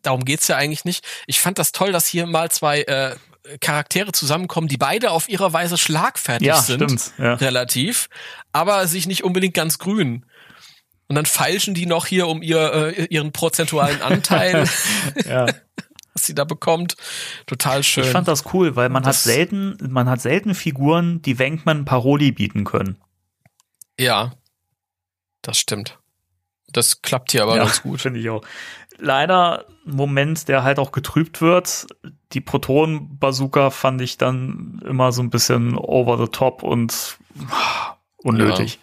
darum geht's ja eigentlich nicht. Ich fand das toll, dass hier mal zwei äh, Charaktere zusammenkommen, die beide auf ihrer Weise schlagfertig Ja, sind, stimmt. Ja. relativ, aber sich nicht unbedingt ganz grün. Und dann feilschen die noch hier um ihr, äh, ihren prozentualen Anteil, *laughs* Ja. was sie da bekommt. Total schön. Ich fand das cool, weil man Das- hat selten, man hat selten Figuren, die Wenkman Paroli bieten können. Ja, das stimmt. Das klappt hier aber ganz gut. Finde ich auch. Leider ein Moment, der halt auch getrübt wird. Die Proton-Bazooka fand ich dann immer so ein bisschen over the top und ah, unnötig. Ja,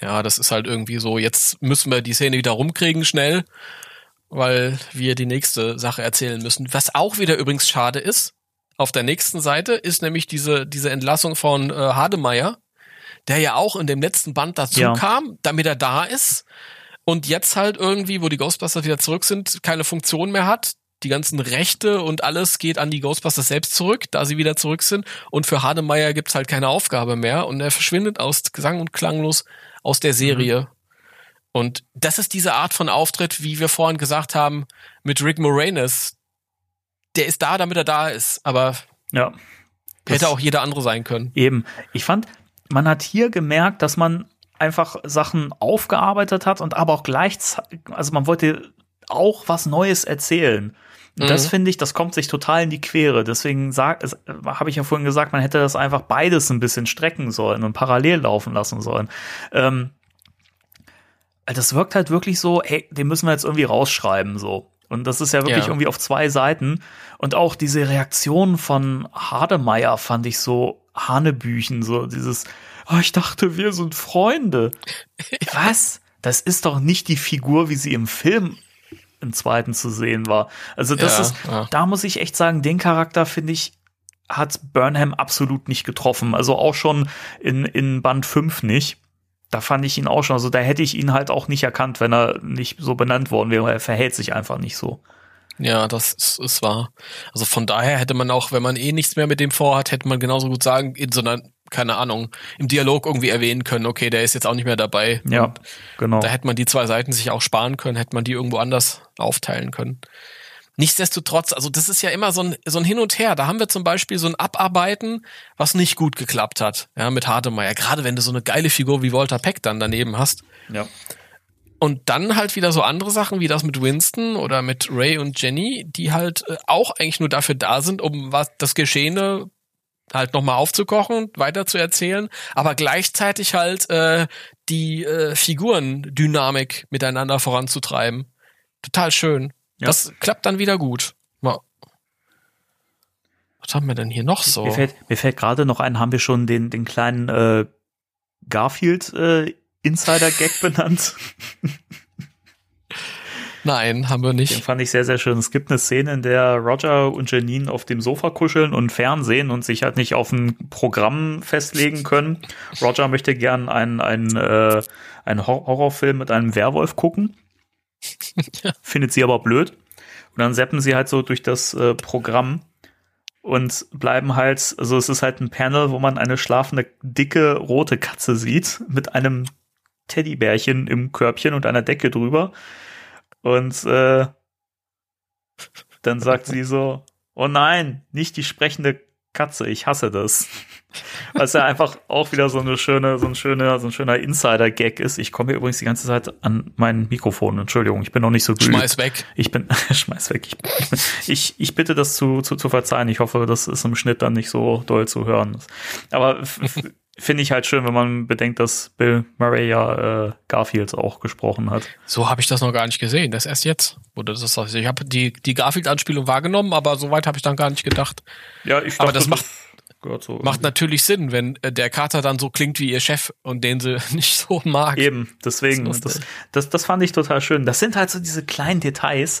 das ist halt irgendwie so, jetzt müssen wir die Szene wieder rumkriegen schnell, weil wir die nächste Sache erzählen müssen. Was auch wieder übrigens schade ist, auf der nächsten Seite ist nämlich diese, diese Entlassung von äh, Hademeyer, der ja auch in dem letzten Band dazu Ja. kam, damit er da ist und jetzt halt irgendwie, wo die Ghostbusters wieder zurück sind, keine Funktion mehr hat. Die ganzen Rechte und alles geht an die Ghostbusters selbst zurück, da sie wieder zurück sind. Und für Hademeyer gibt's halt keine Aufgabe mehr und er verschwindet aus Gesang und klanglos aus der Serie. Und das ist diese Art von Auftritt, wie wir vorhin gesagt haben, mit Rick Moranis. Der ist da, damit er da ist, aber Ja. Hätte auch jeder andere sein können. Eben. Ich fand, man hat hier gemerkt, dass man einfach Sachen aufgearbeitet hat und aber auch gleichzeitig, also man wollte auch was Neues erzählen. Und Das Mhm. finde ich, das kommt sich total in die Quere. Deswegen habe ich ja vorhin gesagt, man hätte das einfach beides ein bisschen strecken sollen und parallel laufen lassen sollen. Ähm, das wirkt halt wirklich so, hey, den müssen wir jetzt irgendwie rausschreiben, so. Und das ist ja wirklich Ja. irgendwie auf zwei Seiten. Und auch diese Reaktion von Hademeyer fand ich so Hanebüchen, so dieses, oh, ich dachte, wir sind Freunde. *laughs* Was? Das ist doch nicht die Figur, wie sie im Film im zweiten zu sehen war. Also das Ja, ist, ja. da muss ich echt sagen, den Charakter finde ich, hat Burnham absolut nicht getroffen. Also auch schon in, in Band 5 nicht. Da fand ich ihn auch schon, also da hätte ich ihn halt auch nicht erkannt, wenn er nicht so benannt worden wäre. Er verhält sich einfach nicht so. Ja, das ist, ist wahr. Also von daher hätte man auch, wenn man eh nichts mehr mit dem vorhat, hätte man genauso gut sagen, in so einer, keine Ahnung, im Dialog irgendwie erwähnen können, okay, der ist jetzt auch nicht mehr dabei. Ja, Und genau. Da hätte man die zwei Seiten sich auch sparen können, hätte man die irgendwo anders aufteilen können. Nichtsdestotrotz, also das ist ja immer so ein, so ein Hin und Her. Da haben wir zum Beispiel so ein Abarbeiten, was nicht gut geklappt hat, ja, mit Hardemeyer. Gerade wenn du so eine geile Figur wie Walter Peck dann daneben hast. Ja. Und dann halt wieder so andere Sachen wie das mit Winston oder mit Ray und Jenny, die halt äh, auch eigentlich nur dafür da sind, um was das Geschehene halt nochmal aufzukochen, weiter zu erzählen, aber gleichzeitig halt äh, die äh, Figurendynamik miteinander voranzutreiben. Total schön. Ja. Das klappt dann wieder gut. Ja. Was haben wir denn hier noch so? Mir fällt, mir fällt gerade noch ein, haben wir schon den, den kleinen äh, Garfield äh, Insider-Gag benannt? *laughs* Nein, haben wir Den nicht. fand ich sehr, sehr schön. Es gibt eine Szene, in der Roger und Janine auf dem Sofa kuscheln und Fernsehen und sich halt nicht auf ein Programm festlegen können. Roger möchte gern einen, einen, äh, einen Hor- Horrorfilm mit einem Werwolf gucken. *laughs* Findet sie aber blöd. Und dann zappen sie halt so durch das äh, Programm und bleiben halt, also es ist halt ein Panel, wo man eine schlafende, dicke, rote Katze sieht mit einem Teddybärchen im Körbchen und einer Decke drüber. Und äh, dann sagt sie so, oh nein, nicht die sprechende Katze, ich hasse das. *laughs* Was ja einfach auch wieder so eine schöne, so ein schöner, so ein schöner Insider-Gag ist. Ich komme hier übrigens die ganze Zeit an mein Mikrofon. Entschuldigung, ich bin noch nicht so geübt. Schmeiß weg. Ich bin, *laughs* schmeiß weg. Ich, ich, ich, bitte das zu, zu, zu verzeihen. Ich hoffe, das ist im Schnitt dann nicht so doll zu hören. Aber finde ich halt schön, wenn man bedenkt, dass Bill Murray ja äh, Garfield auch gesprochen hat. So habe ich das noch gar nicht gesehen. Das erst jetzt. Wurde das das ich habe die, die Garfield-Anspielung wahrgenommen, aber so weit habe ich dann gar nicht gedacht. Ja, ich Aber das macht- gehört so. Macht natürlich Sinn, wenn äh, der Kater dann so klingt wie ihr Chef und den sie *laughs* nicht so mag. Eben, deswegen, Das ist das, das, das fand ich total schön. Das sind halt so diese kleinen Details,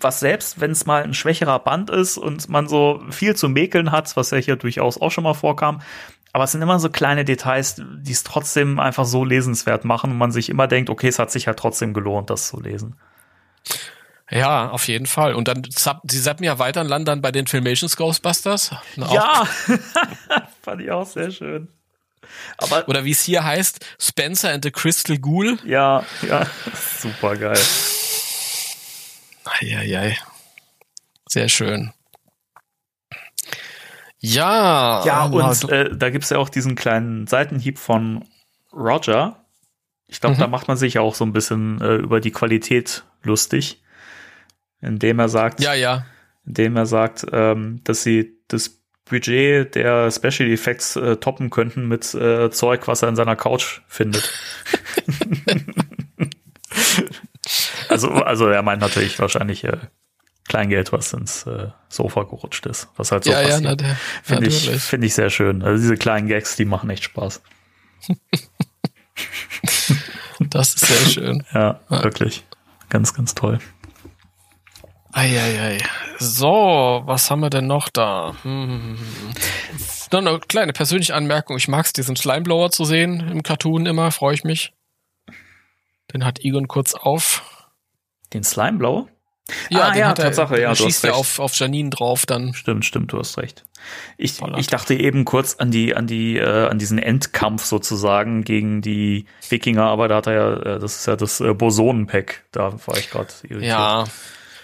was selbst, wenn es mal ein schwächerer Band ist und man so viel zu mäkeln hat, was ja hier durchaus auch schon mal vorkam, aber es sind immer so kleine Details, die es trotzdem einfach so lesenswert machen und man sich immer denkt, okay, es hat sich halt trotzdem gelohnt, das zu lesen. Ja, auf jeden Fall. Und dann, sie zappen ja weiter und landen dann bei den Filmations Ghostbusters. Na, Ja, *laughs* fand ich auch sehr schön. Aber Oder wie es hier heißt, Spencer and the Crystal Ghoul. ja, ja, super geil. Eieiei. Sehr schön. Ja. Ja, na, und äh, da gibt's ja auch diesen kleinen Seitenhieb von Roger. Ich glaube, Mhm. da macht man sich ja auch so ein bisschen äh, über die Qualität lustig, indem er sagt, ja, ja. indem er sagt, ähm, dass sie das Budget der Special Effects äh, toppen könnten mit äh, Zeug, was er in seiner Couch findet. *laughs* *laughs* also, also er meint natürlich wahrscheinlich äh, Kleingeld, was ins äh, Sofa gerutscht ist, was halt so ja, ja, passiert. na, der, Finde ich, finde ich sehr schön. Also diese kleinen Gags, die machen echt Spaß. *laughs* Das ist sehr schön. Ja, wirklich. Ganz, ganz toll. Eieiei. So, was haben wir denn noch da? Hm. Noch eine kleine persönliche Anmerkung. Ich mag es, diesen Schleimblower zu sehen im Cartoon immer, freue ich mich. Den hat Egon kurz auf. Den Slimeblower? Ja, Ah, ja, hat er, Tatsache, ja, du schießt er recht. auf, auf Janine drauf dann. Stimmt, stimmt, du hast recht. Ich, ich dachte eben kurz an die, an die, äh, an diesen Endkampf sozusagen gegen die Wikinger, aber da hat er ja, äh, das ist ja das äh, Bosonen-Pack. Da war ich gerade irritiert. Ja,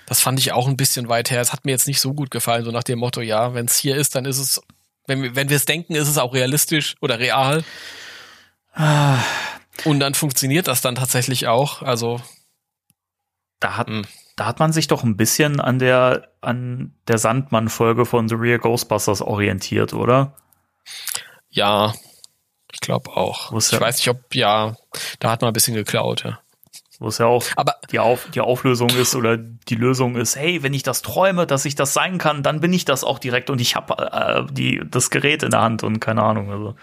das fand ich auch ein bisschen weit her. Es hat mir jetzt nicht so gut gefallen, so nach dem Motto, ja, wenn es hier ist, dann ist es, wenn wir, wenn wir es denken, ist es auch realistisch oder real. Ah. Und dann funktioniert das dann tatsächlich auch. Also, Da hat, Hm. Da hat man sich doch ein bisschen an der, an der Sandmann-Folge von The Real Ghostbusters orientiert, oder? ja, ich glaube auch. Ich weiß nicht, ob, ja, da hat man ein bisschen geklaut, ja. Wo es ja auch Aber die, Auf, die Auflösung ist oder die Lösung ist, hey, wenn ich das träume, dass ich das sein kann, dann bin ich das auch direkt und ich habe äh, die das Gerät in der Hand und keine Ahnung. Also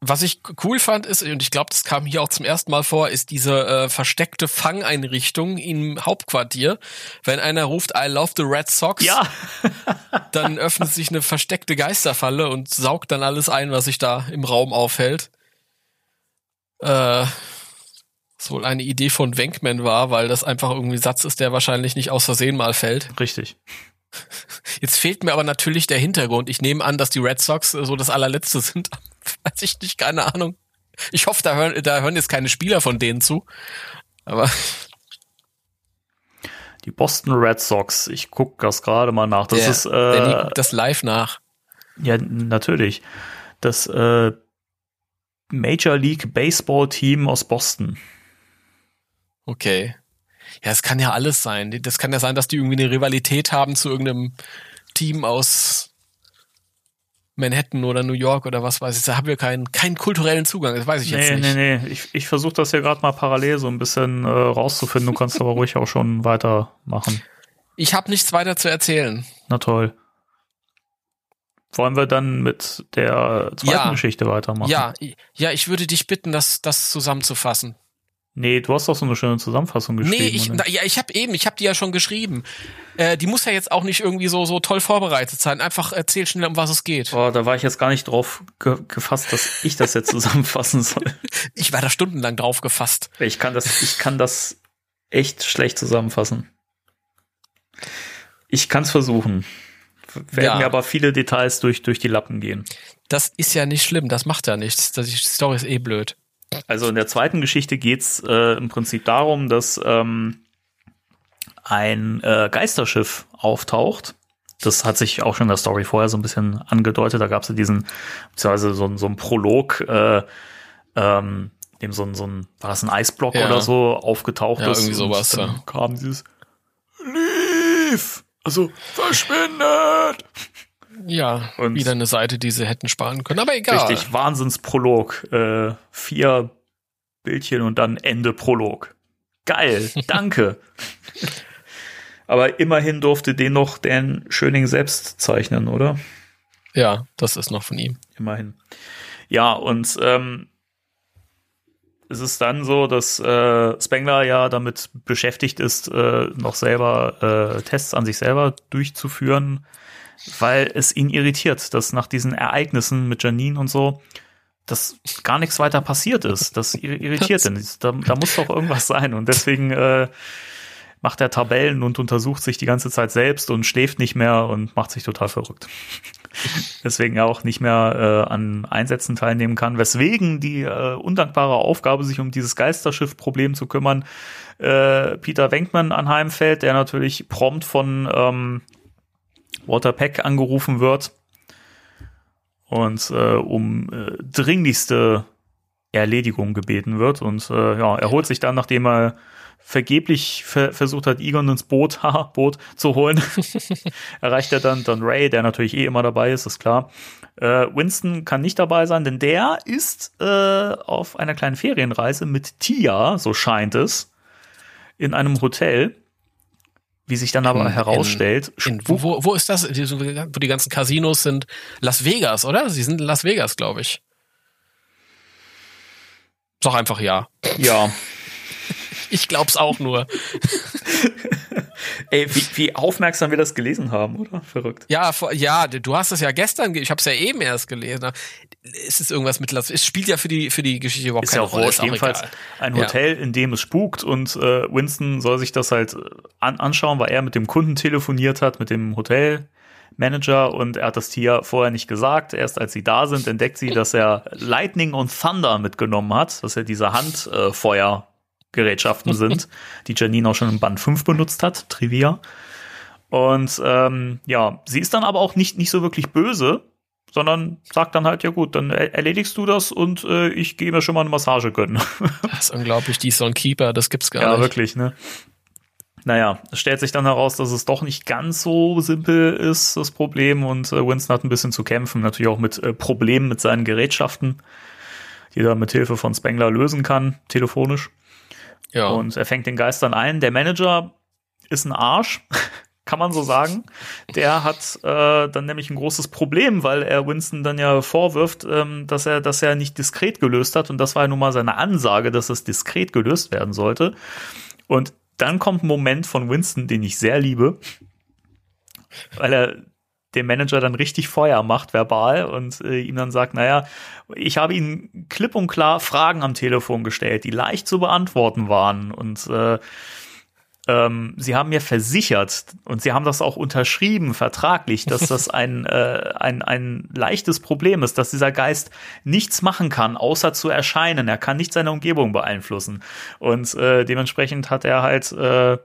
was ich cool fand ist, und ich glaube, das kam hier auch zum ersten Mal vor, ist diese äh, versteckte Fangeinrichtung im Hauptquartier. Wenn einer ruft, I love the Red Sox, ja, *laughs* dann öffnet sich eine versteckte Geisterfalle und saugt dann alles ein, was sich da im Raum aufhält. Äh, was wohl eine Idee von Wenkman war, weil das einfach irgendwie ein Satz ist, der wahrscheinlich nicht aus Versehen mal fällt. richtig. Jetzt fehlt mir aber natürlich der Hintergrund. Ich nehme an, dass die Red Sox äh, so das allerletzte *laughs* sind. *laughs* Weiß ich nicht, keine Ahnung. Ich hoffe, da hören, da hören jetzt keine Spieler von denen zu. Aber *laughs* Die Boston Red Sox. Ich gucke das gerade mal nach. Das der, ist äh, das live nach. ja natürlich das äh, Major League Baseball Team aus Boston. Okay. Ja, es kann ja alles sein. Das kann ja sein, dass die irgendwie eine Rivalität haben zu irgendeinem Team aus Manhattan oder New York oder was weiß ich. Da haben wir keinen, keinen kulturellen Zugang. Das weiß ich jetzt Nee, nicht. nee, nee. Ich, ich versuche das hier gerade mal parallel so ein bisschen äh, rauszufinden. Du kannst aber ruhig auch schon weitermachen. Ich habe nichts weiter zu erzählen. Na toll. Wollen wir dann mit der zweiten Ja. Geschichte weitermachen? Ja, ja, ich würde dich bitten, das, das zusammenzufassen. Nee, du hast doch so eine schöne Zusammenfassung geschrieben. Nee, ich, na, ja, ich habe eben, ich habe die ja schon geschrieben. Äh, die muss ja jetzt auch nicht irgendwie so so toll vorbereitet sein. Einfach erzähl schnell, um was es geht. Boah, da war ich jetzt gar nicht drauf ge gefasst, dass ich das jetzt *laughs* zusammenfassen soll. Ich war da stundenlang drauf gefasst. Ich kann das, ich kann das echt schlecht zusammenfassen. Ich kann es versuchen. Werden Ja. mir aber viele Details durch, durch die Lappen gehen. Das ist ja nicht schlimm, das macht ja nichts. Das, die Story ist eh blöd. Also in der zweiten Geschichte geht's äh, im Prinzip darum, dass ähm, ein äh, Geisterschiff auftaucht. Das hat sich auch schon in der Story vorher so ein bisschen angedeutet. Da gab's ja diesen, beziehungsweise so, ein- so ein Prolog, äh, ähm, dem so ein, so ein, war das ein Eisblock Ja. oder so, aufgetaucht Ja, ist. irgendwie sowas, Dann ja. kam dieses Leave! Also verschwindet! Ja, Und- wieder eine Seite, die sie hätten sparen können. Aber egal. Richtig, Wahnsinnsprolog. Äh, vier Bildchen und dann Ende Prolog. Geil, *laughs* danke. Aber immerhin durfte den noch Dan Schöning selbst zeichnen, oder? Ja, das ist noch von ihm. Immerhin. Ja, und ähm, es ist dann so, dass äh, Spengler ja damit beschäftigt ist, äh, noch selber äh, Tests an sich selber durchzuführen, weil es ihn irritiert, dass nach diesen Ereignissen mit Janine und so, dass gar nichts weiter passiert ist. Das ir- irritiert ihn. Da, da muss doch irgendwas sein. Und deswegen äh, macht er Tabellen und untersucht sich die ganze Zeit selbst und schläft nicht mehr und macht sich total verrückt. *laughs* Deswegen er auch nicht mehr äh, an Einsätzen teilnehmen kann, weswegen die äh, undankbare Aufgabe, sich um dieses Geisterschiff-Problem zu kümmern, äh, Peter Wenkman anheimfällt, der natürlich prompt von ähm, Walter Peck angerufen wird und äh, um äh, dringlichste Erledigung gebeten wird. Und äh, ja, er holt sich dann, nachdem er vergeblich ver versucht hat, Egon ins Boot, *laughs* haha, Boot zu holen, *laughs* erreicht er dann Don Ray, der natürlich eh immer dabei ist, ist klar. Äh, Winston kann nicht dabei sein, denn der ist äh, auf einer kleinen Ferienreise mit Tia, so scheint es, in einem Hotel. Wie sich dann aber In- herausstellt, In, wo, wo, wo ist das? Wo die ganzen Casinos sind? Las Vegas, oder? Sie sind in Las Vegas, glaube ich. Sag einfach ja. ja, *laughs* Ich glaub's auch nur. *laughs* ey, wie, wie aufmerksam wir das gelesen haben, oder? Verrückt. Ja, ja, du hast es ja gestern, ge- ich habe es ja eben erst gelesen. Es ist irgendwas mit Las Es spielt ja für die für die Geschichte überhaupt Ist keine ja auch Rolle. auch Jedenfalls ein Ja. Hotel, in dem es spukt und äh, Winston soll sich das halt äh, an anschauen, weil er mit dem Kunden telefoniert hat, mit dem Hotelmanager und er hat das Tier vorher nicht gesagt. Erst als sie da sind, entdeckt sie, dass er Lightning und Thunder mitgenommen hat, dass er diese Handfeuergerätschaften sind, *laughs* die Janine auch schon in Band 5 benutzt hat, Trivia. Und ähm, ja, sie ist dann aber auch nicht, nicht so wirklich böse, sondern sagt dann halt, ja gut, dann er- erledigst du das und äh, ich gehe mir schon mal eine Massage gönnen. *laughs* Das ist unglaublich, die ist so ein Keeper, das gibt's gar ja, nicht. wirklich, ne? Naja, es stellt sich dann heraus, dass es doch nicht ganz so simpel ist, das Problem. Und äh, Winston hat ein bisschen zu kämpfen, natürlich auch mit äh, Problemen mit seinen Gerätschaften, die er mit Hilfe von Spengler lösen kann, telefonisch. Ja. Und er fängt den Geist dann ein. Der Manager ist ein Arsch, *laughs* kann man so sagen. Der hat äh, dann nämlich ein großes Problem, weil er Winston dann ja vorwirft, ähm, dass er dass er nicht diskret gelöst hat. Und das war ja nun mal seine Ansage, dass es diskret gelöst werden sollte. Und dann kommt ein Moment von Winston, den ich sehr liebe, weil er dem Manager dann richtig Feuer macht, verbal, und äh, ihm dann sagt, naja, ich habe Ihnen klipp und klar Fragen am Telefon gestellt, die leicht zu beantworten waren. Und äh, ähm, Sie haben mir versichert, und Sie haben das auch unterschrieben, vertraglich, dass das *laughs* ein, äh, ein, ein leichtes Problem ist, dass dieser Geist nichts machen kann, außer zu erscheinen. Er kann nicht seine Umgebung beeinflussen. Und äh, dementsprechend hat er halt äh,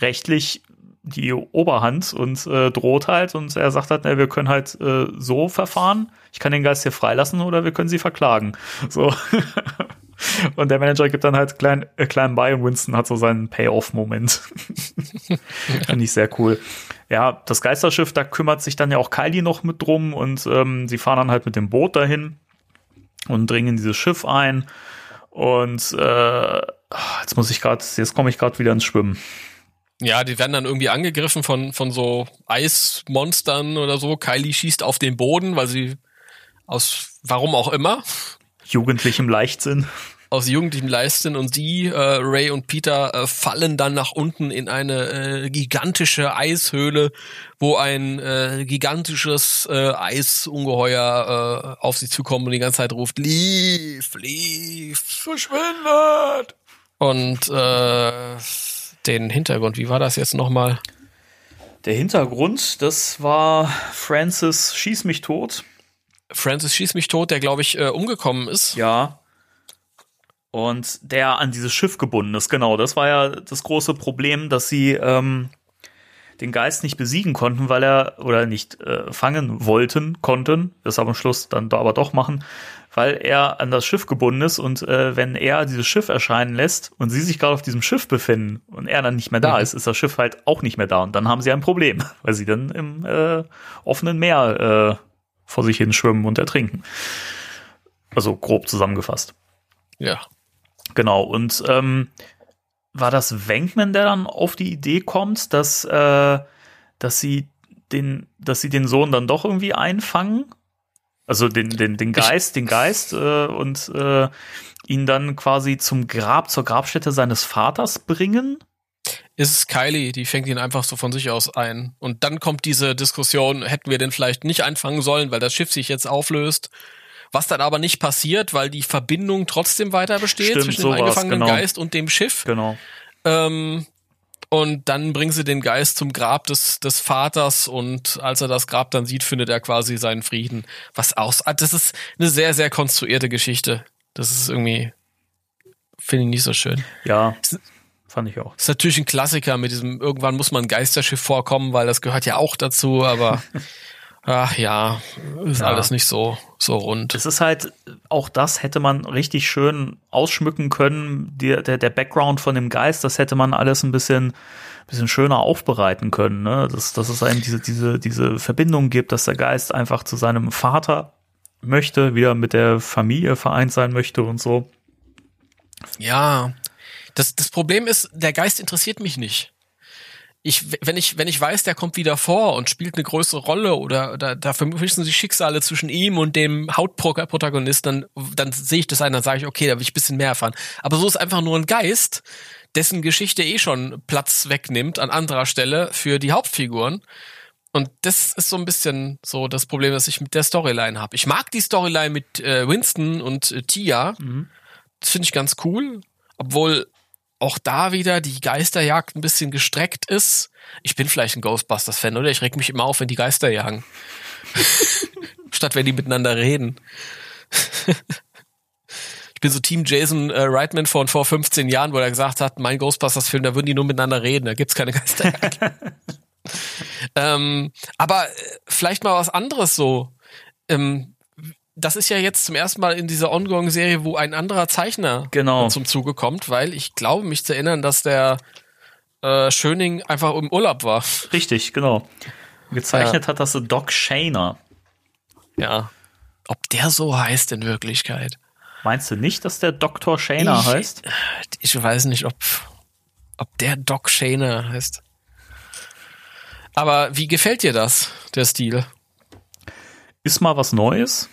rechtlich die Oberhand und äh, droht halt und er sagt halt, na, wir können halt äh, so verfahren, ich kann den Geist hier freilassen oder wir können sie verklagen. So. *laughs* *laughs* und der Manager gibt dann halt klein, äh, klein bei und Winston hat so seinen Payoff-Moment. *laughs* Finde ich sehr cool. Ja, das Geisterschiff, da kümmert sich dann ja auch Kylie noch mit drum und ähm, sie fahren dann halt mit dem Boot dahin und dringen in dieses Schiff ein. Und äh, jetzt muss ich gerade, jetzt komme ich gerade wieder ins Schwimmen. Ja, die werden dann irgendwie angegriffen von, von so Eismonstern oder so. Kylie schießt auf den Boden, weil sie aus warum auch immer. Jugendlichem Leichtsinn. Aus jugendlichem Leichtsinn und sie, äh, Ray und Peter, äh, fallen dann nach unten in eine äh, gigantische Eishöhle, wo ein äh, gigantisches äh, Eisungeheuer äh, auf sie zukommt und die ganze Zeit ruft, lief, lief, verschwindet. Und äh, den Hintergrund. Wie war das jetzt nochmal? Der Hintergrund, das war Francis Schieß mich tot. Francis Schieß mich tot, der glaube ich äh, umgekommen ist. Ja. Und der an dieses Schiff gebunden ist, genau. Das war ja das große Problem, dass sie ähm, den Geist nicht besiegen konnten, weil er oder nicht äh, fangen wollten, konnten, das am Schluss dann aber doch machen, weil er an das Schiff gebunden ist und äh, wenn er dieses Schiff erscheinen lässt und sie sich gerade auf diesem Schiff befinden und er dann nicht mehr da mhm. ist, ist das Schiff halt auch nicht mehr da und dann haben sie ein Problem, *laughs* weil sie dann im äh, offenen Meer äh, vor sich hin schwimmen und ertrinken. Also grob zusammengefasst. Ja. Genau, und ähm, war das Wenkman, der dann auf die Idee kommt, dass, äh, dass sie den, dass sie den Sohn dann doch irgendwie einfangen also den, den, den Geist, ich, den Geist äh, und äh, ihn dann quasi zum Grab, zur Grabstätte seines Vaters bringen. Ist es Kylie, die fängt ihn einfach so von sich aus ein. Und dann kommt diese Diskussion, hätten wir den vielleicht nicht einfangen sollen, weil das Schiff sich jetzt auflöst. Was dann aber nicht passiert, weil die Verbindung trotzdem weiter besteht Stimmt, zwischen sowas, dem eingefangenen genau. Geist und dem Schiff. Genau. Ähm, und dann bringen sie den Geist zum Grab des, des Vaters und als er das Grab dann sieht, findet er quasi seinen Frieden. Was aus, ah, das ist eine sehr, sehr konstruierte Geschichte. Das ist irgendwie, finde ich nicht so schön. Ja. Fand ich auch. Ist natürlich ein Klassiker mit diesem, irgendwann muss man ein Geisterschiff vorkommen, weil das gehört ja auch dazu, aber *laughs* Ach ja, ist ja. alles nicht so, so rund. Es ist halt, auch das hätte man richtig schön ausschmücken können. Der, der, der Background von dem Geist, das hätte man alles ein bisschen, bisschen schöner aufbereiten können. Ne? Dass, dass es einem diese, diese, diese Verbindung gibt, dass der Geist einfach zu seinem Vater möchte, wieder mit der Familie vereint sein möchte und so. Ja, das, das Problem ist, der Geist interessiert mich nicht ich, wenn ich, wenn ich weiß, der kommt wieder vor und spielt eine größere Rolle oder da, da vermischen sich Schicksale zwischen ihm und dem Hauptprotagonist, dann, dann sehe ich das ein, dann sage ich, okay, da will ich ein bisschen mehr erfahren. Aber so ist einfach nur ein Geist, dessen Geschichte eh schon Platz wegnimmt an anderer Stelle für die Hauptfiguren. Und das ist so ein bisschen so das Problem, das ich mit der Storyline habe. Ich mag die Storyline mit äh, Winston und äh, Tia. Mhm. Das finde ich ganz cool. Obwohl auch da wieder die Geisterjagd ein bisschen gestreckt ist. Ich bin vielleicht ein Ghostbusters-Fan, oder? Ich reg mich immer auf, wenn die Geister jagen. *laughs* Statt wenn die miteinander reden. *laughs* ich bin so Team Jason äh, Reitman von vor 15 Jahren, wo er gesagt hat, mein Ghostbusters-Film, da würden die nur miteinander reden, da gibt's keine Geisterjagd. *laughs* ähm, aber äh, vielleicht mal was anderes so. Ähm, das ist ja jetzt zum ersten Mal in dieser Ongoing-Serie, wo ein anderer Zeichner genau. zum Zuge kommt, weil ich glaube, mich zu erinnern, dass der äh, Schöning einfach im Urlaub war. Richtig, genau. Gezeichnet ja. hat das Doc Shaner. Ja. Ob der so heißt in Wirklichkeit? Meinst du nicht, dass der Dr. Shaner ich, heißt? Ich weiß nicht, ob, ob der Doc Shaner heißt. Aber wie gefällt dir das, der Stil? Ist mal was Neues.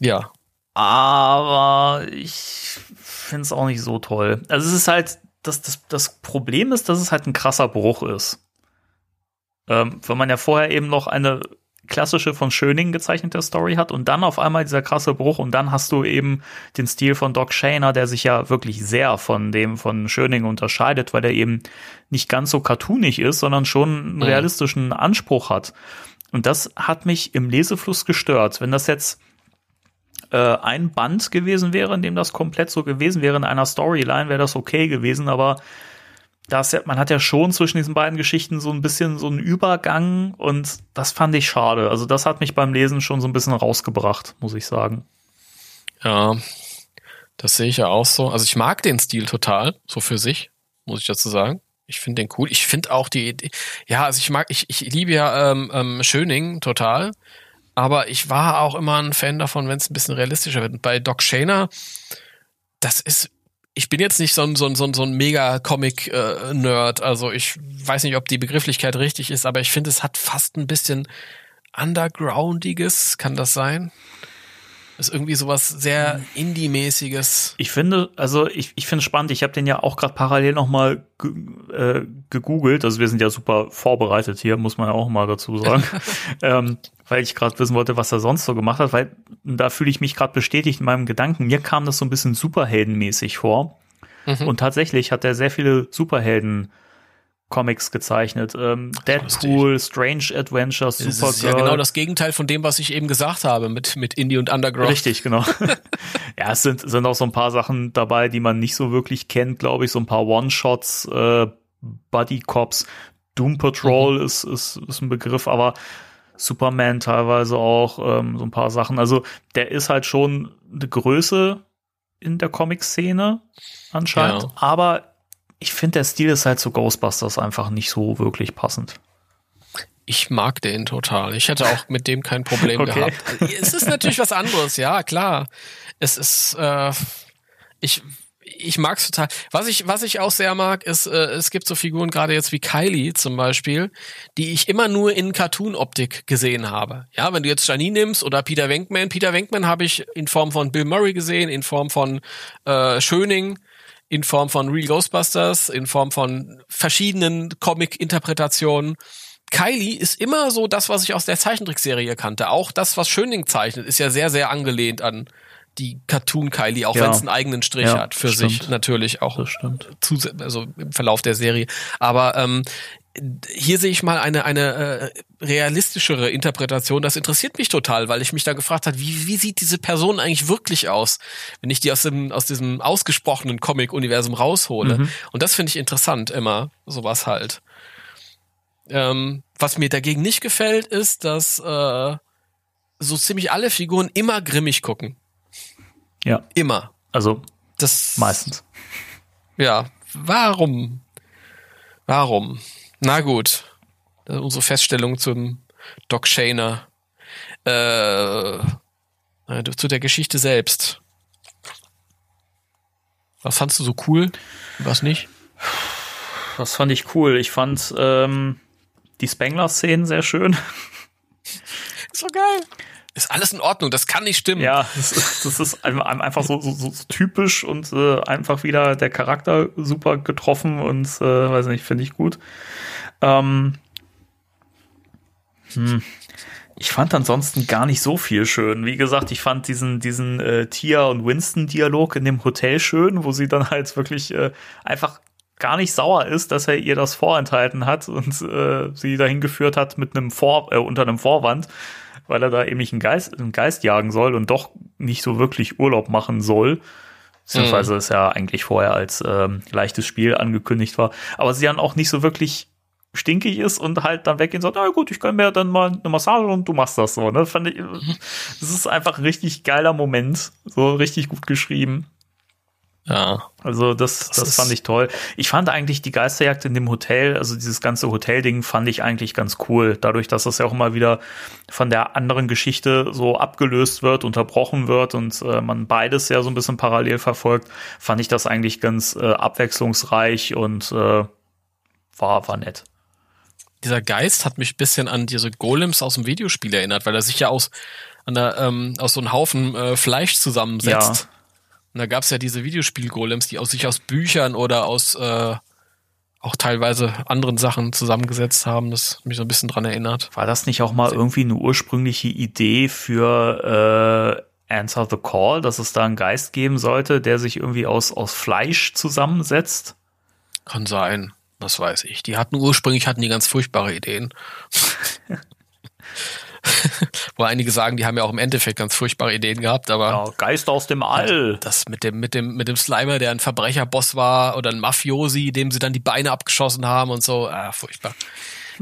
Ja. Aber ich finde es auch nicht so toll. Also es ist halt, das, das, das Problem ist, dass es halt ein krasser Bruch ist. Ähm, wenn man ja vorher eben noch eine klassische von Schöning gezeichnete Story hat und dann auf einmal dieser krasse Bruch und dann hast du eben den Stil von Doc Shaner, der sich ja wirklich sehr von dem von Schöning unterscheidet, weil er eben nicht ganz so cartoonig ist, sondern schon einen mhm. realistischen Anspruch hat. Und das hat mich im Lesefluss gestört. Wenn das jetzt äh, ein Band gewesen wäre, in dem das komplett so gewesen wäre, in einer Storyline, wäre das okay gewesen, aber das, man hat ja schon zwischen diesen beiden Geschichten so ein bisschen so einen Übergang und das fand ich schade. Also das hat mich beim Lesen schon so ein bisschen rausgebracht, muss ich sagen. Ja, das sehe ich ja auch so. Also ich mag den Stil total, so für sich, muss ich dazu sagen. Ich finde den cool. Ich finde auch die Idee, ja, also ich mag, ich, ich liebe ja ähm, ähm, Schöning total, aber ich war auch immer ein Fan davon, wenn es ein bisschen realistischer wird. Und bei Doc Shaner, das ist ich bin jetzt nicht so ein, so ein, so ein, so ein Mega-Comic-Nerd. also ich weiß nicht, ob die Begrifflichkeit richtig ist, aber ich finde, es hat fast ein bisschen Undergroundiges. Kann das sein? Ist irgendwie sowas sehr Indie-mäßiges. Ich finde, also ich, ich finde es spannend. Ich habe den ja auch gerade parallel noch mal äh, gegoogelt. Also wir sind ja super vorbereitet hier, muss man ja auch mal dazu sagen, *laughs* ähm, weil ich gerade wissen wollte, was er sonst so gemacht hat. Weil da fühle ich mich gerade bestätigt in meinem Gedanken. Mir kam das so ein bisschen Superheldenmäßig vor. Mhm. Und tatsächlich hat er sehr viele Superhelden Comics gezeichnet. Ähm, Deadpool, Strange Adventures, Supergirl. Das ist ja genau das Gegenteil von dem, was ich eben gesagt habe mit, mit Indie und Underground. Richtig, genau. *laughs* ja, es sind, sind auch so ein paar Sachen dabei, die man nicht so wirklich kennt, glaube ich. So ein paar One-Shots, äh, Buddy Cops, Doom Patrol mhm. ist, ist, ist ein Begriff, aber Superman teilweise auch, ähm, so ein paar Sachen. Also der ist halt schon eine Größe in der Comic-Szene anscheinend, ja. aber ich finde, der Stil ist halt zu Ghostbusters einfach nicht so wirklich passend. Ich mag den total. Ich hätte auch mit dem kein Problem *laughs* okay. gehabt. Es ist natürlich was anderes, ja, klar. Es ist, äh, ich, ich mag's total. Was ich, was ich auch sehr mag, ist, äh, es gibt so Figuren, gerade jetzt wie Kylie zum Beispiel, die ich immer nur in Cartoon-Optik gesehen habe. Ja, wenn du jetzt Janine nimmst oder Peter Venkman. Peter Venkman habe ich in Form von Bill Murray gesehen, in Form von äh, Schöning in Form von Real Ghostbusters, in Form von verschiedenen Comic-Interpretationen. Kylie ist immer so das, was ich aus der Zeichentrickserie kannte. Auch das, was Schöning zeichnet, ist ja sehr, sehr angelehnt an die Cartoon Kylie, auch ja. wenn es einen eigenen Strich ja, hat für stimmt. sich natürlich auch zu, also im Verlauf der Serie. Aber ähm, hier sehe ich mal eine, eine äh, realistischere Interpretation. Das interessiert mich total, weil ich mich da gefragt habe, wie, wie sieht diese Person eigentlich wirklich aus, wenn ich die aus dem aus diesem ausgesprochenen Comic-Universum raushole. Mhm. Und das finde ich interessant immer, sowas halt. Ähm, was mir dagegen nicht gefällt, ist, dass äh, so ziemlich alle Figuren immer grimmig gucken. Ja. Immer. Also das meistens. Ja. Warum? Warum? Na gut. Unsere Feststellung zum Doc Shaner. Äh, zu der Geschichte selbst. Was fandst du so cool? Was nicht? Was fand ich cool? Ich fand ähm, die Spengler-Szenen sehr schön. So geil. Ist alles in Ordnung, das kann nicht stimmen. Ja, das ist, das ist einfach so, so, so typisch und äh, einfach wieder der Charakter super getroffen und äh, weiß nicht, finde ich gut. Ähm, hm. Ich fand ansonsten gar nicht so viel schön. Wie gesagt, ich fand diesen, diesen äh, Tia und Winston-Dialog in dem Hotel schön, wo sie dann halt wirklich äh, einfach gar nicht sauer ist, dass er ihr das vorenthalten hat und äh, sie dahin geführt hat mit einem Vor äh, unter einem Vorwand, weil er da eben nicht einen Geist, einen Geist jagen soll und doch nicht so wirklich Urlaub machen soll. Beziehungsweise mhm. es ja eigentlich vorher als ähm, leichtes Spiel angekündigt war. Aber sie dann auch nicht so wirklich stinkig ist und halt dann weggehen und sagt, na gut, ich kann mir dann mal eine Massage und du machst das so. Ne? Fand ich, *laughs* das ist einfach ein richtig geiler Moment. So richtig gut geschrieben. Ja. Also das, das, das fand ich toll. Ich fand eigentlich die Geisterjagd in dem Hotel, also dieses ganze Hotelding fand ich eigentlich ganz cool. Dadurch, dass das ja auch mal wieder von der anderen Geschichte so abgelöst wird, unterbrochen wird und äh, man beides ja so ein bisschen parallel verfolgt, fand ich das eigentlich ganz äh, abwechslungsreich und äh, war, war nett dieser Geist hat mich bisschen an diese Golems aus dem Videospiel erinnert, weil er sich ja aus, an der, ähm, aus so einem Haufen äh, Fleisch zusammensetzt. Ja. Und da gab's ja diese Videospiel-Golems, die aus sich aus Büchern oder aus äh, auch teilweise anderen Sachen zusammengesetzt haben. Das mich so ein bisschen dran erinnert. War das nicht auch mal irgendwie eine ursprüngliche Idee für äh, Answer the Call, dass es da einen Geist geben sollte, der sich irgendwie aus, aus Fleisch zusammensetzt? Kann sein. Was weiß ich. Die hatten ursprünglich hatten die ganz furchtbare Ideen. *laughs* *laughs* Wo einige sagen, die haben ja auch im Endeffekt ganz furchtbare Ideen gehabt, aber Ja, Geist aus dem All. das mit dem, mit dem, mit dem Slimer, der ein Verbrecherboss war oder ein Mafiosi, dem sie dann die Beine abgeschossen haben und so, ah, furchtbar.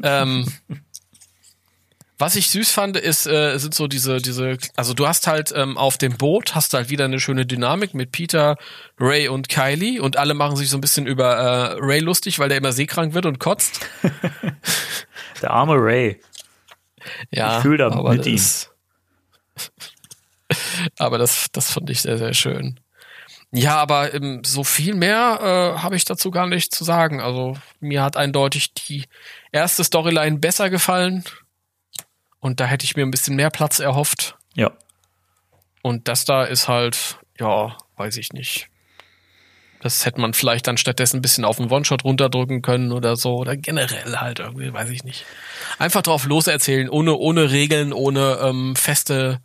ähm, *laughs* was ich süß fand, ist, äh, sind so diese, diese, also du hast halt ähm, auf dem Boot, hast halt wieder eine schöne Dynamik mit Peter, Ray und Kylie und alle machen sich so ein bisschen über äh, Ray lustig, weil der immer seekrank wird und kotzt. *laughs* Der arme Ray. Ja, Ich fühl da aber mit ihm. das, *laughs* aber das, das fand ich sehr, sehr schön. Ja, aber ähm, so viel mehr äh, habe ich dazu gar nicht zu sagen. Also mir hat eindeutig die erste Storyline besser gefallen und da hätte ich mir ein bisschen mehr Platz erhofft. Ja. Und das da ist halt, ja, weiß ich nicht. Das hätte man vielleicht dann stattdessen ein bisschen auf den One-Shot runterdrücken können oder so. Oder generell halt irgendwie, weiß ich nicht. Einfach drauf loserzählen, ohne, ohne Regeln, ohne ähm, feste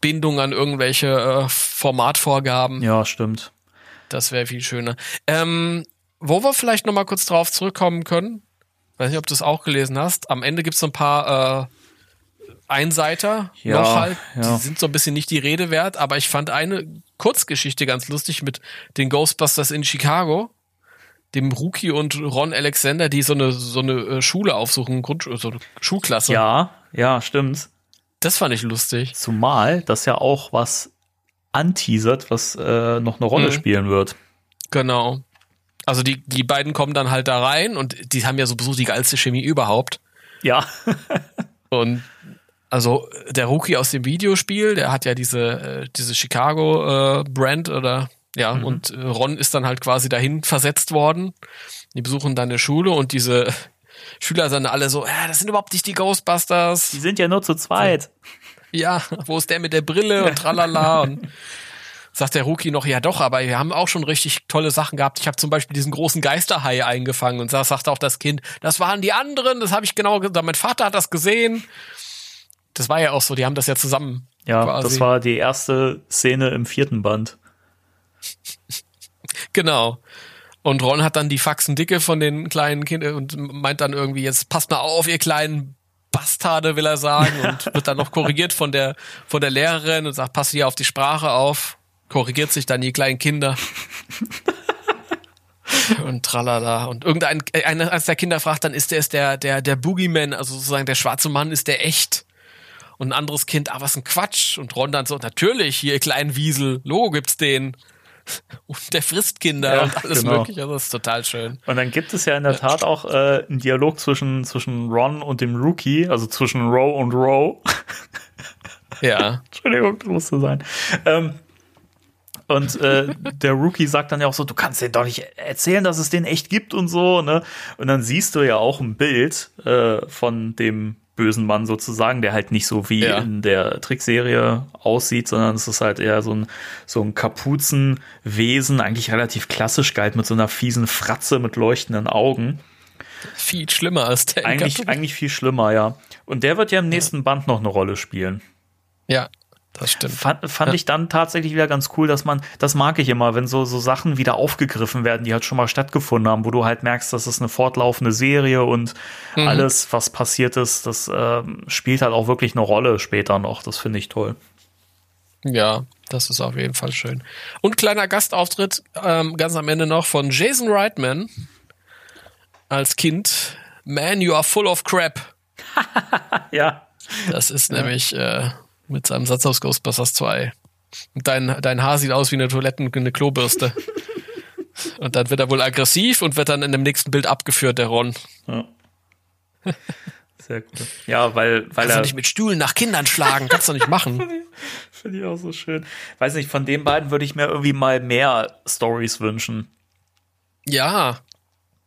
Bindung an irgendwelche äh, Formatvorgaben. Ja, stimmt. Das wäre viel schöner. Ähm, wo wir vielleicht noch mal kurz drauf zurückkommen können, weiß nicht, ob du es auch gelesen hast. Am Ende gibt's so ein paar äh, Einseiter Ja, noch halt. ja. Die sind so ein bisschen nicht die Rede wert, aber ich fand eine Kurzgeschichte ganz lustig mit den Ghostbusters in Chicago. Dem Rookie und Ron Alexander, die so eine so eine äh, Schule aufsuchen, Grund, so eine Schulklasse. Ja, ja, stimmt. Das fand ich lustig. Zumal das ja auch was anteasert, was äh, noch eine Rolle Mhm. spielen wird. Genau. Also die, die beiden kommen dann halt da rein und die haben ja sowieso die geilste Chemie überhaupt. Ja. Und also der Rookie aus dem Videospiel, der hat ja diese, äh, diese Chicago äh, Brand oder ja, und äh, Ron ist dann halt quasi dahin versetzt worden. Die besuchen dann eine Schule und diese *laughs* Schüler sind alle so, ja, das sind überhaupt nicht die Ghostbusters. Die sind ja nur zu zweit. Ja, wo ist der mit der Brille und tralala *laughs* und sagt der Rookie noch, ja doch, aber wir haben auch schon richtig tolle Sachen gehabt. Ich habe zum Beispiel diesen großen Geisterhai eingefangen und da sagt auch das Kind, das waren die anderen, das habe ich genau gesagt, mein Vater hat das gesehen. Das war ja auch so, die haben das ja zusammen. Ja, quasi. das war die erste Szene im vierten Band. Genau. Und Ron hat dann die Faxen dicke von den kleinen Kindern und meint dann irgendwie, jetzt passt mal auf, ihr kleinen Bastarde, will er sagen, und *laughs* wird dann noch korrigiert von der, von der Lehrerin und sagt, passt hier auf die Sprache auf, korrigiert sich dann die kleinen Kinder. *laughs* und tralala. Und irgendein, äh, eines der Kinder fragt dann, ist der, ist der, der, der Boogeyman, also sozusagen der schwarze Mann, ist der echt? Und ein anderes Kind, ah, was ein Quatsch. Und Ron dann so, natürlich, hier, kleinen Wiesel, Logo gibt's den. *laughs* Und der frisst Kinder Ja, und alles genau. mögliche. Also das ist total schön. Und dann gibt es ja in der Tat auch äh, einen Dialog zwischen, zwischen Ron und dem Rookie, also zwischen Row und Row. Ja. *laughs* Entschuldigung, das musste sein. Ähm, und äh, der Rookie sagt dann ja auch so, du kannst dir doch nicht erzählen, dass es den echt gibt und so, ne? Und dann siehst du ja auch ein Bild äh, von dem bösen Mann sozusagen, der halt nicht so wie Ja. in der Trickserie aussieht, sondern es ist halt eher so ein, so ein Kapuzenwesen, eigentlich relativ klassisch galt, mit so einer fiesen Fratze mit leuchtenden Augen. Viel schlimmer als der Eigentlich, eigentlich viel schlimmer, ja. Und der wird ja im nächsten Band noch eine Rolle spielen. Ja, das stimmt. Fand, fand ich dann tatsächlich wieder ganz cool, dass man, das mag ich immer, wenn so, so Sachen wieder aufgegriffen werden, die halt schon mal stattgefunden haben, wo du halt merkst, das ist eine fortlaufende Serie und Mhm. alles, was passiert ist, das ähm, spielt halt auch wirklich eine Rolle später noch. Das finde ich toll. Ja, das ist auf jeden Fall schön. Und kleiner Gastauftritt ähm, ganz am Ende noch von Jason Reitman als Kind. Man, you are full of crap. *laughs* Ja. Das ist nämlich äh, mit seinem Satz aus Ghostbusters 2. Und dein, dein Haar sieht aus wie eine Toiletten, eine Klobürste. *laughs* und dann wird er wohl aggressiv und wird dann in dem nächsten Bild abgeführt, der Ron. Sehr cool. Ja, weil, weil Kannst er, du nicht mit Stühlen nach Kindern schlagen, kannst du nicht machen. *laughs* finde ich auch so schön. Weiß nicht, von den beiden würde ich mir irgendwie mal mehr Stories wünschen. Ja,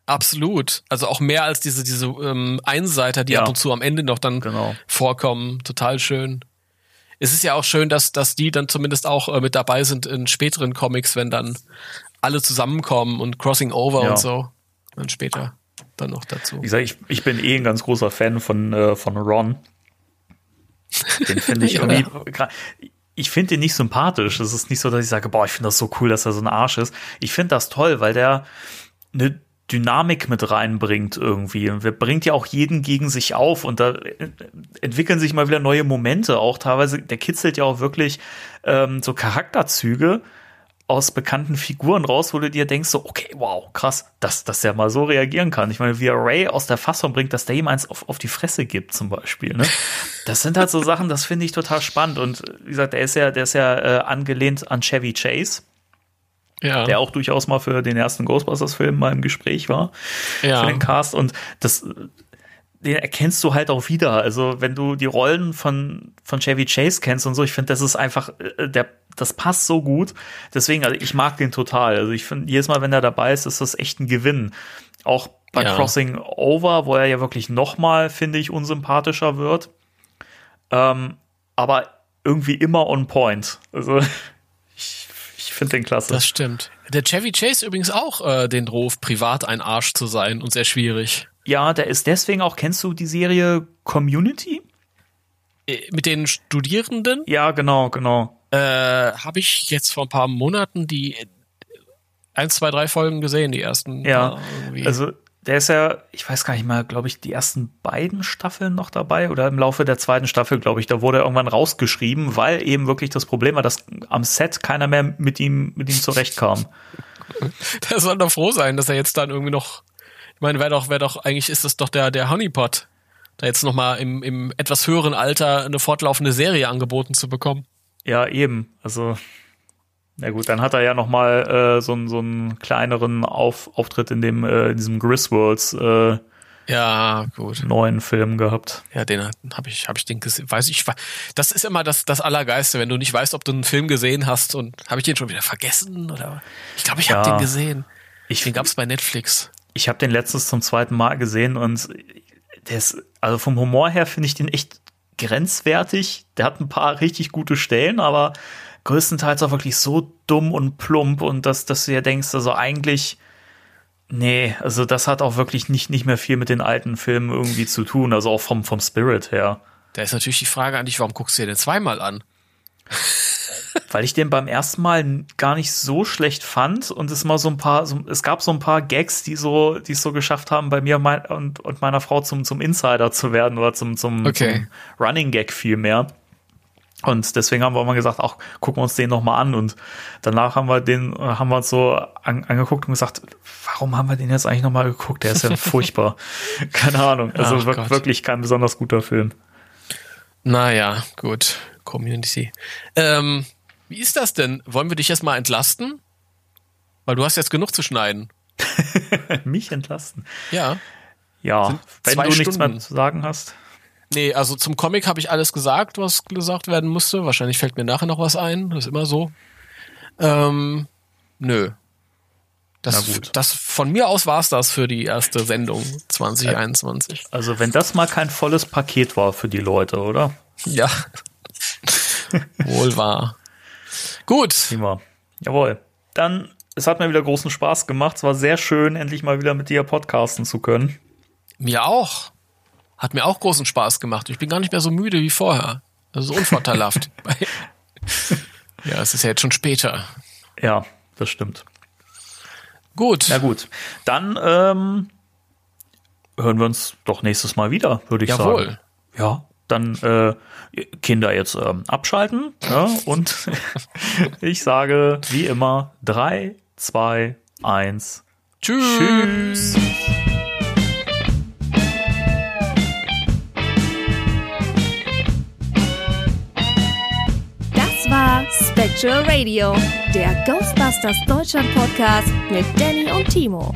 absolut. Also auch mehr als diese, diese ähm, Einseiter, die Ja. ab und zu am Ende noch dann Genau. vorkommen. Total schön. Es ist ja auch schön, dass, dass die dann zumindest auch äh, mit dabei sind in späteren Comics, wenn dann alle zusammenkommen und Crossing Over Ja. und so. Dann später dann noch dazu. Wie gesagt, ich, ich bin eh ein ganz großer Fan von, äh, von Ron. Den finde ich *laughs* Ja. irgendwie. Ich finde den nicht sympathisch. Es ist nicht so, dass ich sage, boah, ich finde das so cool, dass er so ein Arsch ist. Ich finde das toll, weil der eine Dynamik mit reinbringt irgendwie. Und bringt ja auch jeden gegen sich auf und da entwickeln sich mal wieder neue Momente. Auch teilweise, der kitzelt ja auch wirklich ähm, so Charakterzüge aus bekannten Figuren raus, wo du dir denkst, so, okay, wow, krass, dass, dass der mal so reagieren kann. Ich meine, wie er Ray aus der Fassung bringt, dass der ihm eins auf, auf die Fresse gibt, zum Beispiel. Ne? Das sind halt so Sachen, das finde ich total spannend. Und wie gesagt, der ist ja, der ist ja äh, angelehnt an Chevy Chase Ja. der auch durchaus mal für den ersten Ghostbusters-Film mal im Gespräch war. Ja. Für den Cast. Und das, den erkennst du halt auch wieder. Also, wenn du die Rollen von, von Chevy Chase kennst und so, ich finde, das ist einfach, äh, der, das passt so gut. Deswegen, also ich mag den total. Also, ich finde, jedes Mal, wenn er dabei ist, ist das echt ein Gewinn. Auch bei Ja. Crossing Over, wo er ja wirklich noch mal, finde ich, unsympathischer wird. Ähm, aber irgendwie immer on point. Also, finde den klasse. Das stimmt. Der Chevy Chase übrigens auch äh, den Ruf, privat ein Arsch zu sein und sehr schwierig. Ja, der ist deswegen auch, kennst du die Serie Community? Äh, Mit den Studierenden Ja, genau, genau. äh, habe ich jetzt vor ein paar Monaten die äh, eins, zwei, drei Folgen gesehen, die ersten. Ja, also der ist ja, ich weiß gar nicht mal, glaube ich, die ersten beiden Staffeln noch dabei oder im Laufe der zweiten Staffel, glaube ich, da wurde er irgendwann rausgeschrieben, weil eben wirklich das Problem war, dass am Set keiner mehr mit ihm, mit ihm zurechtkam. *laughs* Der soll doch froh sein, dass er jetzt dann irgendwie noch. Ich meine, wäre doch, wäre doch, eigentlich ist das doch der, der Honeypot, da jetzt nochmal im, im etwas höheren Alter eine fortlaufende Serie angeboten zu bekommen. Ja, eben. Also, na gut, dann hat er ja noch mal äh, so, einen- so einen kleineren Auf, Auftritt in dem äh, in diesem Griswolds äh, Ja, gut. neuen Film gehabt. Ja, den habe ich, habe ich den gesehen. Weiß ich, das ist immer das, das Allergeiste, wenn du nicht weißt, ob du einen Film gesehen hast und habe ich den schon wieder vergessen oder? Ich glaube, ich habe Ja. den gesehen. Ich, Den gab's bei Netflix. ich habe den letztens zum zweiten Mal gesehen und der ist, also vom Humor her finde ich den echt grenzwertig. Der hat ein paar richtig gute Stellen, aber größtenteils auch wirklich so dumm und plump und dass, dass du dir denkst, also eigentlich, nee, also das hat auch wirklich nicht, nicht mehr viel mit den alten Filmen irgendwie zu tun, also auch vom, vom Spirit her. Da ist natürlich die Frage an dich, warum guckst du dir den zweimal an? *laughs* weil ich den beim ersten Mal gar nicht so schlecht fand und es mal so ein paar, so, es gab so ein paar Gags, die so, die es so geschafft haben, bei mir mein, und, und meiner Frau zum, zum Insider zu werden oder zum, zum, Okay. zum Running Gag viel mehr. Und deswegen haben wir immer gesagt, auch gucken wir uns den noch mal an. Und danach haben wir den, haben wir uns so an, angeguckt und gesagt, warum haben wir den jetzt eigentlich noch mal geguckt? Der ist ja *laughs* furchtbar. Keine Ahnung. Also Ach wir- Gott. wirklich kein besonders guter Film. Naja, gut. Community. Ähm, wie ist das denn? Wollen wir dich jetzt mal entlasten? Weil du hast jetzt genug zu schneiden. *laughs* Mich entlasten. Ja. Ja, wenn zwei du nichts Stunden. mehr zu sagen hast. Nee, also zum Comic habe ich alles gesagt, was gesagt werden musste. Wahrscheinlich fällt mir nachher noch was ein. Das ist immer so. Ähm, nö. Das, Na gut. das von mir aus war's das für die erste Sendung 2021. Also wenn das mal kein volles Paket war für die Leute, oder? Ja. *laughs* Wohl wahr. Gut. Prima. Jawohl. Dann, es hat mir wieder großen Spaß gemacht. Es war sehr schön, endlich mal wieder mit dir podcasten zu können. Mir auch. Hat mir auch großen Spaß gemacht. Ich bin gar nicht mehr so müde wie vorher. Also so unvorteilhaft. *laughs* ja, es ist ja jetzt schon später. Ja, das stimmt. Gut. Na gut. Dann ähm, hören wir uns doch nächstes Mal wieder, würde ich Jawohl. sagen. Ja. Dann äh, Kinder jetzt ähm, abschalten. Ja, und *laughs* ich sage wie immer drei, zwei, eins. Tschüss. Das Spectral Radio, der Ghostbusters Deutschland Podcast mit Danny und Timo.